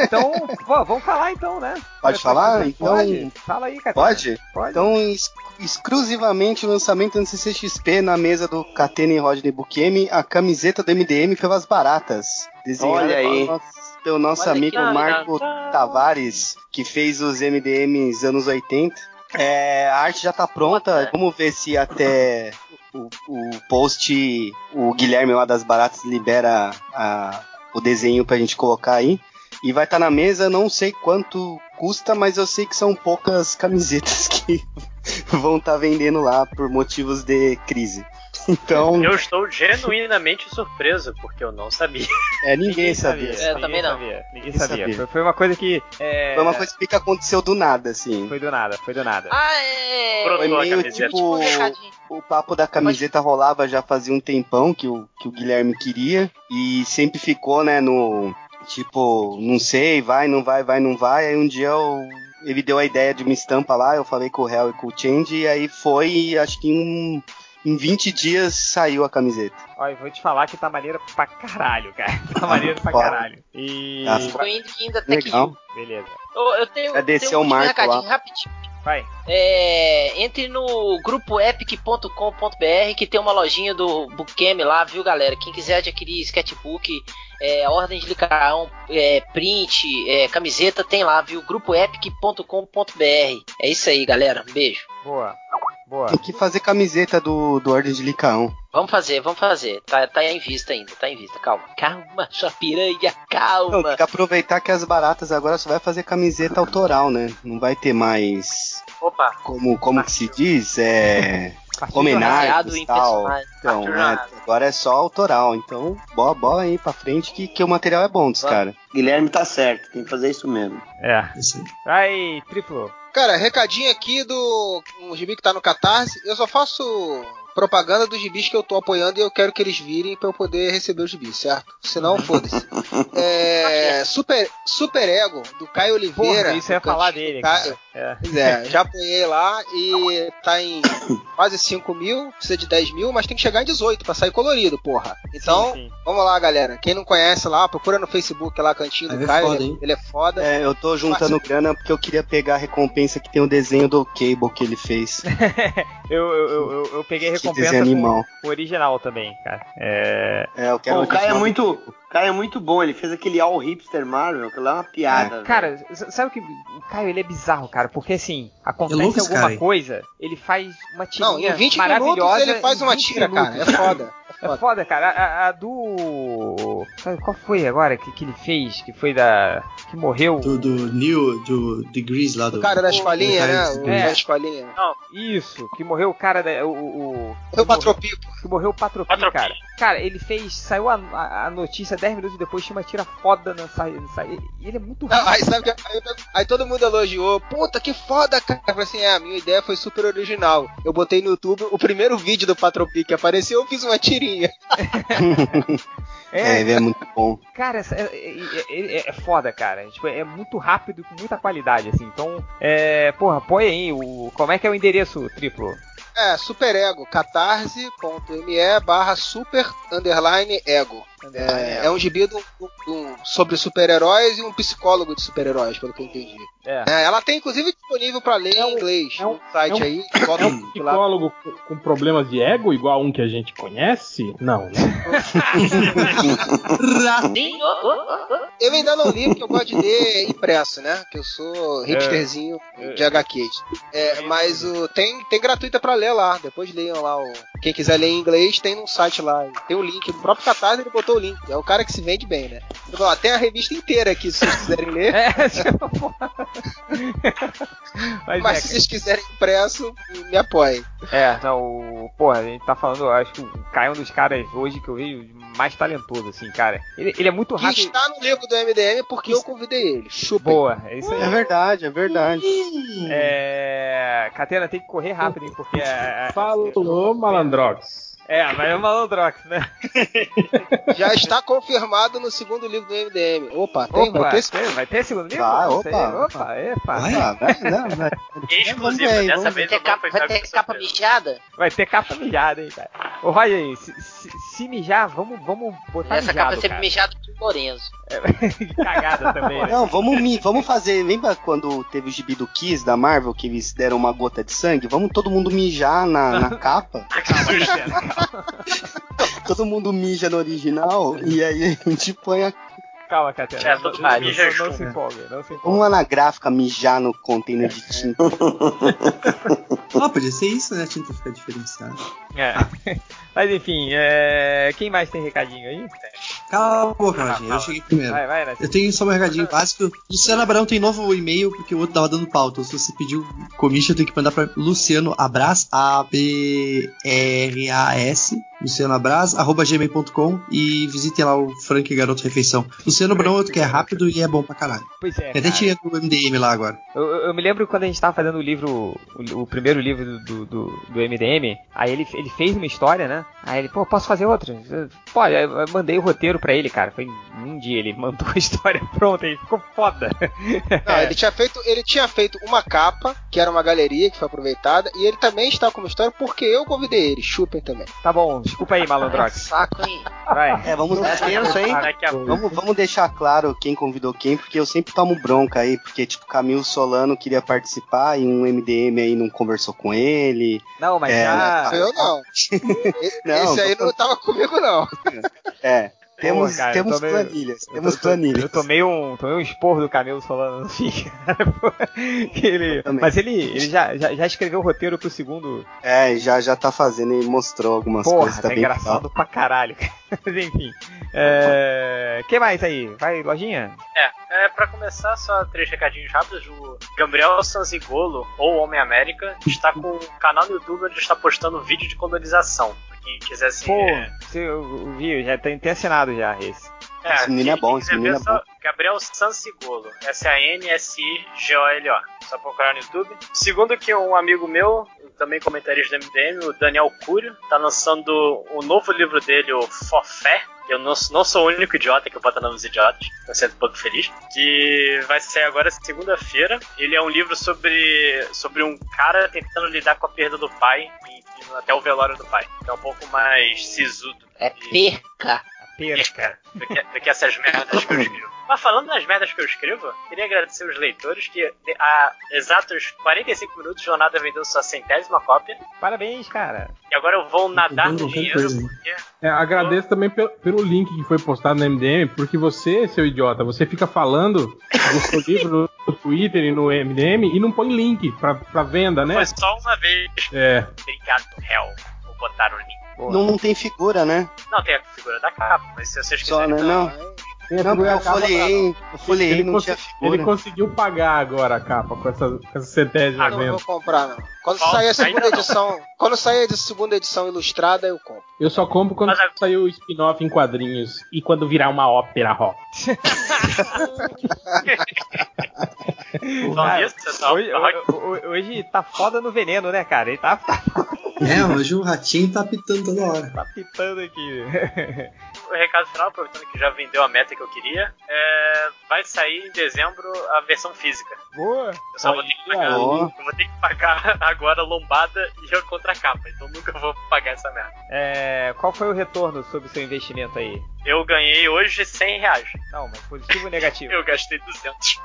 Então, pô, vamos falar então, né? Pode falar? Então- Pode. Fala aí, cara. Pode? Pode. Então, ex- exclusivamente o lançamento do CCXP na mesa do Catena e Rodney Bukemi, a camiseta do MDM pelas baratas. Desenhada Olha aí. nosso, pelo nosso Olha amigo que Marco legal. Tavares, que fez os MDMs anos 80. É, a arte já tá pronta, vamos ver se até o, o post, o Guilherme lá das Baratas libera a- o desenho pra gente colocar aí. E vai estar na mesa, não sei quanto custa, mas eu sei que são poucas camisetas [laughs] que vão estar vendendo lá por motivos de crise. Então, [laughs] Eu estou genuinamente surpreso, porque eu não sabia. é, ninguém sabia. É, eu ninguém também não. sabia, Ninguém Ninguém sabia. sabia. Foi, foi uma coisa que. é, Foi uma coisa que aconteceu do nada, assim. Foi do nada, foi do nada. Ah, é. Foi a meio camiseta. tipo. um recadinho. O papo da camiseta rolava já fazia um tempão que o, que o Guilherme queria. E sempre ficou, né, no. Tipo, não sei, vai, não vai, vai, não vai. Aí um dia eu- ele deu a ideia de uma estampa lá, eu falei com o Hell e com o Change, e aí foi, e acho que em, em 20 dias saiu a camiseta. Olha, eu vou te falar que tá maneira pra caralho, cara. [laughs] Tá maneiro pra caralho. E. Tá Tô indo que ainda até que Legal. Beleza. Eu, eu tenho, um ao último Marco recadinho lá. rapidinho. Vai. É, entre no grupo epic.com.br que tem uma lojinha do Bookcam lá, viu galera? Quem quiser adquirir sketchbook, é, ordem de licaão, é, print, é, camiseta, tem lá, viu? Grupo epic.com.br. É isso aí, galera. Um beijo. Boa. Boa. Tem que fazer camiseta do, do Ordem de Licaão. Vamos fazer, vamos fazer. Tá, tá em vista ainda, tá em vista. Calma. Calma, sua piranha, Não, calma. tem que aproveitar que as baratas agora só vai fazer camiseta autoral, né? Não vai ter mais. Opa, Como, como que se diz? É. Baseado em tal. Então, né, agora é só autoral. Então, bola, bola aí pra frente que, que o material é bom dos caras. Guilherme tá certo, tem que fazer isso mesmo. É. Isso aí. Vai, triplo. Cara, recadinho aqui do um gibi que tá no Catarse. Eu só faço propaganda dos gibis que eu tô apoiando e eu quero que eles virem pra eu poder receber os gibis, certo? Senão, foda-se. É, super, super Ego, do Caio Oliveira. Porra, isso ia falar dele, Caio. É. Pois é, [laughs] já apoiei lá e tá em quase 5 mil, precisa de 10 mil, mas tem que chegar em 18 pra sair colorido, porra. Então, Sim, sim. vamos lá, galera. Quem não conhece lá, procura no Facebook lá, Cantinho Aí do é Caio. foda, ele, hein? ele é foda. É, eu tô juntando grana porque eu queria pegar a recompensa que tem o desenho do Cable que ele fez. [laughs] Eu, eu, eu, eu- eu peguei Que recompensa com o original também, cara. É. É, eu quero o Caio é muito. O Caio é muito bom, ele fez aquele All Hipster Marvel, que lá é uma piada. velho. Cara, s- sabe o que. O Caio ele é bizarro, cara, porque assim, acontece É alguma cara, coisa, ele faz uma tirinha Não, em 20 maravilhosa. minutos ele faz uma 20 tira, cara. É minutos. foda. É [laughs] foda, cara. A, a- do. Sabe qual foi agora que, que ele fez? Que foi da. Que morreu. Do, do New, do Degrees lá do. O cara da escolinha, né? O É. da escolinha. Isso, que morreu o cara da. O, o, o- O Patropipo. que morreu o Patropi, Patropi. cara. Cara, ele fez. Saiu a, a, a notícia 10 minutos depois, tinha uma tira foda na sa- na sa- E ele é muito Não, rápido. aí sabe que aí, aí todo mundo elogiou. Puta que foda, cara. Eu falei assim, é, a minha ideia foi super original. Eu botei no YouTube o primeiro vídeo do Patropi que apareceu, eu fiz uma tirinha. [laughs] É, ele é muito bom. Cara, essa- é, é- é- é foda, cara. Tipo, é muito rápido e com muita qualidade, assim. Então, é. Porra, põe aí o. Como é que é o endereço triplo? É, super ego, catarse.me barra super underline ego. É, é um gibi do- do- do- sobre super-heróis e um psicólogo de super-heróis, pelo que eu entendi. É. É, ela tem inclusive disponível pra ler É um- em inglês é um- no site é um- aí. bota É o um link lá. psicólogo com, com problemas de ego, igual um que a gente conhece? Não, né? [laughs] Eu ainda não li, porque eu gosto de ler impresso, né? Que eu sou hipsterzinho de HQs. É, mas o, tem, tem gratuita pra ler lá. Depois leiam lá. O, quem quiser ler em inglês, tem no site lá. Tem o link. O próprio Catarse ele botou o link. É o cara que se vende bem, né? Ó, tem a revista inteira aqui, se vocês quiserem ler. [laughs] É, porra. [laughs] Mas, Mas é, se vocês quiserem impresso, me apoiem. É, não, o, porra, a gente tá falando, eu acho que o Caio é um dos caras hoje que eu vejo mais talentoso, assim, cara. Ele, ele é muito Que rápido. está no livro do MDM porque eu convidei ele. Chupem. Boa, é isso É aí. verdade, é verdade. É. Catena tem que correr rápido, hein, porque. é- é- Falou, malandrox. É, mas é o Malandrox, né? [laughs] Já está confirmado no segundo livro do MDM. Opa, tem? Opa, vai ter tem- vai ter segundo livro? Vai, Não sei. opa. opa, epa. Vai, vai, vai, vai. [laughs] Exclusivo, ver, dessa vez Vai ter não capa, vai ter capa mijada? Vai ter capa mijada, hein, cara. Ô, Roger, aí, se, se, se mijar, vamos, vamos botar Essa mijado, capa é sempre cara. mijada do Lorenzo. [laughs] Cagada também, né? Não, vamos, vamos fazer. Lembra quando teve o gibi do Kiss da Marvel que eles deram uma gota de sangue? Vamos todo mundo mijar na, na capa. Calma, Catena. Todo mundo mija no original e aí a gente põe a. Calma, Catena. É, Não- não- não, se empolgue, não se empolgue. Vamos lá na gráfica mijar no container de tinta. [laughs] Ah, podia ser isso, né? A tinta ficar diferenciada. É. [laughs] Mas enfim, é... quem mais tem recadinho aí? Cala a boca, Rogério. Eu cheguei primeiro. Vai, vai, né? Eu tenho só um recadinho básico. Luciano Abrão tem novo e-mail porque o outro tava dando pauta. Então, se você pediu commission, eu tenho que mandar pra Luciano Abras, A-B-R-A-S, Luciano Abras, arroba gmail.com e visitem lá o Frank Garoto Refeição. Luciano Abrão é outro que é rápido e é bom pra caralho. Pois é. Tem até tinha do MDM lá agora. Eu, eu- me lembro quando a gente tava fazendo o livro, o, o primeiro livro do, do, do, MDM, aí ele, ele fez uma história, né? Aí ele, pô, posso fazer outra? Eu, Pô, eu eu mandei o roteiro pra ele, cara. Foi um dia, ele mandou a história [laughs] pronta e ficou foda. Não, ele tinha feito, ele tinha feito uma capa, que era uma galeria que foi aproveitada, e ele também está com uma história porque eu convidei ele. Chupem também. Tá bom, desculpa aí, malandrox. Saco, hein? Vai. É, vamos, É tenso, hein? Vamos, vamos deixar claro quem convidou quem, porque eu sempre tomo bronca aí, porque tipo, Camilo Solano queria participar e um MDM aí não conversou com ele. Não, mas É, já. Eu não. [laughs] Não, Esse aí não tava comigo, não. É. Temos, Pô, cara, eu temos tomei- planilhas, Eu temos to- planilhas. Eu tomei um, tomei um esporro do cara. [laughs] pô, que ele, mas ele, ele já, já, já escreveu o roteiro pro segundo. É, já, já tá fazendo e mostrou algumas Porra, coisas. tá Tá bem engraçado pra caralho. cara. [laughs] Mas enfim. É... que mais aí? Vai, lojinha? É, é, pra começar, só três recadinhos rápidos. O Gabriel Sanzigolo, ou Homem América, está com um canal no YouTube onde está postando vídeo de colonização. Quem quiser se. Pô, você, eu, eu vi, já tem, tem assinado já esse. Esse menino é bom, esse menino é só Gabriel Sansigolo. S-A-N-S-I-G-O-L-O. Só procurar no YouTube. Segundo que um amigo meu, também comentarista do MDM, o Daniel Curio, tá lançando o novo livro dele, o Forfé. Eu não, não sou o único idiota que bota nomes idiotas, tô sendo um pouco feliz. Que vai sair agora segunda-feira. Ele é um livro sobre, sobre um cara tentando lidar com a perda do pai e, e até o velório do pai. É um pouco mais sisudo. É perca. Perca. [laughs] do que, do que essas merdas que eu escrevo. Mas falando das merdas que eu escrevo, queria agradecer os leitores que há exatos 45 minutos Jornada vendeu sua centésima cópia. Parabéns, cara. E agora eu vou nadar no dinheiro porque. É, agradeço também pelo, pelo link que foi postado no MDM, porque você, seu idiota, você fica falando do seu [laughs] livro no Twitter e no MDM e não põe link pra, pra venda, né? Foi só uma vez. É. Obrigado, réu. Vou botar o link. Não, não tem figura, né? Não, tem a figura da capa, mas se vocês Só, quiserem. né? Não, Tem a não porque figura eu folhei, eu folhei Ele, não tinha ele figura. conseguiu pagar agora a capa com essa, com essa centésima Ah, Não venda. vou comprar, não. Quando Falta, sair a segunda não. edição. Quando sair a segunda edição ilustrada, eu compro. Eu só compro quando Mas a- sair o spin-off em quadrinhos e quando virar uma ópera rock. [laughs] Cara, tá, hoje, hoje, hoje tá foda no veneno, né, cara? Ele tá, tá, É, hoje o ratinho tá pitando toda hora. tá pitando aqui. o [laughs] recado final, aproveitando que já vendeu a meta que eu queria, é, vai sair em dezembro a versão física. Boa. Eu só vou ter que pagar. Eu vou ter que pagar [laughs] agora lombada e eu contra a capa, então nunca vou pagar essa merda. É, qual foi o retorno sobre o seu investimento aí? Eu ganhei hoje 100 reais. Não, mas positivo ou negativo? [laughs] Eu gastei 200.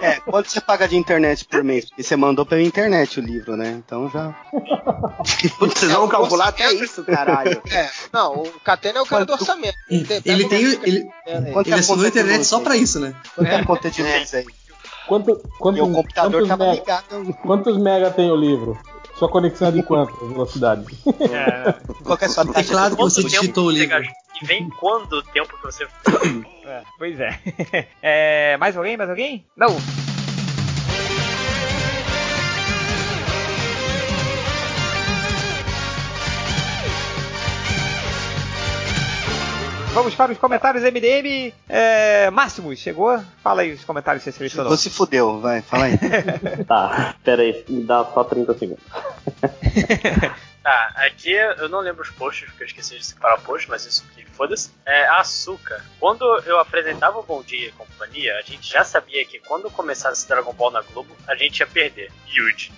É, quanto você paga de internet por mês? Porque você mandou pela internet o livro, né? Então já. [laughs] Vocês vão calcular até isso, caralho. É, não, o Catena é o cara do orçamento. Ele tem, ele, Quanto ele é a assinou a internet só pra isso, né? Quanto é a conta de luz aí? Quanto, quantos, Meu computador quantos, tava mega, ligado. quantos mega tem o livro? Sua conexão é de quanto velocidade? É, Qual que é a sua O taxa teclado que você digitou o livro. E vem quando o tempo que você. [coughs] é, pois é. [laughs] é. Mais alguém? Mais alguém? Não. Vamos para os comentários MDM. É, Máximos, chegou? Fala aí os comentários que você selecionou. Você fudeu, vai, fala aí. [laughs] Tá, pera aí, me dá só 30 segundos. [laughs] Tá, aqui eu não lembro os posts, porque eu esqueci de separar o post, mas isso aqui, foda-se. É, Açúcar. Quando eu apresentava o Bom Dia e Companhia, a gente já sabia que quando começasse Dragon Ball na Globo, a gente ia perder. Yuji.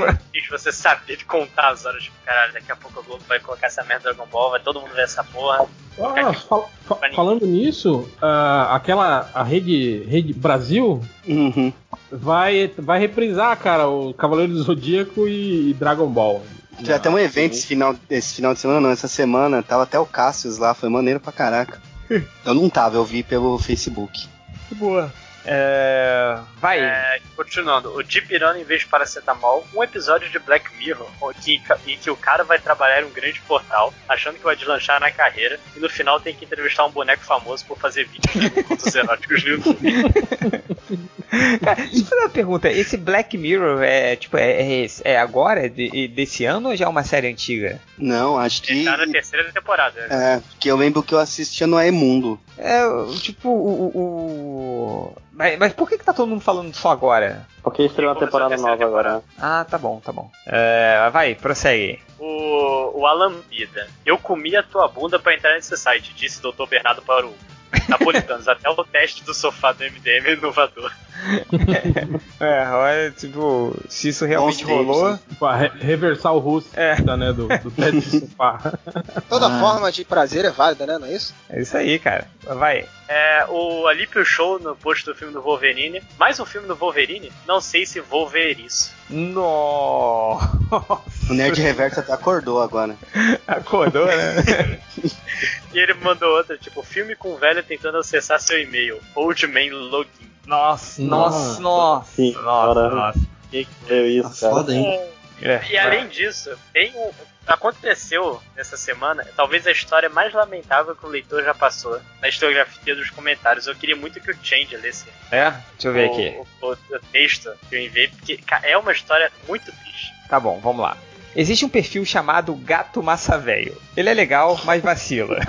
Muito difícil você saber de contar as horas. Tipo, caralho, daqui a pouco a Globo vai colocar essa merda do Dragon Ball, vai todo mundo ver essa porra. Ah, fal- fa- falando nisso, ah, aquela a rede, rede Brasil Uhum. vai, vai reprisar, cara, o Cavaleiro do Zodíaco e, e Dragon Ball. Já tem um evento esse final, esse final de semana, não, essa semana, tava até o Cassius lá, foi maneiro pra caraca. [laughs] Eu não tava, eu vi pelo Facebook. Boa. É... Vai. É, continuando, o Dipirano em vez de paracetamol, um episódio de Black Mirror em que, em que o cara vai trabalhar em um grande portal, achando que vai deslanchar na carreira, e no final tem que entrevistar um boneco famoso por fazer vídeos de [laughs] contos eróticos no YouTube. [laughs] Cara, deixa eu fazer uma pergunta. Esse Black Mirror é tipo é, é, é agora de- desse ano ou já é uma série antiga? Não, acho que. Tá na terceira temporada. É, que eu lembro que eu assistia no Aemundo. É tipo o. o- Mas, mas por que, que tá todo mundo falando só agora? Porque estreou uma temporada nova agora. né? Ah, tá bom, tá bom. É, vai, prossegue. O, o Alambida. Eu comi a tua bunda pra entrar nesse site, disse o Dr. Bernardo para o Napolitanos. Até o teste do sofá do MDM é inovador. [laughs] É, olha, tipo, se isso realmente rolou. Pra re- reversar o russo É. né, do, do teste de [laughs] sofá. Toda Ah. forma de prazer é válida, né? Não é isso? É isso aí, cara. Vai. É, o Alípio Show no post do filme do Wolverine. Mais um filme do Wolverine? Não sei se vou ver isso. Nossa. O Nerd Reverso até acordou agora. [laughs] Acordou, né? E ele mandou outra, tipo, filme com velho tentando acessar seu e-mail. Old Man Login. Nossa, nossa, nossa. Sim, nossa, cara. nossa. Quem que leu isso, Nossa, cara? foda, hein? É. E além disso, tem um. Aconteceu nessa semana, talvez a história mais lamentável que o leitor já passou na historiografia dos comentários. Eu queria muito que o Change lesse É? Deixa eu ver o, aqui. o- o texto que eu enviei, porque é uma história muito triste. Tá bom, vamos lá. Existe um perfil chamado Gato Massa Velho. Ele é legal, mas vacila. [laughs]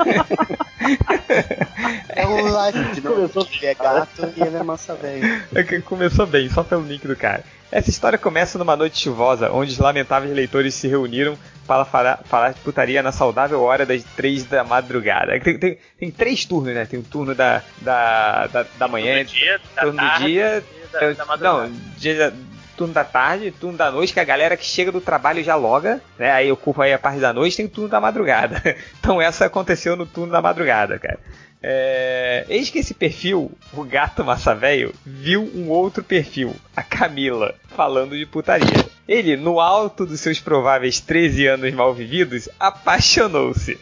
É o live de Começou Ele é gato e ele é massa velho. É Começou bem, só pelo link do cara. Essa história começa numa noite chuvosa, onde os lamentáveis leitores se reuniram para falar, falar de putaria na saudável hora das três da madrugada. Tem, tem- tem três turnos, né? Tem o turno da, da, da, da manhã, do dia, da turno do dia, e da, é, da madrugada. não, dia, turno da tarde, turno da noite, que a galera que chega do trabalho já loga, né? Aí ocupa aí a parte da noite, tem o turno da madrugada. [laughs] Então essa aconteceu no turno da madrugada, cara. É, eis que esse perfil, o gato massa velho, viu um outro perfil, a Camila, falando de putaria. Ele, no alto dos seus prováveis 13 anos mal vividos, apaixonou-se.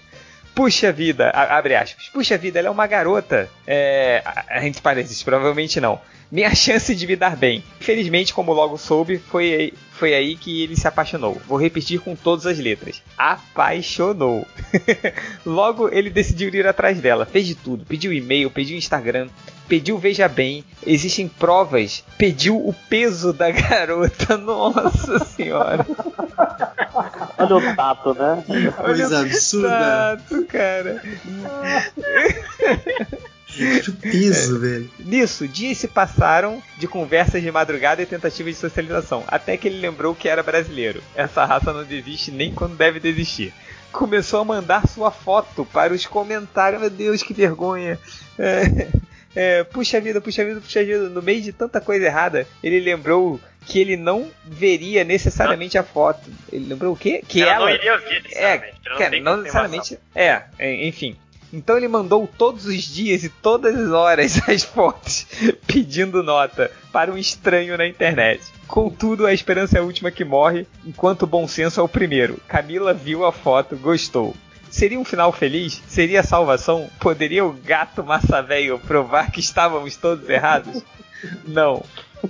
Puxa vida, abre aspas. Puxa vida, ela é uma garota. É, gente parece, provavelmente não. Minha [laughs] chance de me dar bem. Infelizmente, como logo soube, foi foi aí que ele se apaixonou. Vou repetir com todas as letras. Apaixonou. [laughs] logo ele decidiu ir atrás dela. Fez de tudo. Pediu e-mail, pediu Instagram, pediu Veja Bem. Existem provas. Pediu o peso da [laughs] garota. Nossa senhora. Olha o tato, né? Coisa absurda. Exato, cara. Que piso, velho. Nisso, dias se passaram de conversas de madrugada e tentativas de socialização, até que ele lembrou que era brasileiro. Essa raça não desiste nem quando deve desistir. Começou a mandar sua foto para os comentários. Meu Deus, que vergonha. É, é, puxa vida, puxa vida, puxa vida. No meio de tanta coisa errada, ele lembrou que ele não veria necessariamente a foto. Ele lembrou o quê? Que ela, ela, não iria ver, é, não cara, não necessariamente. É, é, enfim. Então ele mandou todos os dias e todas as horas [laughs] as fotos pedindo nota para um estranho na internet. Contudo, a esperança é a última que morre, enquanto o bom senso é o primeiro. Camila viu a foto, gostou. Seria um final feliz? Seria salvação? Poderia o gato massa velho provar que estávamos todos errados? Não.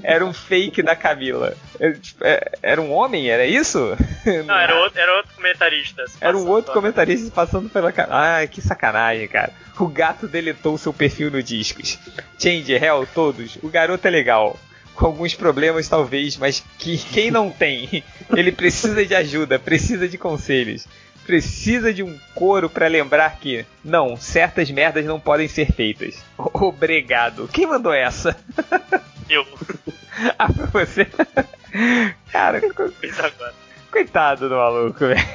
Era um fake da Camila. É, tipo, é, Era um homem? Era isso? [laughs] Não, era outro, era outro comentarista. Era um outro comentarista passando pela cara. Ai, que sacanagem, cara. O gato deletou seu perfil no Discos. Change, Hell, todos. O garoto é legal. Com alguns problemas, talvez, mas que quem não tem? Ele precisa de ajuda, precisa de conselhos. Precisa de um coro pra lembrar que, não, certas merdas não podem ser feitas. Obrigado. Quem mandou essa? [laughs] Eu [laughs] Ah, foi você? [laughs] Cara, co- agora. coitado do maluco, velho.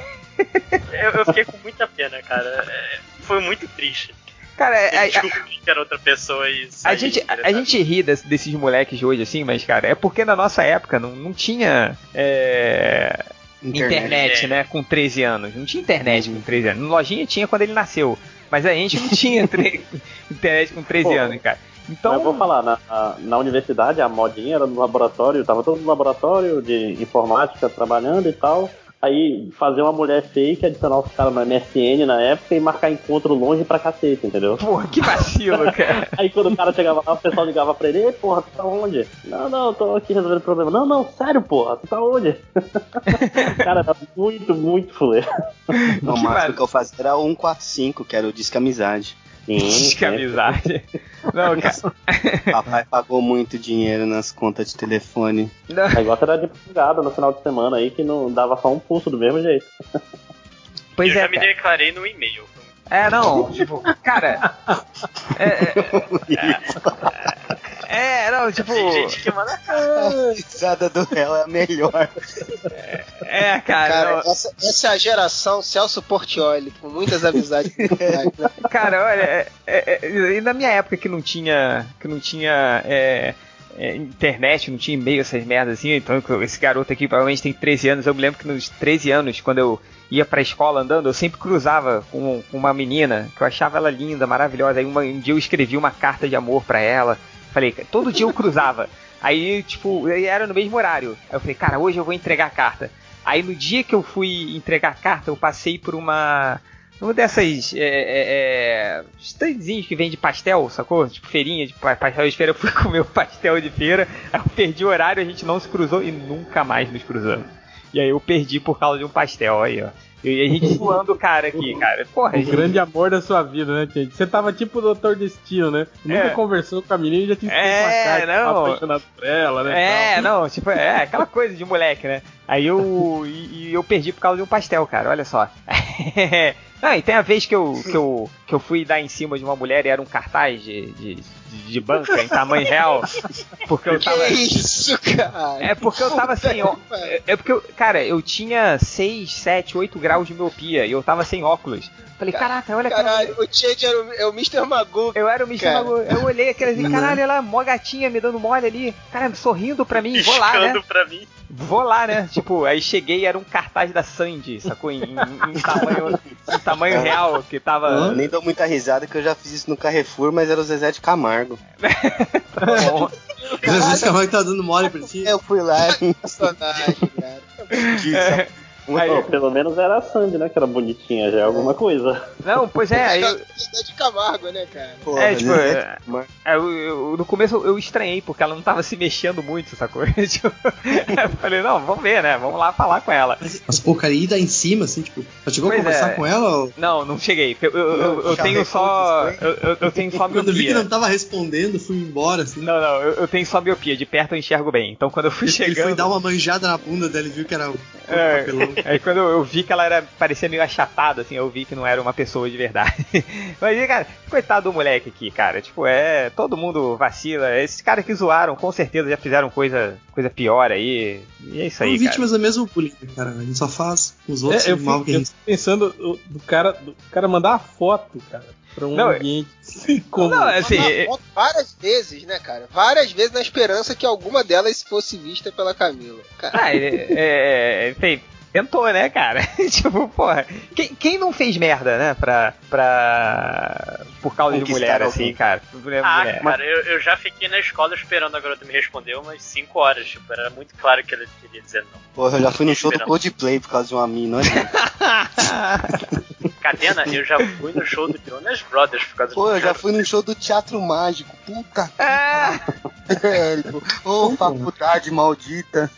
Eu, eu fiquei com muita pena, cara. É, Foi muito triste. Cara, é- Ele a, descobriu que era outra pessoa e a gente, a, a gente ri des- desses moleques de hoje, assim, mas, cara, é porque na nossa época não, não tinha é, internet. né? Com 13 anos. Não tinha internet com 13 anos. No Lojinha tinha quando ele nasceu. Mas a gente não tinha [laughs] internet com 13 Pô. anos, cara. Então, eu vou falar, na, na, na universidade a modinha era no laboratório, tava todo no laboratório de informática trabalhando e tal. Aí fazer uma mulher fake, adicionar os caras no MSN na época e marcar encontro longe pra cacete, entendeu? porra, que vacilo, [laughs] cara. Aí quando o cara chegava lá, o pessoal ligava pra ele, Ei, porra, tu tá onde? Não, não, eu tô aqui resolvendo problema. Não, não, sério, porra, tu tá onde? [laughs] cara, era muito, muito fuleiro. O máximo que eu fazia era o 145, que era o Disque Amizade. Diz [laughs] que amizade. Não, [laughs] cara. Papai pagou muito dinheiro nas contas de telefone. Não. O negócio era de pingada no final de semana aí, que não dava só um pulso do mesmo jeito. Pois eu é, já me cara. declarei no e-mail. É, não, tipo, cara. É, é, [laughs] é, não, tipo. Tem gente que manda [laughs] A risada do réu é a melhor. É, cara. Cara, não, essa, essa é a geração Celso Portioli, com muitas amizades. né? Cara, olha, é, é, é, e na minha época que não tinha. Que não tinha. É, internet, não tinha e-mail, essas merdas assim, então esse garoto aqui provavelmente tem 13 anos. Eu me lembro que nos 13 anos, quando eu ia pra escola andando, eu sempre cruzava com, com uma menina que eu achava ela linda, maravilhosa. Aí uma- um dia eu escrevi uma carta de amor pra ela. Falei, todo dia eu cruzava. [laughs] Aí, tipo, era no mesmo horário. Aí eu falei, cara, hoje eu vou entregar a carta. Aí no dia que eu fui entregar a carta, eu passei por uma. Uma dessas é, é, é, standzinhos que vende pastel, sacou? Tipo, feirinha de pa- pastel de feira. Eu fui [laughs] comer o pastel de feira, aí eu perdi o horário, a gente não se cruzou e nunca mais nos cruzamos. E aí eu perdi por causa de um pastel aí, ó. E a gente zoando o cara aqui, cara. Porra, O gente. grande amor da sua vida, né, gente? Você tava tipo o Doutor Destino, né? Nunca É. conversou com a menina e já tinha escrito É, uma carta, não. apaixonado por ela, né? É, tal. não, tipo, é aquela coisa de moleque, né? Aí eu. E, e eu perdi por causa de um pastel, cara, olha só. [laughs] Não, e tem a vez que eu, que eu, que eu fui dar em cima de uma mulher e era um cartaz de, de, de- banca em tamanho real. Porque eu tava. Que isso, cara? É porque eu tava sem ó- é- É porque, eu, cara, eu tinha 6, 7, 8 graus de miopia e eu tava sem óculos. Falei, caraca, olha Caralho, o Change era o, é o Mr. Magoo. eu era o Mr. Cara. Magoo. Eu olhei aquele assim, caralho, ela mó gatinha me dando mole ali. Cara, sorrindo pra mim, vou lá, né? piscando pra mim. Vou lá, né? Tipo, aí cheguei e era um cartaz da Sandy, sacou? Em, em- em [laughs] tamanho, em tamanho real, que Eu tava. nem dou muita risada que eu já fiz isso no Carrefour, mas era o Zezé de Camargo. bom. Às vezes o Camargo tá dando mole pra ti. Eu fui lá e [laughs] Personagem, cara. É, aí- Pô, pelo menos era a Sandy, né? Que era bonitinha, já é alguma coisa. não, pois é, aí É de Camargo, né, cara? Porra, É, tipo, é- Camargo. é, eu- eu- no começo eu, estranhei, porque ela não tava se mexendo muito, sacou? [laughs] Tipo, [laughs] eu falei, não, vamos ver, né? Vamos lá falar com ela. Mas, pô, cara, e dar em cima, assim, tipo, já chegou Pois a conversar é. com ela? Ou... Não, não cheguei. Eu, eu- eu- eu tenho só. Eu, eu- eu tenho só Quando eu vi que miopia. não tava respondendo, fui embora, assim. Não, não, eu, eu tenho só miopia. De perto eu enxergo bem. Então quando eu fui Ele chegando. foi dar uma manjada na bunda dela e viu que era o É, aí quando eu vi que ela era, parecia meio achatada, assim, eu vi que não era uma pessoa de verdade. [laughs] Mas, cara, coitado do moleque aqui, cara. Tipo, é. Todo mundo vacila. Esses caras que zoaram, com certeza já fizeram coisa, coisa pior aí. E é isso São aí, cara. vítimas do mesmo bullying, cara. A gente só faz os outros É, eu o mal fico, que a eu gente. pensando do, do cara, do cara mandar a foto, cara, pra um Não, ambiente [laughs] [laughs] assim, como. Não, assim. Mandar é- várias vezes, né, cara? Várias vezes na esperança que alguma delas fosse vista pela Camila. Cara, Ah, é, é, enfim, tentou, né, cara? [laughs] tipo, porra. Quem, quem não fez merda, né, pra. pra por causa de mulher, alguém. assim, cara? Mulher, Ah, mulher. cara, eu, eu já fiquei na escola esperando a garota me responder umas 5 horas. Tipo, era muito claro que ela queria dizer não. Porra, eu já fui no show do Esperando. Coldplay por causa de uma mina, olha. [laughs] Cadena, eu já fui no show do Jonas Brothers por causa Pô, do eu já fui no show do Teatro Mágico. Puta Ah! que velho. Ô, faculdade maldita.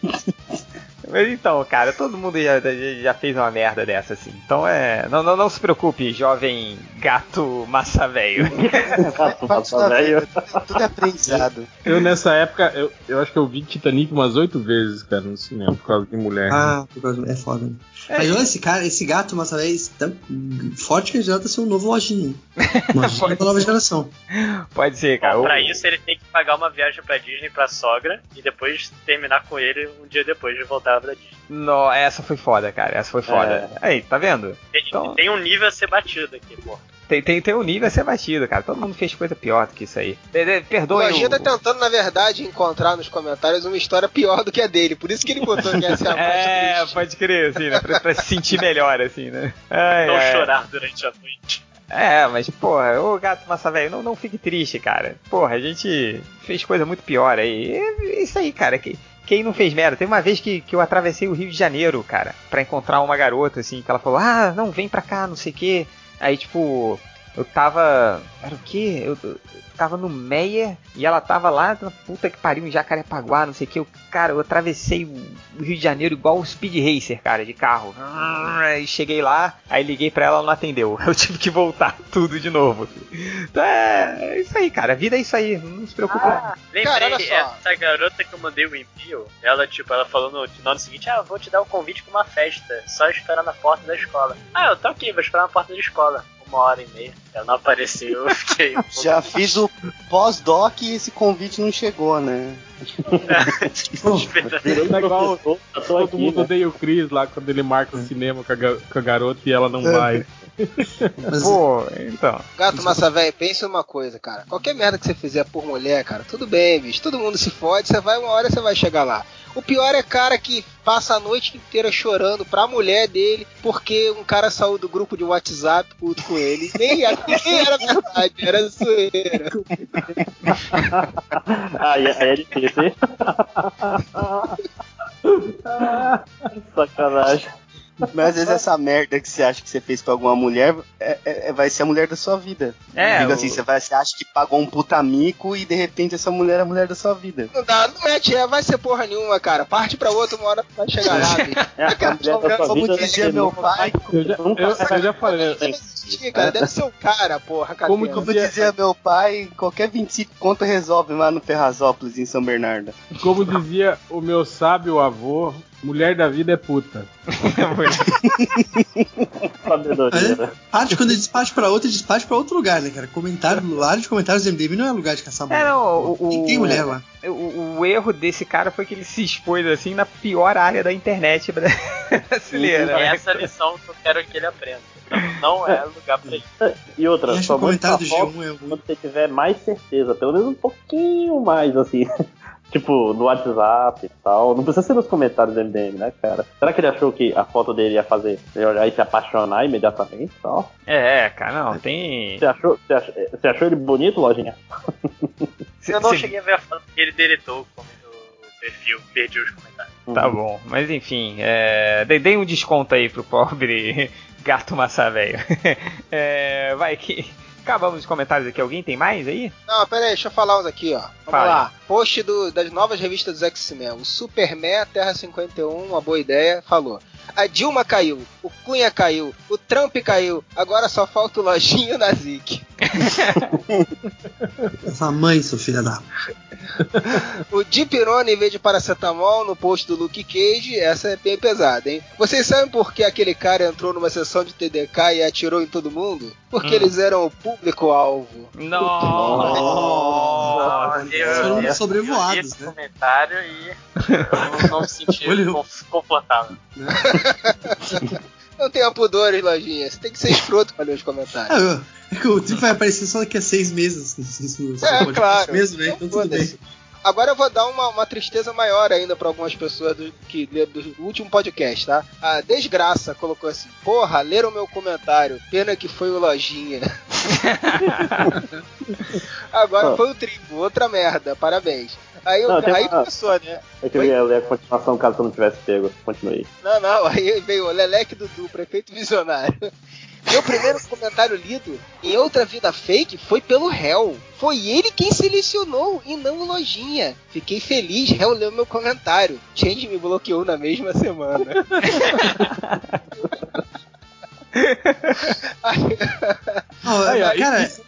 Mas então, cara, todo mundo já, já- fez uma merda dessa, assim. Então é. Não, não, não se preocupe, jovem gato massa velho. [laughs] Passa velho. Tudo, tudo é aprendizado. Eu nessa época, eu, eu acho que eu vi Titanic umas oito vezes, cara, no cinema, por causa de mulher. Ah, por causa... é foda, né? Mas olha esse cara, esse gato, esse tão forte que já tá ser um novo lojinha. Lojinha da [laughs] nova geração. Pode ser, cara. Bom, pra isso ele tem que pagar uma viagem pra Disney pra sogra e depois terminar com ele um dia depois de voltar pra Disney. No, essa foi foda, cara. Essa foi foda. Aí, tá vendo? Tem, Então- tem um nível a ser batido aqui, pô. Tem, tem, tem um nível a ser batido, cara. Todo mundo fez coisa pior do que isso aí. O Perdoe Lojinha o... tá tentando, na verdade, encontrar nos comentários uma história pior do que a dele. Por isso que ele botou que essa é a [laughs] mais É, triste. pode crer, assim, né? Pra, pra se sentir melhor, assim, né? Ai, Não ai. chorar durante a noite. É, mas, porra, ô gato massa velho, não, não fique triste, cara. Porra, a gente fez coisa muito pior aí. É isso aí, cara. Que, quem não fez merda? Teve uma vez que, que eu atravessei o Rio de Janeiro, cara, pra encontrar uma garota, assim, que ela falou, ah, não, vem pra cá, não sei o quê. Aí, tipo, eu tava. Era o quê? Eu, eu tava no Meia e ela tava lá na puta que pariu em Jacarepaguá, não sei o que. Eu, cara, eu atravessei o Rio de Janeiro igual o Speed Racer, cara, de carro. Aí cheguei lá, aí liguei pra ela, ela não atendeu. [laughs] Eu tive que voltar tudo de novo. Então é, é isso aí, cara. A vida é isso aí. Não se preocupe. não. Lembrei, Cara, olha só. essa garota que eu mandei o envio, ela, tipo, ela falou no, no ano seguinte, ah, eu vou te dar o convite pra uma festa, só esperar na porta da escola. Ah, eu tô aqui, vou esperar na porta da escola. Uma hora e meia. Não apareceu, eu fiquei um pouco... Já fiz o pós-doc e esse convite não chegou, né? [laughs] Virei Tá igual Todo aqui, mundo né? odeia o Chris lá quando ele marca o cinema com a, com a garota e ela não vai. Mas, Pô, então. Gato Massa Véi, pensa uma coisa, cara. Qualquer merda que você fizer por mulher, cara, tudo bem, bicho. Todo mundo se fode, você vai, uma hora você vai chegar lá. O pior é cara que passa a noite inteira chorando pra mulher dele porque um cara saiu do grupo de WhatsApp puto com ele. Nem era, verdade, era zoeira. Aí, aí é difícil, hein? [laughs] Sacanagem. Mas às vezes essa merda que você acha que você fez pra alguma mulher é- é- é- vai ser a mulher da sua vida. É, Diga o- assim, você, vai, você acha que pagou um puta mico e de repente essa mulher é a mulher da sua vida. Não dá, não mete, é, vai ser porra nenhuma, cara. Parte pra outra, uma hora vai chegar lá, [laughs] bicho. É a mulher da sua Como dizia né, meu que pai, Eu já, eu- eu já falei. Deve existir, cara. Deve ser o cara, porra. Como como dizia meu pai, qualquer 25 conto resolve lá no Ferrazópolis, em São Bernardo. Como dizia o meu sábio avô, mulher da vida é puta. [laughs] Sabedoria, né? parte quando despacha pra outra, despacha pra outro lugar, né, cara? Comentário, área de comentários do MDM não é lugar de caçar mulher. É, não, o, Tem, o, tem mulher lá. o, o erro desse cara foi que ele se expôs assim na pior área da internet [laughs] brasileira. É né? essa lição que eu quero que ele aprenda. Não, não é lugar pra isso. E outra, E só o mande comentário essa do foto G1 é muito. quando você tiver mais certeza, pelo menos um pouquinho mais, assim. Tipo, no WhatsApp e tal. Não precisa ser nos comentários do MDM, né, cara? Será que ele achou que a foto dele ia fazer ele olhar e se apaixonar imediatamente e tal? É, cara, não, tem. Você achou, você achou, você achou ele bonito, Lojinha? Eu não Cê- cheguei a ver a foto que ele deletou o perfil, perdi os comentários. Tá bom, mas enfim, é, dei, dei um desconto aí pro pobre [laughs] gato massa velho. [laughs] É, vai que. Acabamos os comentários aqui. Alguém tem mais aí? Não, pera aí, deixa eu falar uns aqui, ó. Vamos Fale. lá. Post do- das novas revistas dos X-Men. O Superman, Terra 51, uma boa ideia, falou. A Dilma caiu, o Cunha caiu, o Trump caiu, agora só falta o Lojinho na Zic. [laughs] Essa mãe, seu filho da. [laughs] O Dipirona em vez de paracetamol no post do Luke Cage, essa é bem pesada, hein? Vocês sabem por que aquele cara entrou numa sessão de TDK e atirou em todo mundo? Porque eles eram o público-alvo. Nossa! Foram eu- sobrevoados, eu li esse né? comentário e eu não me senti [laughs] confortável. [laughs] Não tenha pudores, Lojinha. Você tem que ser escroto pra ler os comentários. Ah, eu- é que o trip vai aparecer só daqui a seis meses. É, claro. Mesmo, né? Então, Então tudo bem. Agora eu vou dar uma, uma tristeza maior ainda pra algumas pessoas do, que leram do último podcast, tá? A Desgraça colocou assim: Porra, leram meu comentário. Pena que foi o Lojinha. [laughs] Agora Ah. foi o Tribo, outra merda. Parabéns. Aí, eu- Não, aí uma- começou, né? É que eu ia ler a continuação caso você não tivesse pego. Continuei. Não, não, aí veio o Leleque Dudu, prefeito visionário. Meu primeiro comentário lido em outra vida fake foi pelo réu. Foi ele quem selecionou e não o Lojinha. Fiquei feliz, réu leu meu comentário. Change me bloqueou na mesma semana. [laughs] Aí, ó, cara, isso,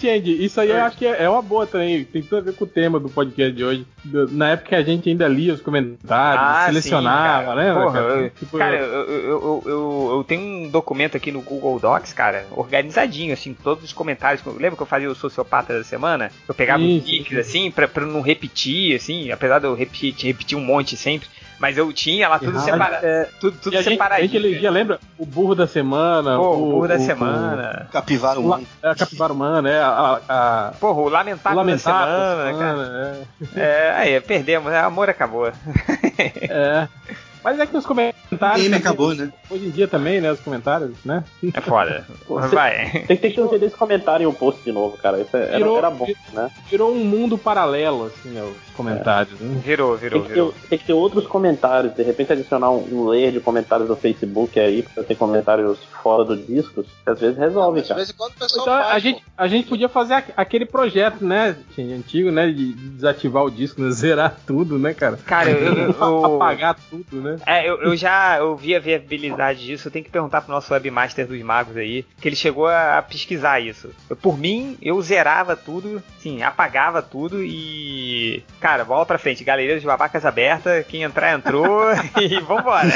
Change? Isso aí eu acho que é, é uma boa também. Tem tudo a ver com o tema do podcast de hoje. Do- na época que a gente ainda lia os comentários, Ah, selecionava, sim, cara. lembra? Porra, cara? eu- Tipo, Cara, eu, eu, eu, eu, tenho um documento aqui no Google Docs, cara, organizadinho, assim, todos os comentários. Lembra que eu fazia o sociopata da semana? Eu pegava Sim, os sim. assim, pra, pra não repetir, assim, apesar de eu repetir, repetir um monte sempre. Mas eu tinha lá tudo separado. É, tudo tudo e a gente, separadinho. elegia, lembra? O burro da semana. Pô, o burro da o- semana. Capivara o- humano. é, a capivara humana, é a. a, a Porra, o o lamentável, lamentável da semana, da cara. semana, É, aí, perdemos, né? amor acabou. é. [laughs] é. Mas é que os comentários. O game acabou, né? Hoje em dia também, né? Os comentários, né? É foda. [laughs] Vai. Tem, que ter um jeito desse comentário em um post de novo, cara. Isso é- era, Virou- era bom, né? Virou um mundo paralelo, assim, né? Os comentários. Né? Virou, virou, Tem que, virou. ter, tem que ter outros comentários, de repente adicionar um, um layer de comentários do Facebook aí, pra ter comentários fora do discos, que às vezes resolve, De cara. vez em quando o pessoal Então, faz, a, gente, a gente podia fazer aqu- aquele projeto, né, antigo, né, de de desativar o disco, né, zerar tudo, né, cara? Cara, eu, [laughs] eu- eu- Apagar tudo, né? É, eu, eu já eu vi a viabilidade disso. Eu tenho que perguntar pro nosso webmaster dos magos aí, que ele chegou a, a pesquisar isso. Eu, por mim, eu zerava tudo, sim, apagava tudo e. Cara, bola pra frente, galeria de babacas aberta, quem entrar entrou [laughs] [laughs] e vambora.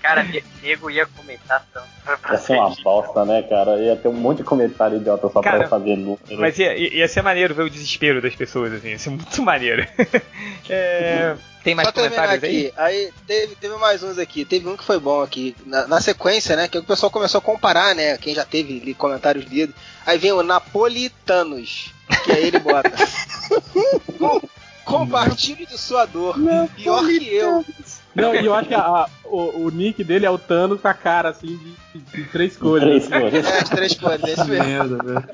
Cara, ne- nego ia comentar tanto pra, Ia ser uma bosta, né, cara? Ia ter um monte de comentário idiota só Cara, pra fazer número. Mas ia, ia ia ser maneiro ver o desespero das pessoas, assim, ia ser muito maneiro. [laughs] É, tem mais Só comentários aí? aqui, aí teve, teve mais uns aqui. Teve um que foi bom aqui. Na, na sequência, né? Que o pessoal começou a comparar, né? Quem já teve ali comentários lidos. Aí vem o Napolitanos, que aí ele bota. [laughs] Com- Compartilhe de sua dor. Pior que eu. Não, e eu acho que a- a- o, o nick dele é o Thanos com a cara, assim, de, de- de três cores. Três cores. É, as três cores, é isso mesmo. Merda, velho.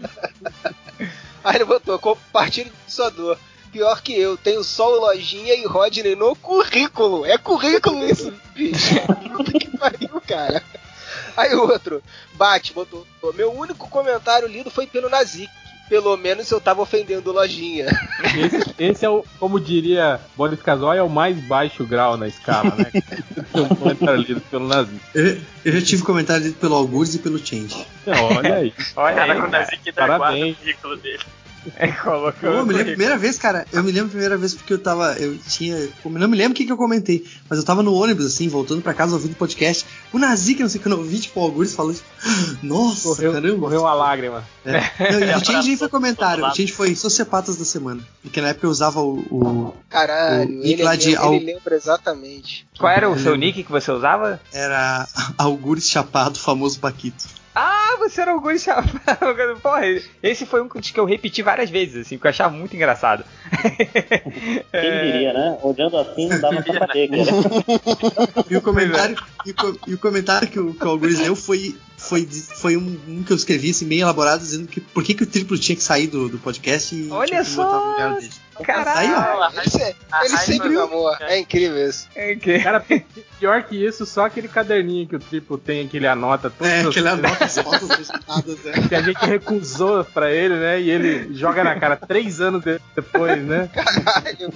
Aí ele botou, compartilhe de sua dor. Pior que eu, tenho só o Lojinha e Rodney no currículo. É currículo isso, bicho. [laughs] Puta que pariu, cara. Aí o outro, bate, botou. Meu único comentário lido foi pelo Nazik. Pelo menos eu tava ofendendo o Lojinha. Esse, esse é o, como diria Boris Casoy, é o mais baixo grau na escala, né? um comentário lido pelo Nazi. Eu, eu já tive comentário lido pelo Algures e pelo Change. Olha aí. Olha Cara, aí, com o. Nazik ainda guarda o Parabéns. currículo dele. [laughs] É, colocou Eu me lembro a primeira vez, cara. Eu me lembro a primeira vez porque eu tava. Eu tinha. eu Não me lembro o que, que eu comentei, mas eu tava no ônibus, assim, voltando pra casa ouvindo podcast. O Nazik, não sei quando eu vi, tipo, o Algures falando, tipo, [gasps] nossa, Correu, caramba. correu uma lágrima. É. Não, e o Change [laughs] nem foi comentário, o Change foi Sociopatas da Semana. Porque na época eu usava o. o- Caralho, O ele, nick lá de ele Al- lembra exatamente. Qual era o seu nick que você usava? era [laughs] Algures Chapado, famoso Paquito. Ah, você era o Guri Chapado. [laughs] Porra, esse foi um que eu repeti várias vezes, assim, porque eu achava muito engraçado. [laughs] Quem diria, né? Olhando assim não dava pra saber, cara. [laughs] E o comentário, e o, e o comentário que o, que o leu foi, foi, foi um, um que eu escrevi assim, meio elaborado, dizendo que por que, que o triplo tinha que sair do, do podcast e Olha tinha que só! Caralho! Aí, ó. Ele, ele sempre amou. É incrível isso. É que- Cara, pi- pior que isso, só aquele caderninho que o Triplo tem, que ele anota todas É, aquele coisas anota as fotos resultadas, né? que a gente recusou pra ele, né? E ele joga na cara três anos de- depois, né? Caralho.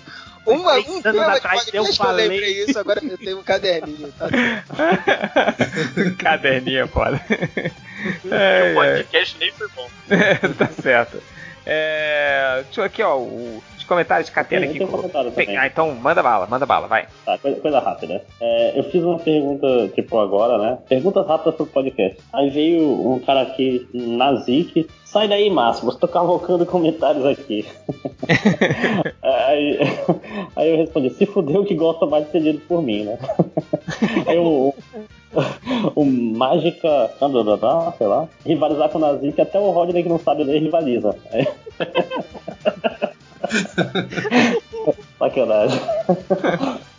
Uma, um anos atrás eu que eu falei. lembrei isso, agora eu tenho um caderninho. Tá? [laughs] Caderninho, é foda. [laughs] o É, é. podcast nem foi bom. [laughs] tá certo. É, deixa eu aqui, ó, o- comentários de Catena aqui. um ah, então manda bala, manda bala, vai. Tá, coisa, coisa rápida. É, eu fiz uma pergunta, tipo, agora, né? Perguntas rápidas pro podcast. Aí veio um cara aqui, Nazik. Sai daí, Márcio, você tá cavalcando comentários aqui. [laughs] aí, aí eu respondi, se fudeu que gosta mais de ser lido por mim, né? aí o, o Mágica, sei lá, rivalizar com o Nazik, até o Rodney que não sabe ler rivaliza. [laughs] Sacanagem.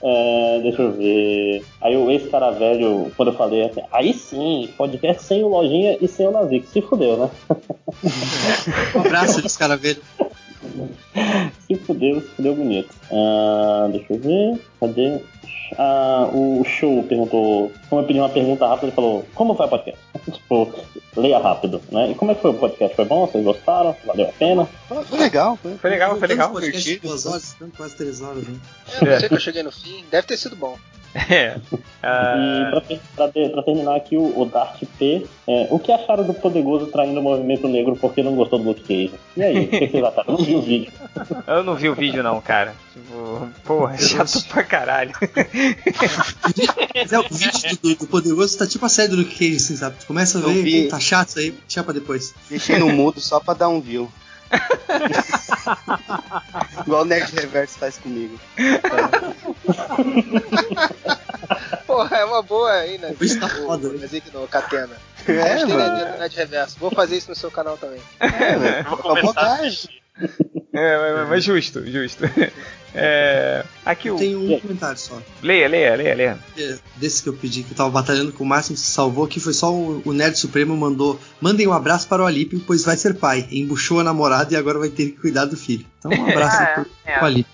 É, deixa eu ver. Aí o esse cara velho, quando eu falei assim, aí sim, podcast sem o Lojinha e sem o Nazik. Se fudeu, né? [laughs] Um abraço desse cara velho. Se fudeu, se fudeu bonito. Ah, deixa eu ver. Cadê? Ah, o show perguntou. Como eu pedi uma pergunta rápida, ele falou: Como foi o podcast? [laughs] tipo, leia rápido, né? E como é que foi o podcast? Foi bom? Vocês gostaram? Valeu a pena? Foi legal, foi. Foi legal, foi legal. Podcast de duas horas, ficando quase três horas, né? Eu não sei que eu cheguei no fim, deve ter sido bom. É. Ah, [laughs] E pra, ter- pra ter- pra terminar aqui, o, o Dart P. é, o que acharam do Poderoso traindo o movimento negro porque não gostou do Luke Cage? E aí, o que vocês acharam? Eu não vi o vídeo. [laughs] eu não vi o vídeo não, cara. Tipo, porra, chato pra caralho. Mas é, o vídeo do, do, Poderoso tá tipo a série do Luke Cage, assim, sabe? Tu começa a ver, vi. tá chato isso aí, deixa pra depois. Deixei no mudo só pra dar um view. [laughs] Igual o Nerd Reverso faz comigo. Porra, é uma boa aí, né? Hoje tá foda? Mas não, Catena. É, da mano. Nerd Reverso. Vou fazer isso no seu canal também. É, velho. Vou [laughs] É, mas, justo, justo. [laughs] É, aqui o. Tem um comentário só. Leia, leia, leia, leia. É, Desse que eu pedi, que eu tava batalhando com o Máximo, se salvou, que foi só o, o Nerd Supremo mandou. Mandem um abraço para o Alípio, pois vai ser pai. Embuchou a namorada e agora vai ter que cuidar do filho. Então um [laughs] abraço Ah, é, pro, é. pro Alípio.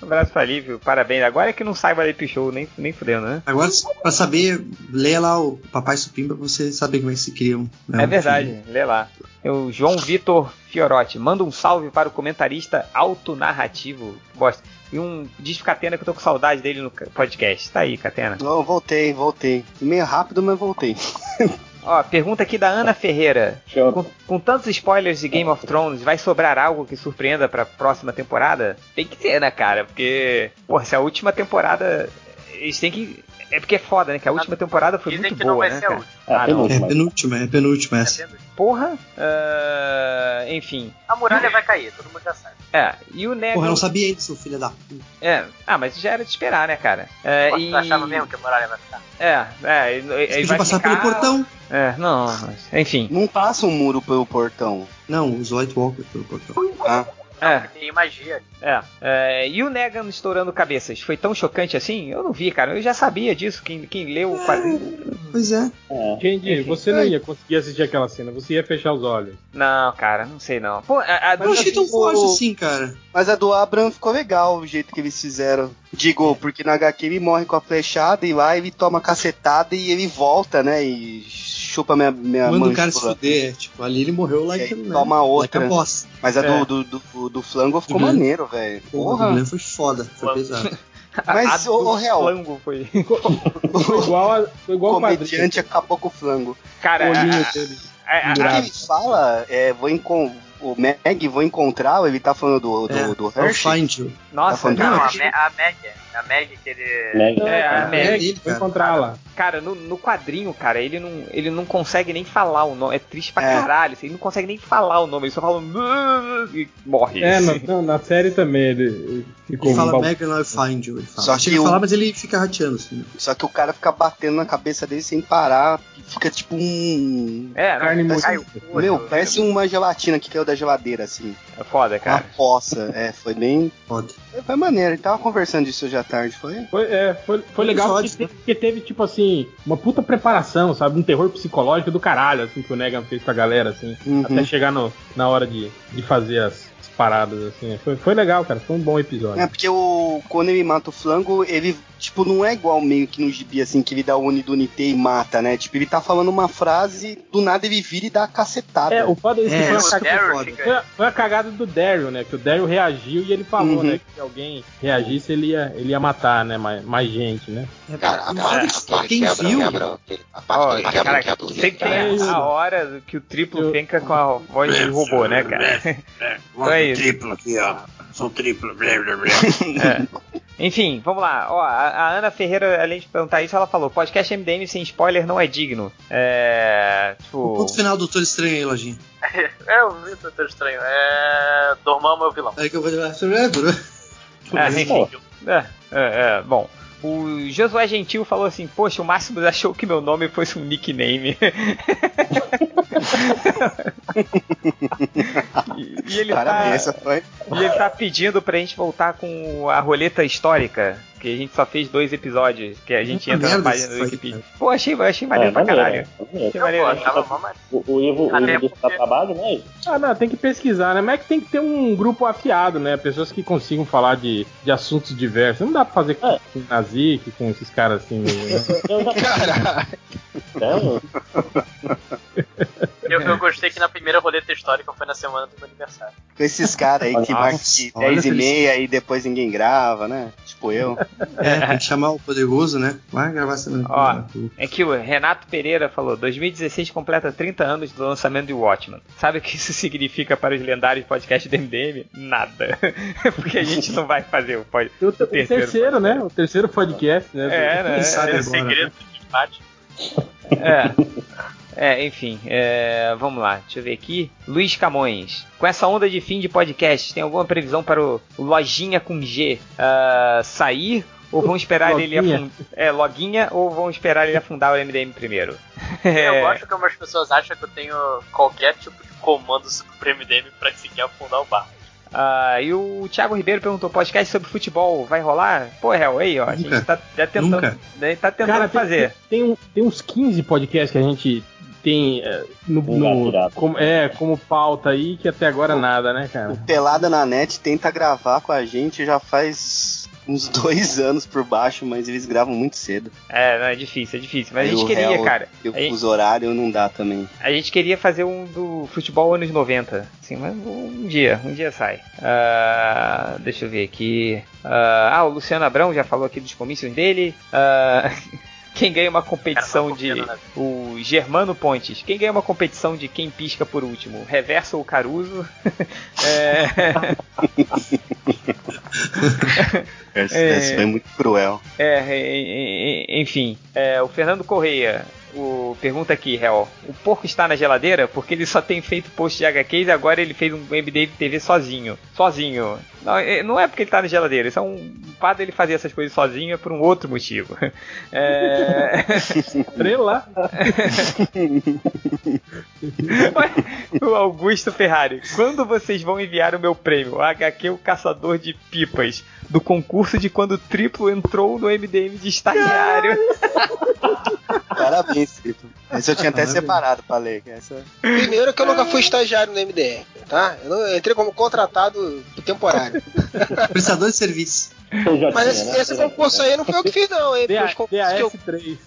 Um abraço pra Lívio, parabéns. Agora é que não saiba Lip Show, nem, nem fudendo, né? Agora, pra saber, leia lá o Papai Supim pra você saber como é que se criam. né, É verdade, lê lá. O João Vitor Fiorotti, manda um salve para o comentarista autonarrativo. Bosta. E um diz Catena que eu tô com saudade dele no podcast. Tá aí, Catena. Não, voltei, voltei. Meio rápido, mas voltei. [laughs] Ó, pergunta aqui da Ana Ferreira. Com, com tantos spoilers de Game of Thrones, vai sobrar algo que surpreenda pra próxima temporada? Tem que ter, né, cara? Porque, pô, se a última temporada. Eles têm que. É porque é foda, né? Que a última temporada foi Dizem muito que não boa, vai né? ser a cara? última. É, Ah, tem não. muito, É penúltima, é penúltima essa. É vendo? Porra. ah, enfim. A muralha vai cair, todo mundo já sabe. É, e o Negan. Porra, eu não sabia ainda, seu filho da puta. É, ah, mas já era de esperar, né, cara? É, Você e... achava mesmo que a muralha vai ficar? É, é, ele, ele vai passar ficar... pelo portão. É, não, mas, enfim. Não passa um muro pelo portão. Não, os White Walkers pelo portão. Ah, É, Tem magia. é, é. E o Negan estourando cabeças, foi tão chocante assim? Eu não vi, cara. Eu já sabia disso. Quem, quem leu o quadrinho. Pois é. É. Kendi, você não ia conseguir assistir aquela cena, você ia fechar os olhos. Não, cara, não sei não. Pô, a, a Eu não achei tão o- forte assim, cara. mas a do Abraham ficou legal o jeito que eles fizeram. Digo, porque na HQ ele morre com a flechada e lá ele toma cacetada e ele volta, né? E chupa minha, minha Manda o cara se fuder. Tipo, ali ele morreu E like, aí né? toma outra. Like a boss. Mas a É. do, do, do, do flango ficou Glenn. maneiro, velho. Porra, o. Glenn foi foda. Foi Flango. pesado. [laughs] Mas, a ô, do ô, Real, flango foi. [laughs] Foi igual, a, foi o igual o quadrinho. comediante acabou com o flango. Cara, O olhinho a- dele. a- a- O ele fala é, vou encon... o Meg, vou encontrá-lo, ele tá falando do, do, É, do I'll Hershey. find you. nossa, Tá Não, a, Me a Meg. A Meg que ele. Meg. É, a É, Meg, vou cara. encontrá-la. cara, no, no quadrinho, cara, ele não, ele não consegue nem falar o nome. É triste pra É. caralho. assim, Ele não consegue nem falar o nome. Ele só fala. E morre. É, na, não, na série também ele, ele ficou Ele fala bal- Megan, I'll find you. Ele fala. Só Chega que a o- falar, mas ele fica rateando assim. Só que o cara fica batendo na cabeça dele sem parar. Fica tipo um. É, não, Carne Parece, moída. meu, parece uma gelatina que caiu da geladeira, assim. é foda, Uma cara. poça. É, foi bem. Foda. Foi maneiro. Ele tava conversando disso à tarde, foi? Foi, é, foi, foi legal porque, Episódios, te- porque teve, tipo assim, uma puta preparação, sabe? Um terror psicológico do caralho, assim, que o Negan fez com a galera, assim, Uhum. até chegar no, na hora de, de fazer as paradas, assim. Foi, foi legal, cara. Foi um bom episódio. É, porque o. Quando ele mata o flango, ele, tipo, não é igual meio que no gibi, assim, que ele dá o Unidunité e mata, né? Tipo, ele tá falando uma frase, do nada ele vira e dá a cacetada. É, o foda é isso, É, foi, a Daryl foi, a, foi a cagada do Daryl, né? Que o Daryl reagiu e ele falou, Uhum. né? Que se alguém reagisse, ele ia, ele ia matar, né? Mais, mais gente, né? Quem viu? Ó, cara, sempre tem a, a hora que o triplo Eu- penca com a voz de robô, né, cara? [laughs] Então é triplo aqui, ó. Sou triplo. Blá, blá, blá. É. Enfim, vamos lá. Ó, a, a Ana Ferreira, além de perguntar isso, ela falou: podcast MDM sem spoiler não é digno. É. O Tipo. ponto final do Doutor Estranho aí, Lojinha. É, eu vi o Doutor Estranho. É. Dormão é meu vilão. Aí que eu vou dizer. É, duro. É, enfim. É, é, é, bom. O Josué Gentil falou assim: Poxa, o Máximo achou que meu nome fosse um nickname. [laughs] e, e ele Parabéns, tá, essa foi. e ele tá pedindo pra gente voltar com a roleta histórica. Que a gente só fez dois episódios. Que a gente entra na página do Wikipedia. Pô, achei, achei maneiro É, pra maneiro, caralho. é, maneiro. Achei Não, maneiro. O, o Ivo, o Ivo porque- trabalho, né? Ah, não, tem que pesquisar, né? Mas é que tem que ter um grupo afiado, né? Pessoas que consigam falar de, de assuntos diversos. Não dá pra fazer com, É. com o Nazik, com esses caras assim. Né? Eu já Caralho. Eu, eu gostei que na primeira roleta histórica foi na semana do meu aniversário. Com esses caras aí que marcam de olha 10 e meia e depois ninguém grava, né? Tipo eu. [laughs] É, tem que chamar o Poderoso, né? Vai gravar semana que Ó, vem. É que o Renato Pereira falou: 2016 completa 30 anos do lançamento de Watchmen. Sabe o que isso significa para os lendários podcasts do MDM? Nada. [laughs] Porque a gente não vai fazer o pod... O, o terceiro, terceiro né? O terceiro podcast, né? É, né? Sabe É agora, segredo de empate. É. É, enfim, é, vamos lá, deixa eu ver aqui. Luiz Camões. Com essa onda de fim de podcast, tem alguma previsão para o, Lojinha com G uh, sair? Ou vão esperar ele afundar. É, loguinha, ou vão esperar ele afundar o MDM primeiro? [laughs] Eu gosto que algumas pessoas acham que eu tenho qualquer tipo de comando pro MDM pra conseguir afundar o barco. Ah, e o Thiago Ribeiro perguntou: podcast sobre futebol vai rolar? Pô, Hel, aí, ó. A gente tá já tentando, né, tá tentando Cara, tem- fazer. Tem, um- tem uns 15 podcasts que a gente tem é, no, no- como, é, como pauta aí, que até agora nada, né, O cara? Pelada na Net tenta gravar com a gente já faz uns [laughs] dois anos por baixo, mas eles gravam muito cedo. É, não, é difícil, é difícil. Mas Aí a gente o queria, réu- cara. E o A gente, fuso horário não dá também. a gente queria fazer um do futebol anos 90. Assim, mas um dia, um dia sai. Ah, deixa eu ver aqui. Ah, ah, o Luciano Abrão já falou aqui dos comícios dele. Ah, [laughs] quem ganha uma competição de. O Germano Pontes. Quem ganha uma competição de quem pisca por último? Reverso ou Caruso? [laughs] é. [laughs] Essa, É. foi muito cruel. É, e- e- enfim, é, o Fernando Correia o, pergunta aqui, Hel. O porco está na geladeira porque ele só tem feito post de HQs e agora ele fez um MDM TV sozinho. Sozinho. Não, é- não é porque ele está na geladeira, isso é um fato dele fazer essas coisas sozinho é por um outro motivo. É... [laughs] Estrela. [laughs] o Augusto Ferrari, quando vocês vão enviar o meu prêmio, o HQ O Caçador de Pipas, do concurso de quando o triplo entrou no MDM de estagiário? [laughs] Parabéns, Triplo. Esse eu tinha até separado pra ler. Essa... Primeiro que eu nunca fui estagiário no MDM, tá? Eu, não- eu entrei como contratado temporário. [laughs] Prestador de serviço. Mas esse, esse concurso aí não foi eu que fiz, não, hein? Os concursos, que eu, DAS3.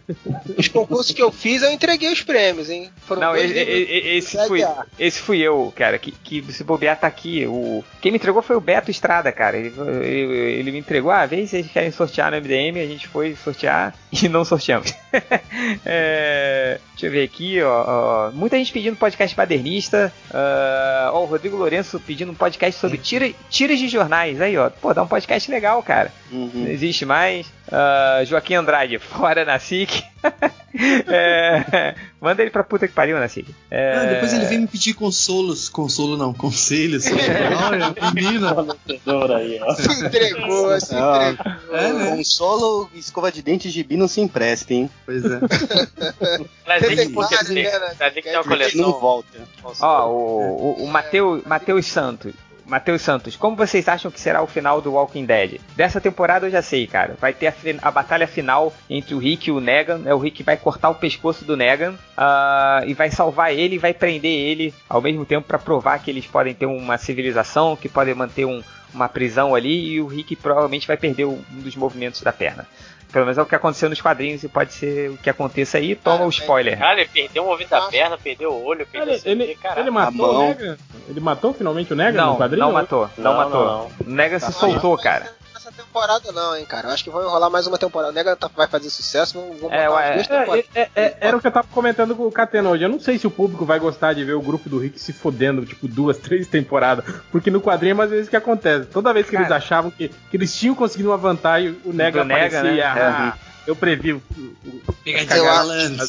os concursos que eu fiz, eu entreguei os prêmios, hein? Foram Não, esse de fui, esse fui eu, cara, que, que se bobear tá aqui. O, quem me entregou foi o Beto Estrada, cara. Ele, ele, ele me entregou, ah, vê se vocês querem sortear no MDM, a gente foi sortear [laughs] e não sorteamos. [laughs] É, deixa eu ver aqui, ó, ó, Muita gente pedindo podcast badernista. ah, ó, o Rodrigo Lourenço pedindo um podcast sobre tira, tiras de jornais. Aí, ó. Pô, dá um podcast legal, cara. Não Uhum. existe mais. Ah, Joaquim Andrade, [laughs] fora na SIC. [laughs] É, manda ele pra puta que pariu, Nacic. É, Ah, depois ele vem me pedir consolos. Consolo não, conselhos. [laughs] Olha, menina. aí, ó. Se entregou, se entregou. É, né? Consolo, escova de dente e gibi não se empresta, hein? Pois é. [laughs] Mas tem que, Tem vários, tem, né, tem que ter uma Porque coleção. não volta. Ó, o, o, o Mateus, Mateus Santos. Matheus Santos, como vocês acham que será o final do Walking Dead? Dessa temporada eu já sei, cara. Vai ter a, a batalha final entre o Rick e o Negan. É o Rick vai cortar o pescoço do Negan ah, e vai salvar ele e vai prender ele ao mesmo tempo para provar que eles podem ter uma civilização, que podem manter um- uma prisão ali e o Rick provavelmente vai perder um dos movimentos da perna. Pelo menos é o que aconteceu nos quadrinhos e pode ser o que aconteça aí. Toma o spoiler. Cara, ele perdeu o movimento da perna, perdeu o olho, perdeu sangue, ele, ele matou mão. o Negan? Ele matou finalmente o Negan Não, no quadrinho? não matou, não, Não, matou. não, O Negan se soltou, cara. Nessa temporada não, hein, cara. Eu acho que vai rolar mais uma temporada. O Nega tá- vai fazer sucesso, vão, vão É, ué, É, é, é, era o que eu tava comentando com o Catena hoje. Eu não sei se o público vai gostar de ver o grupo do Rick se fodendo, tipo, duas, [laughs] três temporadas. Porque no quadrinho é mais vezes que acontece. Toda vez que eles Cara. achavam que, que eles tinham conseguido uma vantagem, o Nega Do Nega, aparecia. né? ah, Eu previ o. Pegadinha.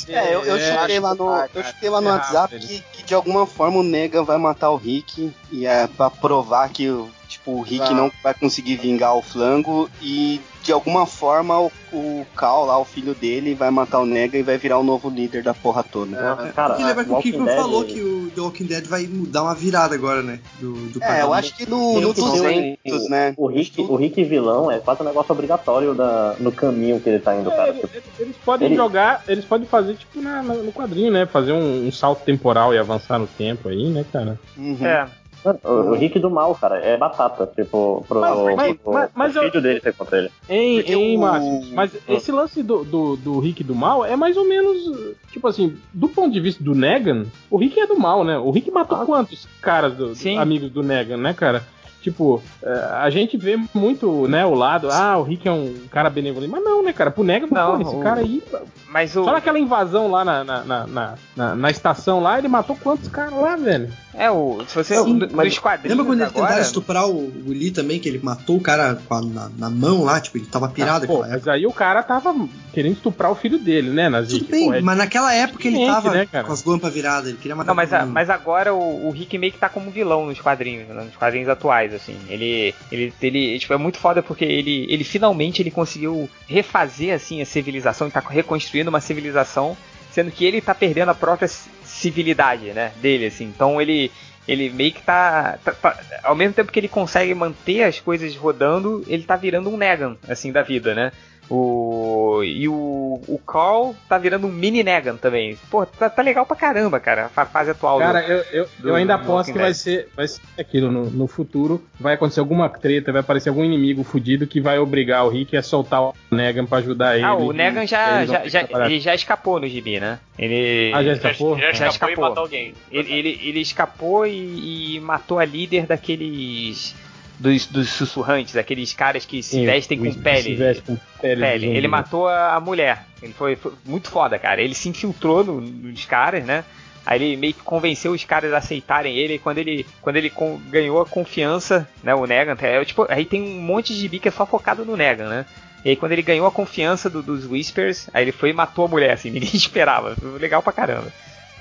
É, eu, eu É, chutei lá no, cara, eu chutei lá no é WhatsApp que, que de alguma forma o Negan vai matar o Rick e é pra provar que o- tipo, o Rick Vai. não vai conseguir vingar o flango e de alguma forma o, o Cal lá, o filho dele, vai matar o Negan e vai virar o novo líder da porra toda. Cara, Tem que lembrar que o Kiko Dead- falou que o The Walking Dead vai dar uma virada agora, né? Do, do É, eu acho que no, no Tem que ter 200, né? O Rick, o Rick vilão é quase um negócio obrigatório da, no caminho que ele tá indo, cara. É, eles, eles podem Ele- jogar, eles podem fazer tipo na- na- no quadrinho, né? Fazer um, um salto temporal e avançar no tempo aí, né, cara? Uhum. É. O, o Rick do mal, cara, é batata, tipo, pro, Mas- mas- pro- mas- mas pro eu- filho dele ser contra ele. Porque hein, o- Márcio? Mas esse lance do, do, do Rick do mal é mais ou menos. Tipo assim, do ponto de vista do Negan, o Rick é do mal, né? O Rick matou Ah. quantos caras, do, do- amigos do Negan, né, cara? Tipo, é, a gente vê muito, né, o lado, ah, o Rick é um cara benevolente. Mas não, né, cara? Pro Negan, Não, pô, esse o- cara aí. Mas o. Só naquela invasão lá na, na, na, na, na- na estação lá, ele matou quantos caras lá, velho? É, o. Se você. Sim, no- mas. Lembra quando ele agora, tentaram estuprar o, o Lee também, que ele matou o cara com a- na, na mão lá, tipo, ele tava pirado Ah, pô, mas aí o cara tava querendo estuprar o filho dele, né, Nazik? Tudo bem, Pô, é mas naquela época ele tava né, cara? com as guampas viradas, ele queria matar Não, mas, a- mas agora o, o Rick meio que tá como vilão nos quadrinhos, né, nos quadrinhos atuais, assim. Ele, ele, ele tipo, é muito foda porque ele, ele finalmente ele conseguiu refazer, assim, a civilização, ele tá reconstruindo uma civilização, sendo que ele tá perdendo a própria ci- civilidade, né, dele, assim. Então ele, ele meio que tá, tá- tá- Ao mesmo tempo que ele consegue manter as coisas rodando, ele tá virando um Negan, assim, da vida, né? O, e o, o Carl tá virando um mini Negan também. Pô, tá, tá legal pra caramba, cara, a fase atual. do- Cara, eu, eu, do- eu ainda do aposto que vai ser, vai ser aquilo no, no futuro. Vai acontecer alguma treta, vai aparecer algum inimigo fudido que vai obrigar o Rick a soltar o Negan pra ajudar ele. Ah, o Negan já, já, já, ele já escapou no gibi, né? Ele. Ah, já escapou? Já, Já escapou, escapou. e matou alguém. Ele, ele, ele escapou e, e matou a líder daqueles. Dos, dos sussurrantes, aqueles caras que se Sim, vestem com pele. veste com pele. pele. Ele matou a, mulher. Ele foi, foi muito foda, cara. Ele se infiltrou no- nos caras, né? Aí ele meio que convenceu os caras a aceitarem ele. E quando ele, quando ele con- ganhou a confiança, né? O Negan, é, tipo, aí tem um monte de que é só focado no Negan, né? E aí quando ele ganhou a confiança do- dos Whispers, aí ele foi e matou a mulher, assim, [laughs] ninguém esperava. Legal pra caramba.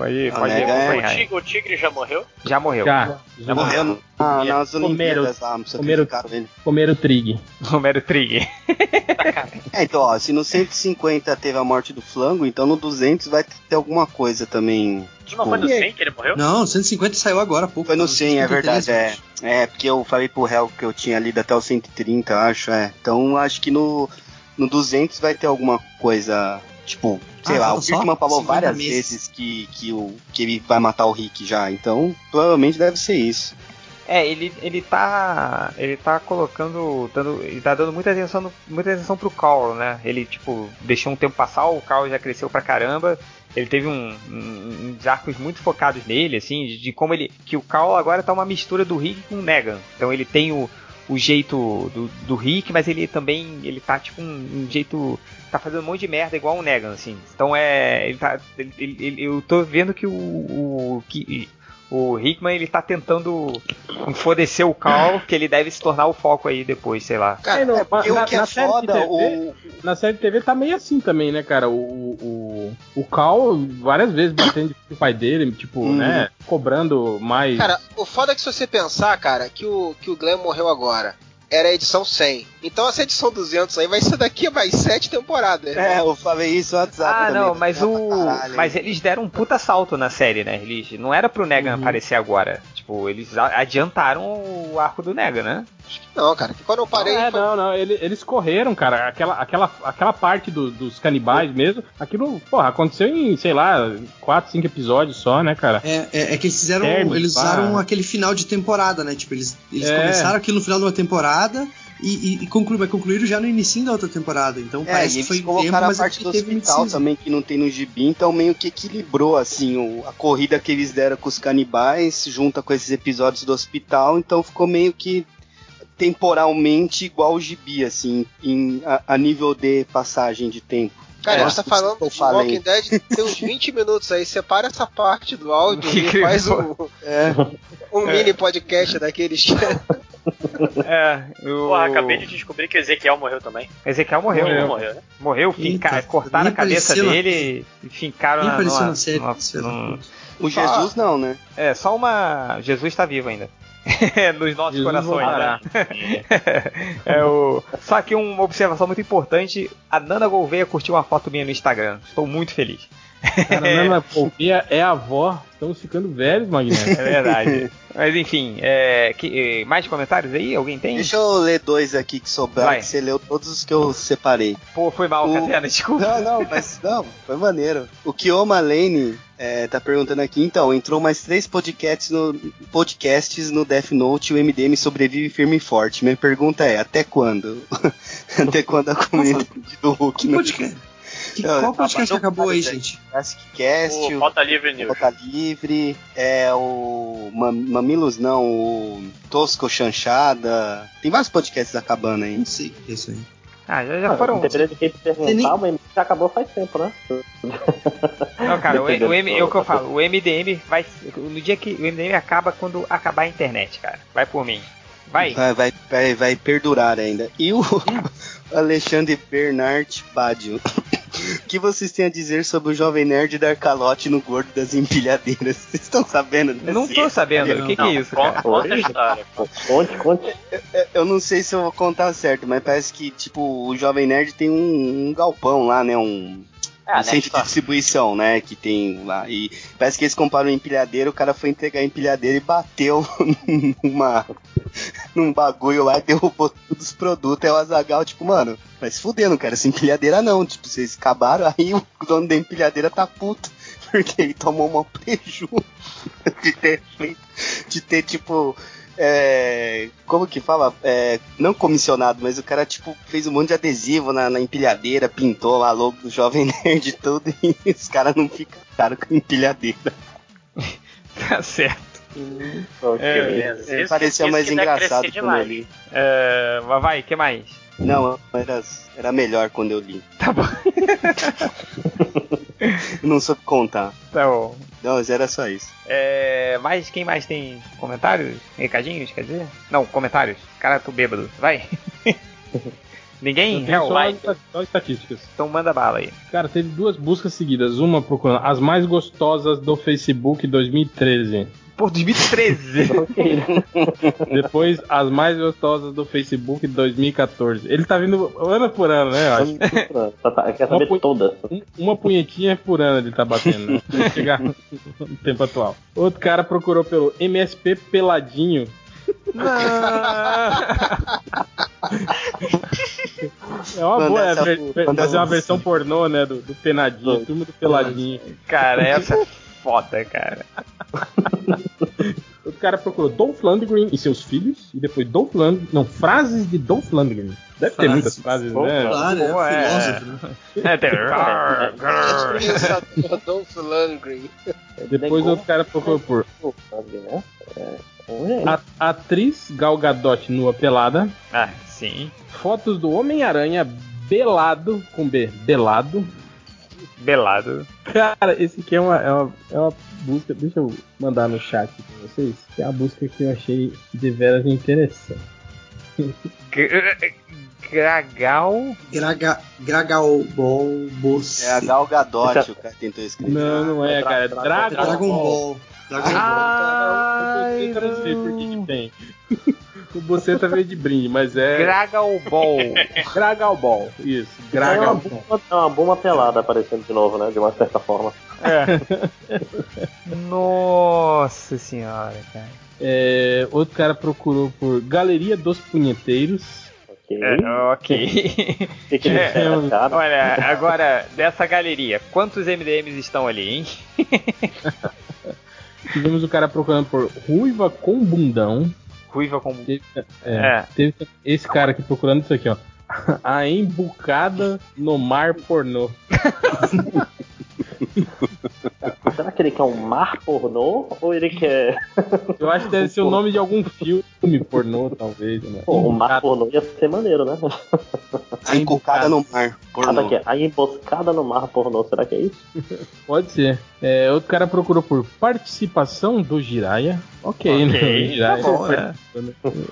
Pode, O pode é- acompanhar. O, tigre, o tigre já morreu? Já morreu. Já, Já morreu. Morreu na, nas Comeram- Olimpíadas lá, não comeram- ele. comeram o Trig. Romero Trigger. [laughs] É, então, ó, se no 150 teve a morte do flango, então no 200 vai ter alguma coisa também. Não foi no e aí? 100 que ele morreu? Não, 150 saiu agora há pouco. Foi no tá 100, é verdade, é. 133. É, porque eu falei pro réu que eu tinha lido até o 130, acho, é. Então acho que no, no 200 vai ter alguma coisa, tipo, sei Ah, lá, o Kirkman falou 50 várias meses. vezes que, que, o, que ele vai matar o Rick já, então provavelmente deve ser isso. É, ele, ele tá. Ele tá colocando. Dando, ele tá dando muita atenção, no- muita atenção pro Carl, né? Ele, tipo, deixou um tempo passar, o Carl já cresceu pra caramba. Ele teve um, um- uns arcos muito focados nele, assim, de, de como ele. Que o Carl agora tá uma mistura do Rick com o Negan. Então ele tem o, o jeito do, do Rick, mas ele também. Ele tá tipo um, um jeito. Tá fazendo um monte de merda igual o Negan, assim. Então é. Ele tá, ele- ele- eu tô vendo que o. o que, o Hickman ele tá tentando enfodecer o Carl, que ele deve se tornar o foco aí depois, sei lá. Cara, É, não, é na- o que é na série de TV, o, Na série de TV tá meio assim também, né, cara? O, o, o Cal várias vezes batendo o pai dele, tipo, Hum. né? Cobrando mais. Cara, o foda é que se você pensar, cara, que o, que o Glenn morreu agora. Era a edição 100. Então essa edição 200 aí vai ser daqui a mais 7 temporadas. É, eu falei isso no WhatsApp Ah, também. não, mas Pra o. caralho, Mas eles deram um puta salto na série, né? Eles não era pro Negan Uhum. aparecer agora. Tipo, eles adiantaram o arco do Negan, né? Não, cara, que quando eu parei. Não, é, foi- não, não, ele- eles correram, cara. Aquela, aquela, aquela parte do- dos canibais mesmo, aquilo, porra, aconteceu em, sei lá, 4, 5 episódios só, né, cara? É, é, é que eles fizeram. Termos, eles pá. usaram aquele final de temporada, né? Tipo, eles, eles É. começaram aquilo no final de uma temporada e, e, e conclu- mas concluíram já no início da outra temporada. Então É, parece e que foi eles tempo, colocaram mas a é parte do teve hospital também que não tem no gibi, então meio que equilibrou assim o- a corrida que eles deram com os canibais junta com esses episódios do hospital, então ficou meio que temporalmente igual o gibi, assim, em, a, a nível de passagem de tempo. Cara, É, a gente tá falando que de falei. Walking Dead tem uns 20 [laughs] minutos aí. Separa essa parte do áudio [laughs] e faz um, É, um mini podcast daqueles. [laughs] É. Porra, acabei de descobrir que o Ezequiel morreu também. Ezequiel morreu. Morreu, Morreu, né? morreu finca- Eita, cortaram a cabeça na- dele e fincaram na. apareceu numa- na série. o Jesus não, né? É, só uma. Jesus tá vivo ainda. [laughs] Nos nossos Jesus corações, voltará. né? [laughs] é o... Só que uma observação muito importante: a Nana Gouveia curtiu uma foto minha no Instagram. Estou muito feliz. Cara, Nana Polpia é a avó. Estamos ficando velhos, Magneto. É verdade. Mas enfim, é, que- eh, mais comentários aí? Alguém tem? Deixa eu ler dois aqui que sobraram, que você leu todos os que eu separei. Pô, foi mal, O- Catena, desculpa. Não, não, mas não, foi maneiro. O Kioma Lane é, tá perguntando aqui, então, entrou mais três podcasts no, podcasts no Death Note e o MDM sobrevive firme e forte. Minha pergunta é, até quando? [laughs] até quando a comunidade do Hulk Que não... podcast? Que, qual podcast que acabou aí, gente? Classiccast, O Pauta Livre News. Pauta Livre, é o Mam- Mamilos não, o Tosco Chanchada. Tem vários podcasts acabando aí. Não sei o que é isso aí. Ah, já, já foram. Dependendo de quem te perguntar, o MDM já acabou faz tempo, né? Não, cara, o, [laughs] o, M, é o que eu falo, o MDM vai. No dia que. O MDM acaba quando acabar a internet, cara. Vai por mim. Vai. Vai, vai, vai, vai perdurar ainda. E o [laughs] Alexandre Bernard Badio. O que vocês têm a dizer sobre o jovem nerd dar calote no gordo das empilhadeiras? [laughs] Vocês estão sabendo? dessa Não tô sabendo. O que, que é isso, cara? Conta a história. Conte, conte. Eu não sei se eu vou contar certo, mas parece que, tipo, o Jovem Nerd tem um, um galpão lá, né? Um, Ah, um centro de distribuição, né? Que tem lá. E parece que eles compraram um empilhadeiro, o cara foi entregar a empilhadeira e bateu [laughs] numa, num bagulho lá e derrubou todos os produtos. Aí o Azagal, tipo, mano, vai se fuder, não quero essa empilhadeira não. Tipo, vocês acabaram, aí o dono da empilhadeira tá puto. [laughs] Porque ele tomou uma preju [laughs] de ter feito, de ter, tipo, é, como que fala? É, não comissionado, mas o cara, tipo, fez um monte de adesivo na, na empilhadeira, pintou lá logo do Jovem Nerd e tudo, [laughs] e os caras não ficam caros com empilhadeira. Tá certo. É, É, isso- parecia isso mais engraçado quando eu demais. li. É, mas vai, que mais? Não, era, era melhor quando eu li. Tá bom. Eu [laughs] não soube contar. Tá bom. Não, mas era só isso. É, mas quem mais tem comentários? Recadinhos, quer dizer? Não, comentários. Cara, tô bêbado. Vai. [laughs] Ninguém? Eu Hell, só, vai. só estatísticas. Então manda bala aí. Cara, teve duas buscas seguidas. Uma procurando as mais gostosas do Facebook 2013. Pô, 2013. [laughs] Depois, as mais gostosas do Facebook 2014. Ele tá vindo ano por ano, né? Eu acho. Tá, tá, quer saber Uma todas. Um- Uma punhetinha por ano ele tá batendo, né? Chegar no tempo atual. Outro cara procurou pelo MSP Peladinho. É uma boa, é, fazer uma versão pornô, né? Do, do Penadinho, turma do Peladinho. Cara, essa foda, cara. [laughs] O cara procurou Dolph Lundgren e seus filhos, e depois Dolph Lundgren. Não, frases de Dolph Lundgren. Deve ter Frases. muitas frases, né? Claro, é Pô, é. filósofo, né? É, tem... [laughs] Pensador Dolph Lundgren. [laughs] Depois o cara procurou por né? É, a- atriz Gal Gadot nua pelada, Ah, sim. fotos do Homem-Aranha belado, com B, belado. Belado. Cara, esse aqui é uma, é uma, é uma busca, deixa eu mandar no chat pra vocês, que é uma busca que eu achei deveras interessante. Gr- Gragal. Graga, Gragalbol Boss. É a Gal Gadot, o cara tentou escrever. Não, não é, cara, é Dragon, Dragon Ball. Dragon Ball. Ah, Eu não sei por que que tem. O Boceta veio de brinde, mas é Gragal Ball. Gragal Ball, isso, É uma, Gragal Ball. bomba, é uma bomba pelada aparecendo de novo, né? De uma certa forma. [laughs] Nossa senhora, cara. É, outro cara procurou por Galeria dos Punheteiros. Ok. É, ok. Que, que É? [laughs] Olha, agora, dessa galeria, quantos MDMs estão ali, hein? [laughs] Tivemos o cara procurando por Ruiva com Bundão. Ruiva com. Teve, é, É. teve esse cara aqui procurando isso aqui, ó. [laughs] A embucada no mar pornô. [laughs] Será que ele quer um mar pornô? Ou ele quer. [laughs] Eu acho que deve ser o nome de algum filme pornô, talvez. Né? Pô, o mar pornô ia ser maneiro, né? A encucada no mar. Ah, Pornô. daqui, a emboscada no mar pornô, será que é isso? Pode ser. É, outro cara procurou por participação do Jiraya. Ok, né? Ok, O Jiraya tá [laughs] bom, né?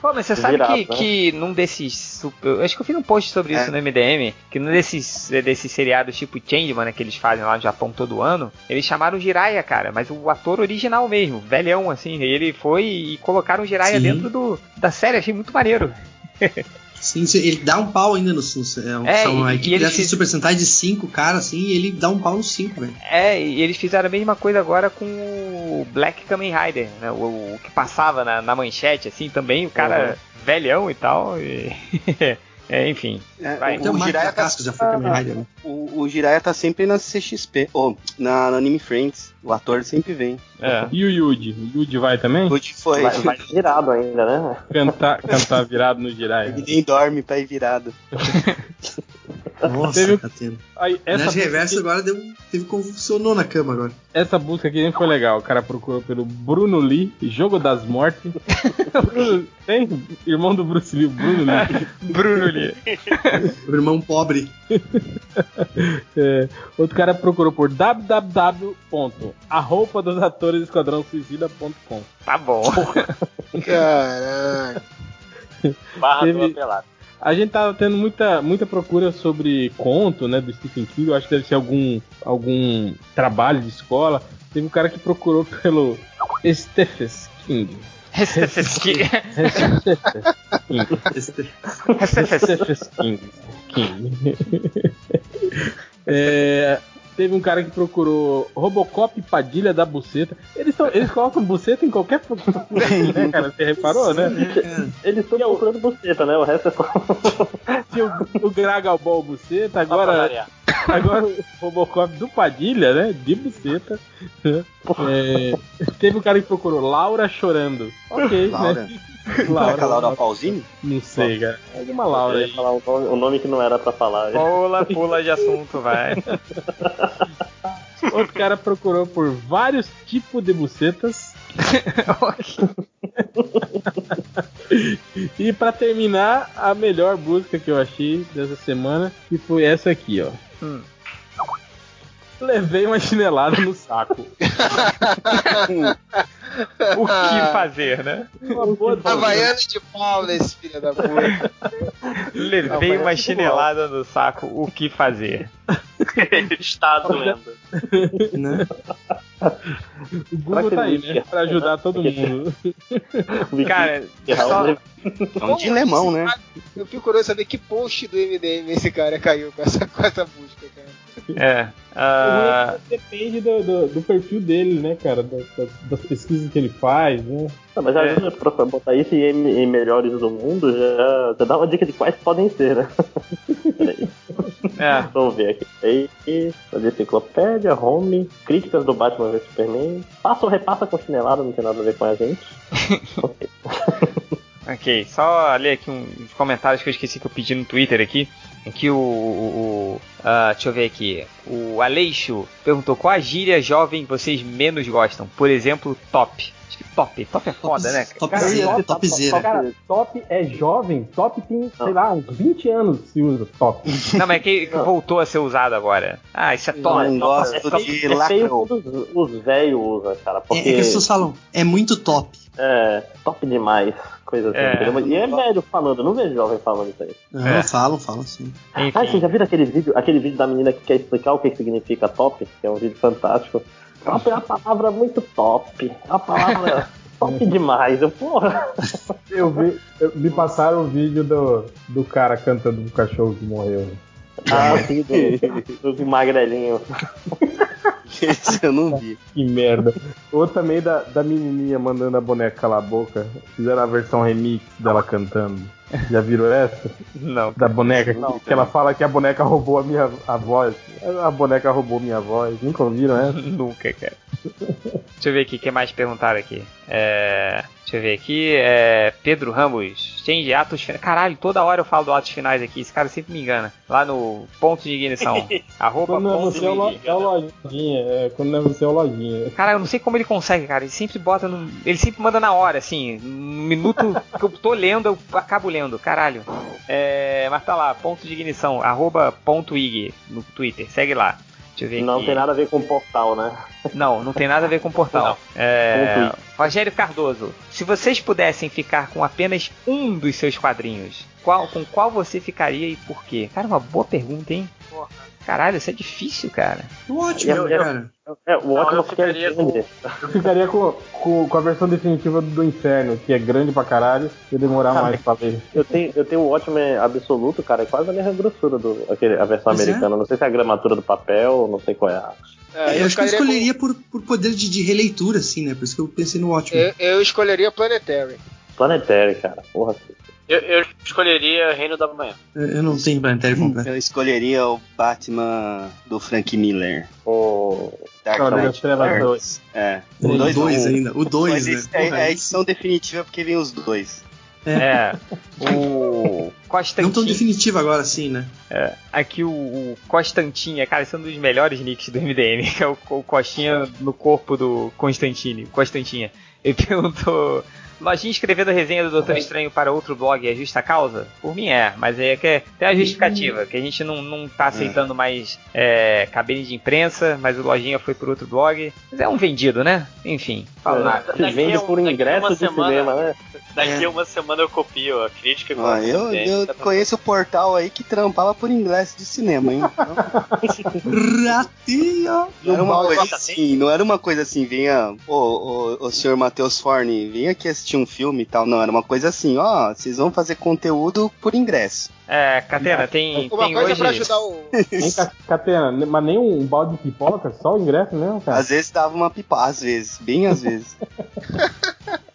Pô, mas você sabe que, né? que num desses. super- Eu acho que eu fiz um post sobre isso É. no MDM. Que num desses, desses seriados tipo Changeman, né, que eles fazem lá no Japão todo ano, eles chamaram o Jiraiya, cara. Mas o ator original mesmo, velhão, assim. Ele foi e colocaram o Jiraiya Sim. dentro do, da série. Achei muito maneiro. [laughs] Sim, ele dá um pau ainda no. no é, É, uma e- equipe e ele dessa fiz- Super Sentai de 5 caras, assim, e ele dá um pau nos 5, velho. É, e eles fizeram a mesma coisa agora com o Black Kamen Rider, né? O, o que passava na, na manchete, assim, também. O cara velhão e tal. e- [laughs] é, enfim. É, o o, Jiraiya tá, já foi Kamen Rider, né? o, o Jiraiya tá sempre na CXP, ou na, na Anime Friends. O ator sempre vem. É. E o Yuji? O Yuji vai também? Hoje foi. Vai, vai virado ainda, né? Cantar, cantar virado no Jiraiya. Ele nem dorme pra ir virado. Nossa, Teve- Catena. Aí, essa, reverso aqui, agora deu, teve convulsionou na cama agora. essa busca aqui nem foi legal. O cara procurou pelo Bruno Lee, Jogo das Mortes. Bruno- [laughs] Tem? Irmão do Bruce Lee, Bruno Lee. [laughs] Bruno Lee. O irmão pobre. [laughs] É, outro cara procurou por www.arropa dos atores esquadrão suicida.com. Tá bom. Caralho. Barra Teve- do pelado. A gente tava tendo muita, muita procura sobre conto, né, do Stephen King. Eu acho que deve ser algum, algum trabalho de escola. Teve um cara que procurou pelo Stephen King. Stephen Stephen King. King. É, teve um cara que procurou Robocop Padilha da Buceta. Eles, tão, eles colocam buceta em qualquer [laughs] né, cara? Você reparou, né? Eles estão procurando buceta, né? O resto é só. [laughs] Tinha o, o Gragal Ball Buceta, agora, agora o Robocop do Padilha, né? De buceta. É, teve um cara que procurou Laura chorando. Ok, Laura? né? Será que é a Laura Pausini? Não sei, cara. Alguma Laura Eu ia aí. falar o nome, o nome que não era pra falar. Pula, pula de assunto, vai. [laughs] Outro cara procurou por vários tipos de bucetas. [laughs] e pra terminar, a melhor busca que eu achei dessa semana, que foi essa aqui, ó. Hum. Levei uma chinelada no saco. [laughs] O que fazer, né? [laughs] Havaiana de pau nesse filho da puta. Levei uma chinelada no saco. O que fazer? [laughs] Está doendo. Né? O Google tá aí, né? Pra ajudar todo mundo. [laughs] Cara, Só... É um dilemão, né? Eu fico curioso saber que post do MDM esse cara caiu com essa, com essa busca, cara. É. ah, Depende do, do, do perfil dele, né, cara? Das, das- das pesquisas que ele faz, né? Não, mas já É. é. pra botar isso em, em melhores do mundo, já, já dá uma dica de quais podem ser, né? [laughs] Peraí. É. [laughs] Vamos ver aqui. Aí, a enciclopédia, home, críticas do Batman vs Superman. Passa ou repassa com chinelada, não tem nada a ver com a gente. [laughs] Ok. Ok, só ler aqui uns comentários que eu esqueci que eu pedi no Twitter aqui. Aqui o. o- o- ah, deixa eu ver aqui. O Aleixo perguntou qual a gíria jovem vocês menos gostam. Por exemplo, top. Acho que top. Top é foda, né? Topzera, topzera. Cara, top é jovem, top tem, sei lá, uns 20 anos que se usa top. Não, mas é que, que voltou a ser usado agora. Ah, isso é top. não gosto É de feio lacrou. os, os velhos usam, cara. É, Porque é que as pessoas falam, é muito top. é top demais. Coisa assim. É. E é velho falando, não vejo jovem falando isso aí. Não, É. falam, falam sim. Ah, vocês já viram aquele vídeo, aquele vídeo da menina que quer explicar o que significa top? Que é um vídeo fantástico. Top é uma palavra muito top. É uma palavra [laughs] top demais. Eu, porra. Eu vi, eu- me passaram o vídeo do, do cara cantando do cachorro que morreu. Ah, sim, do, do magrelinho. [laughs] Esse eu não vi. Que merda. Ou também da, da menininha mandando a boneca calar a boca. Fizeram a versão remix dela cantando. [laughs] Já viram essa? Não. Da boneca, que- Não. que ela fala que a boneca roubou a minha a voz. A boneca roubou minha voz. Nunca ouviram essa? [laughs] Nunca, cara. [laughs] Deixa eu ver aqui, o que mais perguntaram aqui? É, deixa eu ver aqui. É, Pedro Ramos, change atos finais. Caralho, toda hora eu falo do atos finais aqui. Esse cara sempre me engana. Lá no ponto de ignição. Arroba Quando não é ponto você, é o, de é o lojinha. É, quando não é você, é o lojinha. Cara, eu não sei como ele consegue, cara. Ele sempre bota no. Ele sempre manda na hora, assim. No minuto que eu tô lendo, eu acabo lendo. Caralho. É, mas tá lá, ponto de ignição, arroba ponto ig no Twitter. Segue lá. Deixa eu ver Não aqui. tem nada a ver com portal, né? Não, não tem nada a ver com o portal. É, Rogério Cardoso, se vocês pudessem ficar com apenas um dos seus quadrinhos, qual, com qual você ficaria e por quê? Cara, uma boa pergunta, hein? Caralho, isso é difícil, cara. Ótimo, Eu- eu- cara. É, o ótimo eu é porque é ficaria com-. Eu ficaria com, com, com a versão definitiva do Inferno, que é grande pra caralho, e demorar Ah, mais pra ler. Eu tenho, eu tenho o ótimo absoluto, cara, é quase a mesma grossura do aquele, a versão é. americana. Não sei se é a gramatura do papel, não sei qual é a. É, eu acho que eu ficaria com- escolheria por, por poder de, de releitura, assim, né? Por isso que eu pensei no ótimo. eu, eu escolheria Planetary. Planetary, cara. Porra. Eu, eu escolheria Reino da Manhã. Eu, não tenho planetário completo. Eu escolheria o Batman do Frank Miller. O. Dark Knight. 2. É. O dois 2 não. ainda. O 2, Mas né? é, é a edição definitiva porque vem os dois. É. O. Constantin. Não tão definitiva agora assim, né? É, aqui o, o Constantinha, cara, esse é um dos melhores nicks do MDM, [laughs] que é o, o Costinha no corpo do Constantine, Constantinha. Ele perguntou. Lojinha escrevendo resenha do Doutor Estranho para outro blog é justa causa? Por mim é, mas é que é, tem a justificativa, que a gente não, não tá aceitando mais é, cabine de imprensa, mas o Lojinha foi por outro blog. Mas é um vendido, né? Enfim. Fala nada. Que vende um- por ingresso de semana- cinema, né? Daqui a uma semana eu copio a crítica. com Ah, a eu, eu tá conheço o portal aí que trampava por ingresso de cinema, hein? Ratinho! [laughs] Não era uma coisa assim, não era uma coisa assim, venha, ô, ô, ô senhor Matheus Forne, vem aqui assistir um filme e tal. Não, era uma coisa assim, ó, vocês vão fazer conteúdo por ingresso. É, Catena, tem, Uma tem coisa hoje. pra ajudar o. [laughs] Nem Catena, mas nem um balde de pipoca, só o ingresso mesmo, cara. Às vezes dava uma pipa, às vezes, bem às vezes. [laughs]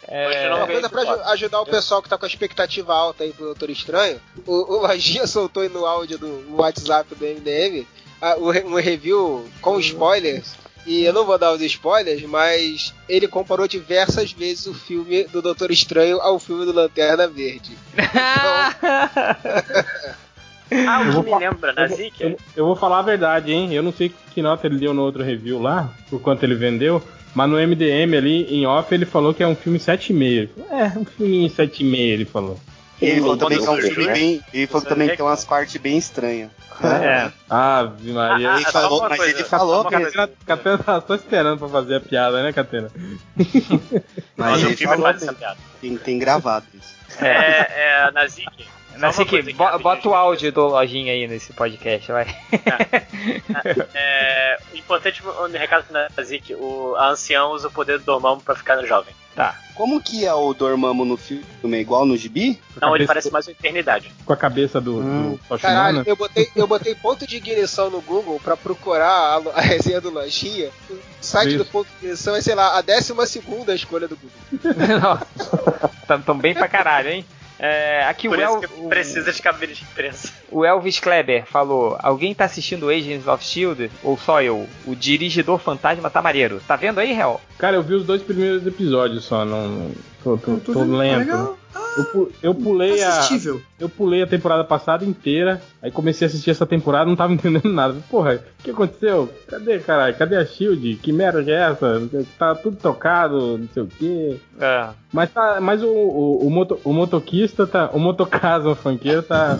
É, Uma coisa pra aju- ajudar o pessoal que tá com a expectativa alta aí pro Doutor Estranho, o, o Lojinha [laughs] soltou aí no áudio do WhatsApp do MDM a- o um review com spoilers. E eu não vou dar os spoilers, mas ele comparou diversas vezes o filme do Doutor Estranho ao filme do Lanterna Verde. Ah, [laughs] o Eu que me lembra, Eu, vou- Nazik? eu- eu vou falar a verdade, hein? Eu não sei que nota ele deu no outro review lá, por quanto ele vendeu, mas no MDM ali, em off, ele falou que é um filme 7,5. Ele falou, É, um filminho 7,5, ele falou. Ele falou também que é um filme eu- bem. Ele falou também que tem umas partes bem estranhas. É. [laughs] Ave Maria. Ah, Ele falou, mas coisa, ele falou que. Catena, Catena tá só esperando pra fazer a piada, né, Catena? mas Mas o ele filme falou, faz essa piada. tem, tem gravado isso. É, é Nazik. Aqui bo- rapidinho. bota o áudio do Lojinha aí nesse podcast, vai. É, o importante um recado pro Nazik, o a anciã usa o poder do Dormammu pra ficar jovem. Tá. Como que é o Dormammu no filme? É igual no gibi? Não, ele parece mais uma eternidade. Com a cabeça do, Hum. do. Caralho, eu botei, eu botei ponto de ignição no Google pra procurar a, a resenha do Lojinha. O site Isso. do ponto de ignição é, sei lá, a 12 segunda escolha do Google. [laughs] Nossa. Tão, tão bem pra caralho, hein? É, aqui Por o, isso El, precisa de cabine de imprensa. o Elvis Kleber falou: Alguém tá assistindo Agents of Shield? Ou só eu? O dirigidor fantasma tá maneiro. Tá vendo aí, Hel? Cara, eu vi os dois primeiros episódios só, não. Tô, tô, tô tô lento. legal. Eu, pu- eu pulei a. Eu pulei a temporada passada inteira, aí comecei a assistir essa temporada não tava [laughs] entendendo nada. Porra, o que aconteceu? Cadê, caralho? Cadê a Shield? Que merda é essa? Tá tudo tocado, não sei o quê. É. Mas, tá, mas o, o, o, moto, o motoquista tá. O motocasa, o funkeiro tá.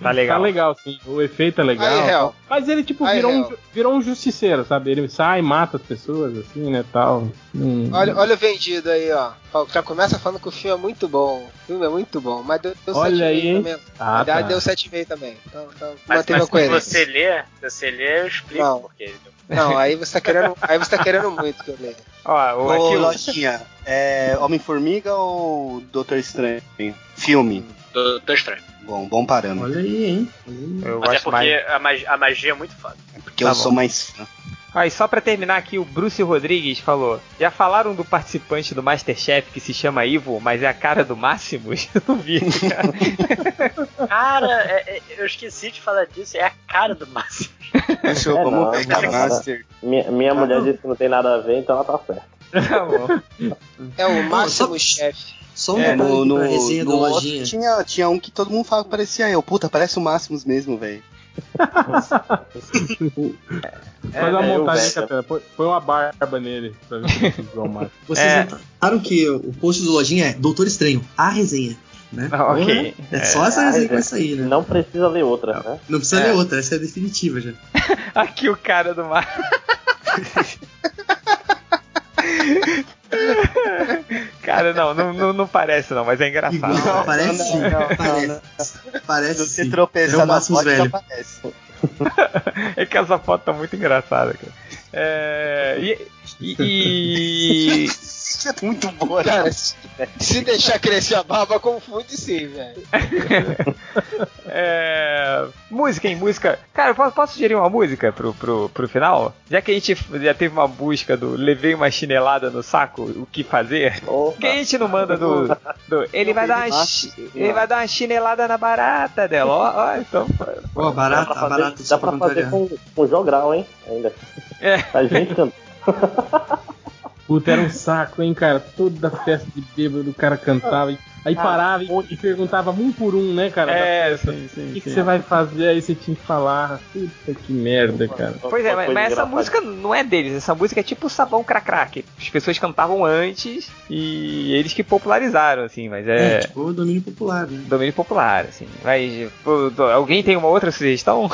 Tá legal. Tá legal, sim. O efeito é legal. Aí. Mas ele, tipo, Aí, virou, um, virou um justiceiro, sabe? Ele sai, mata as pessoas, assim, né, tal. Hum. Olha, olha o vendido aí, ó. Já começa falando que o filme é muito bom. O filme é muito bom, mas deu, deu Olha 7,5 aí, hein? também. Ah, tá. deu 7,5 também. Então, então Mas, mas se você ler, se você ler, eu explico Não. por quê. Não, aí você tá querendo, aí você tá querendo muito que eu leia. Ó, o, Ô, Lojinha, é Homem-Formiga ou Doutor Estranho? Filme. Tô estranho. Bom, bom parâmetro. Olha aí, hein? eu Mas é gosto porque mais. a, magia, a magia é muito foda. É porque Tá eu bom. sou mais fã. Ah, e só pra terminar aqui, o Bruce Rodrigues falou: Já falaram do participante do Masterchef que se chama Ivo, mas é a cara do Máximos? [laughs] Eu não vi, cara. Cara, é- é- eu esqueci de falar disso. É a cara do Máximo. Fechou, É, vamos não, ver, cara, Master. Minha, minha mulher disse que não tem nada a ver, então ela tá certa. tá bom. É o máximo chefe. Só um É, no, no, pra resenha no do Lojinha. tinha, tinha um que todo mundo fala que parecia eu. Puta, parece o Máximos mesmo, velho. [laughs] Faz uma é, eu, montagem. Catena. Põe, uma barba nele pra ver se é igual o Máximo. [laughs] Vocês É. notaram que o post do Lojinha é Doutor Estranho, a resenha. Né? Ah, [laughs] ok. É só essa resenha que vai sair, né? Não precisa ler outra, né? Não precisa É. ler outra, essa é a definitiva já. Aqui o cara do mar. [laughs] cara, não, não, não, não parece não, mas é engraçado. Igual, parece não, sim. não, não, parece. Parece Se tropeçar na foto, já velho. aparece. [laughs] É que essa foto tá muito engraçada, cara. É, e, e- e- Isso é muito boa, Cara, se, se deixar crescer a barba, confunde sim, velho. [laughs] é, música, hein? Música. Cara, posso, posso sugerir uma música pro, pro, pro final? Já que a gente já teve uma busca do levei uma chinelada no saco, o que fazer? Por que a gente não manda do. do- ele, vai dar uma, chi- ele vai dar uma chinelada na barata dela. Ó, ó, então. Ó, barata, dá pra fazer, barata dá pra fazer com, com jogral, hein? Ainda. É. A gente canta. [laughs] Puta, era um saco, hein, cara? Toda festa de bêbado o cara cantava e Aí parava e, e perguntava um por um, né, cara? É, Da sim, sim, O que, você vai fazer? Aí você tinha que falar. Puta que merda, cara. Pois é, mas, mas essa música não é deles, essa música é tipo sabão cracrá, que as pessoas cantavam antes e eles que popularizaram, assim, mas É, é. tipo o domínio popular, né? Domínio popular, assim. Mas, pô, alguém tem uma outra sugestão?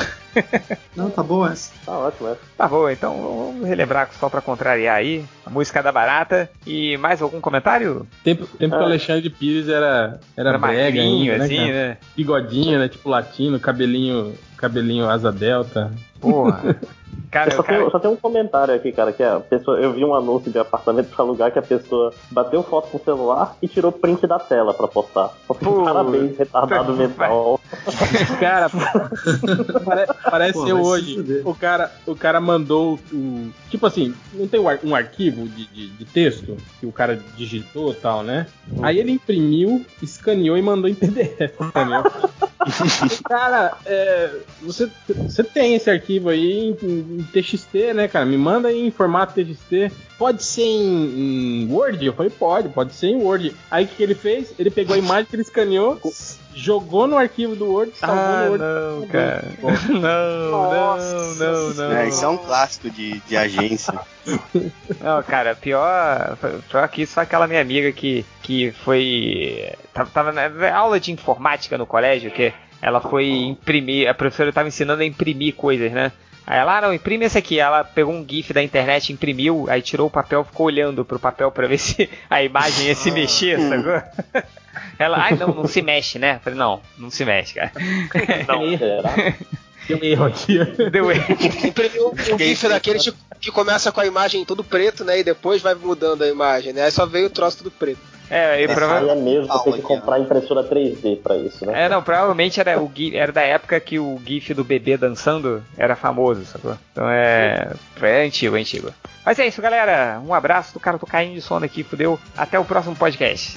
Não, tá bom essa. Tá ótimo, é. Tá bom, então vamos relembrar só pra contrariar aí a música da barata. E mais algum comentário? Tempo, tempo que o Ah. Alexandre Pires era, era, Era brega magrinho, ainda, assim, né, cara? né? Bigodinho, né? Tipo latino, cabelinho, cabelinho asa delta. Porra. [laughs] Cara, Eu só, cara- tenho, só tenho um comentário aqui, cara, que a pessoa, eu vi um anúncio de apartamento pra alugar que a pessoa bateu foto com o celular e tirou print da tela pra postar. Pô. Parabéns, retardado [laughs] mental. Cara, [laughs] pare- parece Pô, eu hoje. O cara, o cara mandou o. Tipo assim, não tem um ar- arquivo de, de, de texto que o cara digitou e tal, né? Aí ele imprimiu, escaneou e mandou em PDF [laughs] cara, é, você, você tem esse arquivo aí em, em TXT, né, cara? Me manda aí em formato TXT. Pode ser em, em Word? Eu falei, pode, pode ser em Word. Aí o que, que ele fez? Ele pegou a imagem que ele escaneou, jogou no arquivo do Word, salvou Ah, no Word. não, cara. [laughs] Não, não, não, não. É, isso é um clássico de, de agência. [laughs] Não, cara, pior, pior que isso foi aquela minha amiga que, que foi. Tava, tava na aula de informática no colégio, que ela foi imprimir, a professora tava ensinando a imprimir coisas, né? Aí ela, ah, não, imprime esse aqui. Ela pegou um GIF da internet, imprimiu, aí tirou o papel, ficou olhando pro papel pra ver [laughs] se a imagem ia se mexer, sacou? [laughs] Ela, ai, não, não se mexe, né? Eu falei, não, não se mexe, cara. [laughs] Não? Deu um erro aqui. Deu erro. Imprimiu um GIF daqueles que- que começa com a imagem tudo preto, né? E depois vai mudando a imagem, né? Aí só veio o troço tudo preto. É, e prova- é mesmo, Aula tem que comprar impressora 3D pra isso, né? É, não, provavelmente era, o GIF, era da época que o GIF do bebê dançando era famoso, sacou? Então é. É antigo, é antigo. Mas é isso, galera. Um abraço do cara, tô caindo de sono aqui, fudeu. Até o próximo podcast.